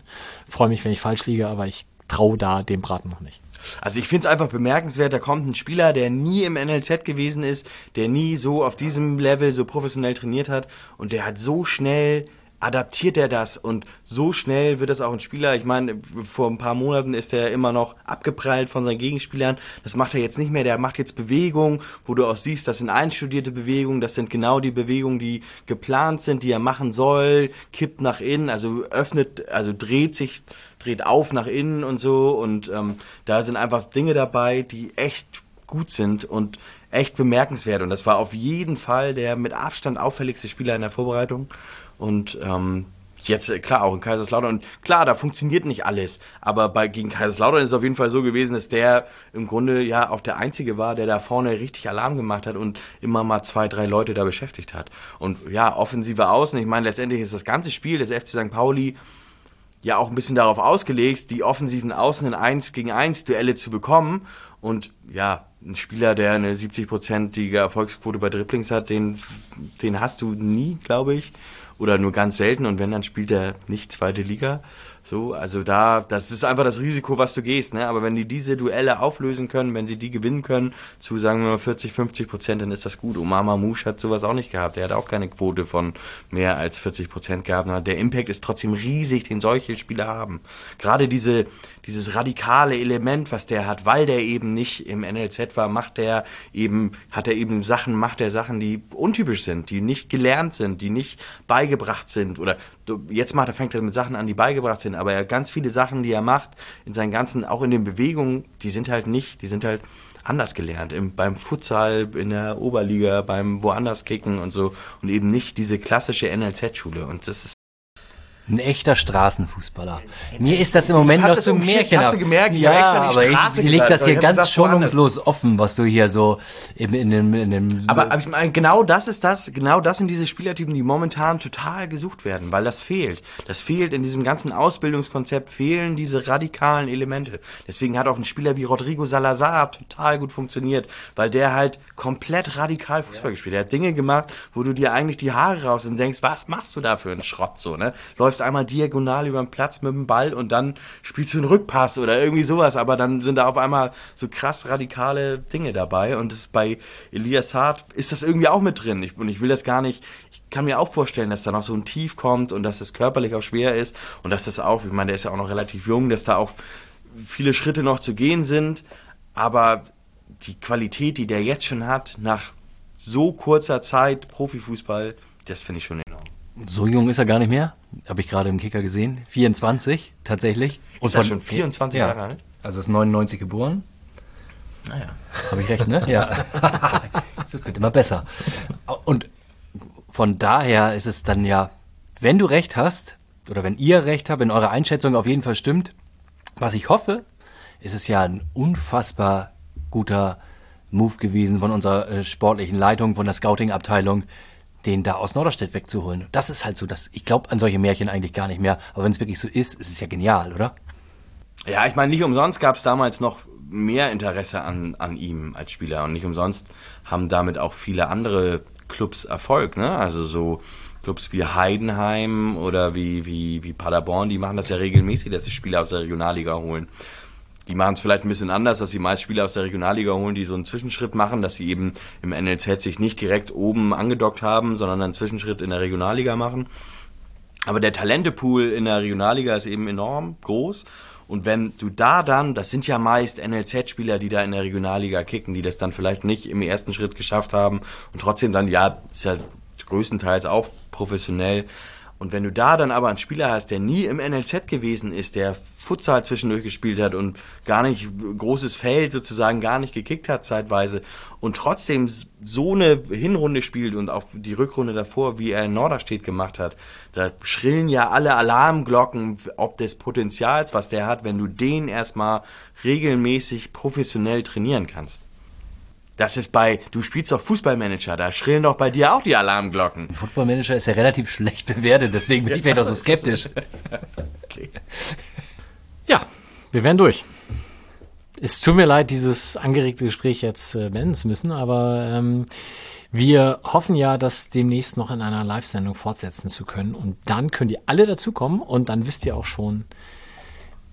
Freue mich, wenn ich falsch liege, aber ich traue da dem Braten noch nicht. Also ich finde es einfach bemerkenswert, da kommt ein Spieler, der nie im NLZ gewesen ist, der nie so auf diesem Level so professionell trainiert hat und der hat so schnell adaptiert er das und so schnell wird das auch ein Spieler. Ich meine, vor ein paar Monaten ist er immer noch abgeprallt von seinen Gegenspielern. Das macht er jetzt nicht mehr. Der macht jetzt Bewegungen, wo du auch siehst, das sind einstudierte Bewegungen. Das sind genau die Bewegungen, die geplant sind, die er machen soll. Kippt nach innen, also öffnet, also dreht sich, dreht auf nach innen und so. Und ähm, da sind einfach Dinge dabei, die echt gut sind und echt bemerkenswert. Und das war auf jeden Fall der mit Abstand auffälligste Spieler in der Vorbereitung. Und ähm, jetzt, äh, klar, auch in Kaiserslautern. Und klar, da funktioniert nicht alles. Aber bei, gegen Kaiserslautern ist es auf jeden Fall so gewesen, dass der im Grunde ja auch der Einzige war, der da vorne richtig Alarm gemacht hat und immer mal zwei, drei Leute da beschäftigt hat. Und ja, offensive Außen. Ich meine, letztendlich ist das ganze Spiel des FC St. Pauli ja auch ein bisschen darauf ausgelegt, die offensiven Außen in 1 gegen 1 Duelle zu bekommen. Und ja, ein Spieler, der eine 70-prozentige Erfolgsquote bei Dribblings hat, den, den hast du nie, glaube ich. Oder nur ganz selten. Und wenn, dann spielt er nicht zweite Liga. So, also da, das ist einfach das Risiko, was du gehst, ne? Aber wenn die diese Duelle auflösen können, wenn sie die gewinnen können, zu sagen wir mal 40, 50 Prozent, dann ist das gut. Omar Mamouche hat sowas auch nicht gehabt. Der hat auch keine Quote von mehr als 40 Prozent gehabt. Der Impact ist trotzdem riesig, den solche Spieler haben. Gerade diese, dieses radikale Element, was der hat, weil der eben nicht im NLZ war, macht der eben, hat er eben Sachen, macht er Sachen, die untypisch sind, die nicht gelernt sind, die nicht beigebracht sind oder jetzt macht er, fängt er mit Sachen an, die beigebracht sind, aber er ganz viele Sachen, die er macht, in seinen ganzen, auch in den Bewegungen, die sind halt nicht, die sind halt anders gelernt. Im, beim Futsal, in der Oberliga, beim woanders kicken und so. Und eben nicht diese klassische NLZ-Schule. Und das ist ein echter Straßenfußballer. Mir ist das im Moment noch zu Märchen. Hast du gemerkt? Ja, aber ich, ich leg das hier ganz schonungslos offen, was du hier so in, in, in, in dem... Aber, aber ich meine, genau das ist das, genau das sind diese Spielertypen, die momentan total gesucht werden, weil das fehlt. Das fehlt in diesem ganzen Ausbildungskonzept, fehlen diese radikalen Elemente. Deswegen hat auch ein Spieler wie Rodrigo Salazar total gut funktioniert, weil der halt komplett radikal Fußball ja. gespielt hat. Der hat Dinge gemacht, wo du dir eigentlich die Haare raus und denkst, was machst du da für einen Schrott so, ne? Läufst einmal diagonal über den Platz mit dem Ball und dann spielst du einen Rückpass oder irgendwie sowas, aber dann sind da auf einmal so krass radikale Dinge dabei und das bei Elias Hart ist das irgendwie auch mit drin. Ich, und ich will das gar nicht, ich kann mir auch vorstellen, dass da noch so ein Tief kommt und dass das körperlich auch schwer ist und dass das auch, ich meine, der ist ja auch noch relativ jung, dass da auch viele Schritte noch zu gehen sind, aber die Qualität, die der jetzt schon hat, nach so kurzer Zeit Profifußball, das finde ich schon enorm. So jung ist er gar nicht mehr. Habe ich gerade im Kicker gesehen. 24 tatsächlich. Und ist er schon 24 ja, Jahre alt? Also ist 99 geboren. Naja. Habe ich recht, ne? ja. Es wird immer besser. Und von daher ist es dann ja, wenn du recht hast, oder wenn ihr recht habt, wenn eure Einschätzung auf jeden Fall stimmt, was ich hoffe, ist es ja ein unfassbar guter Move gewesen von unserer äh, sportlichen Leitung, von der Scouting-Abteilung, den da aus Norderstedt wegzuholen. Das ist halt so, dass ich glaube an solche Märchen eigentlich gar nicht mehr. Aber wenn es wirklich so ist, ist es ja genial, oder? Ja, ich meine, nicht umsonst gab es damals noch mehr Interesse an, an ihm als Spieler und nicht umsonst haben damit auch viele andere Clubs Erfolg, ne? Also so Clubs wie Heidenheim oder wie, wie, wie Paderborn, die machen das ja regelmäßig, dass sie Spieler aus der Regionalliga holen die machen es vielleicht ein bisschen anders, dass sie meist Spieler aus der Regionalliga holen, die so einen Zwischenschritt machen, dass sie eben im NLZ sich nicht direkt oben angedockt haben, sondern einen Zwischenschritt in der Regionalliga machen. Aber der Talentepool in der Regionalliga ist eben enorm groß. Und wenn du da dann, das sind ja meist NLZ-Spieler, die da in der Regionalliga kicken, die das dann vielleicht nicht im ersten Schritt geschafft haben und trotzdem dann, ja, ist ja größtenteils auch professionell, und wenn du da dann aber einen Spieler hast, der nie im NLZ gewesen ist, der Futsal zwischendurch gespielt hat und gar nicht großes Feld sozusagen gar nicht gekickt hat zeitweise und trotzdem so eine Hinrunde spielt und auch die Rückrunde davor, wie er in Norderstedt gemacht hat, da schrillen ja alle Alarmglocken, ob des Potenzials, was der hat, wenn du den erstmal regelmäßig professionell trainieren kannst. Das ist bei, du spielst doch Fußballmanager, da schrillen doch bei dir auch die Alarmglocken. Fußballmanager ist ja relativ schlecht bewertet, deswegen bin ich vielleicht auch so skeptisch. okay. Ja, wir werden durch. Es tut mir leid, dieses angeregte Gespräch jetzt äh, beenden zu müssen, aber ähm, wir hoffen ja, das demnächst noch in einer Live-Sendung fortsetzen zu können. Und dann könnt ihr alle dazukommen und dann wisst ihr auch schon,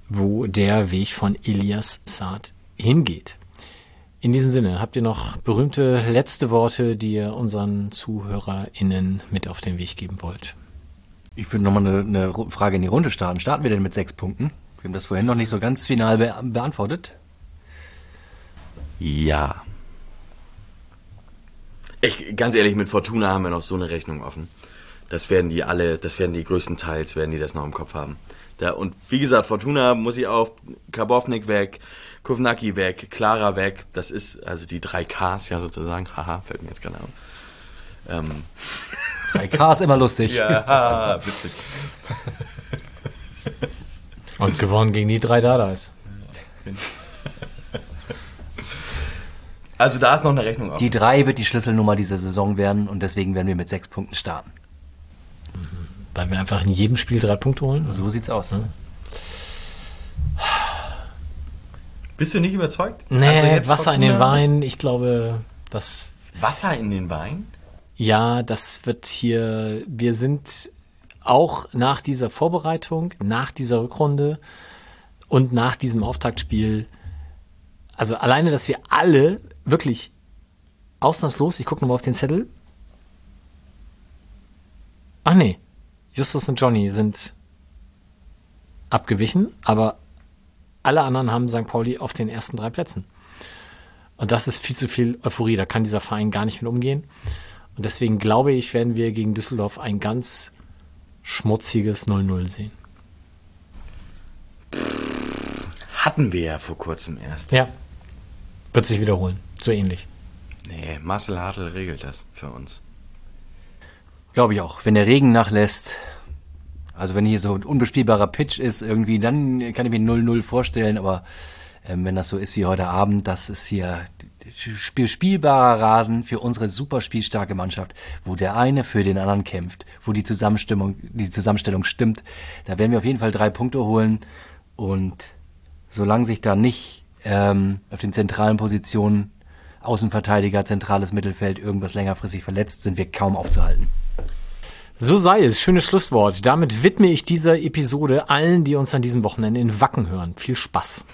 wo der Weg von Elias Saad hingeht. In diesem Sinne, habt ihr noch berühmte letzte Worte, die ihr unseren ZuhörerInnen mit auf den Weg geben wollt? Ich würde nochmal eine, eine Frage in die Runde starten. Starten wir denn mit sechs Punkten? Wir haben das vorhin noch nicht so ganz final be beantwortet. Ja. Ich, ganz ehrlich, mit Fortuna haben wir noch so eine Rechnung offen. Das werden die alle, das werden die größtenteils, werden die das noch im Kopf haben. Da, und wie gesagt, Fortuna muss ich auch, Karbovnik weg, Kovnacki weg, Clara weg. Das ist also die drei Ks ja sozusagen. Haha, fällt mir jetzt gerade auf. Ähm. Drei Ks immer lustig. ja, witzig. Und gewonnen gegen die drei Dadais. Also da ist noch eine Rechnung auf. Die drei wird die Schlüsselnummer dieser Saison werden und deswegen werden wir mit sechs Punkten starten. Weil wir einfach in jedem Spiel drei Punkte holen? So sieht's aus. Ne? Bist du nicht überzeugt? Nee, also Wasser in den Wein, ich glaube, das. Wasser in den Wein? Ja, das wird hier. Wir sind auch nach dieser Vorbereitung, nach dieser Rückrunde und nach diesem Auftaktspiel, also alleine, dass wir alle wirklich ausnahmslos, ich gucke nochmal auf den Zettel. Ach nee, Justus und Johnny sind abgewichen, aber alle anderen haben St. Pauli auf den ersten drei Plätzen. Und das ist viel zu viel Euphorie. Da kann dieser Verein gar nicht mit umgehen. Und deswegen glaube ich, werden wir gegen Düsseldorf ein ganz schmutziges 0-0 sehen. Hatten wir ja vor kurzem erst. Ja. Wird sich wiederholen. So ähnlich. Nee, Marcel Hartl regelt das für uns. Glaube ich auch. Wenn der Regen nachlässt, also wenn hier so ein unbespielbarer Pitch ist irgendwie, dann kann ich mir 0-0 vorstellen, aber ähm, wenn das so ist wie heute Abend, das ist hier spiel spielbarer Rasen für unsere super spielstarke Mannschaft, wo der eine für den anderen kämpft, wo die Zusammenstimmung, die Zusammenstellung stimmt. Da werden wir auf jeden Fall drei Punkte holen und solange sich da nicht ähm, auf den zentralen Positionen Außenverteidiger, zentrales Mittelfeld irgendwas längerfristig verletzt, sind wir kaum aufzuhalten. So sei es. Schönes Schlusswort. Damit widme ich dieser Episode allen, die uns an diesem Wochenende in Wacken hören. Viel Spaß.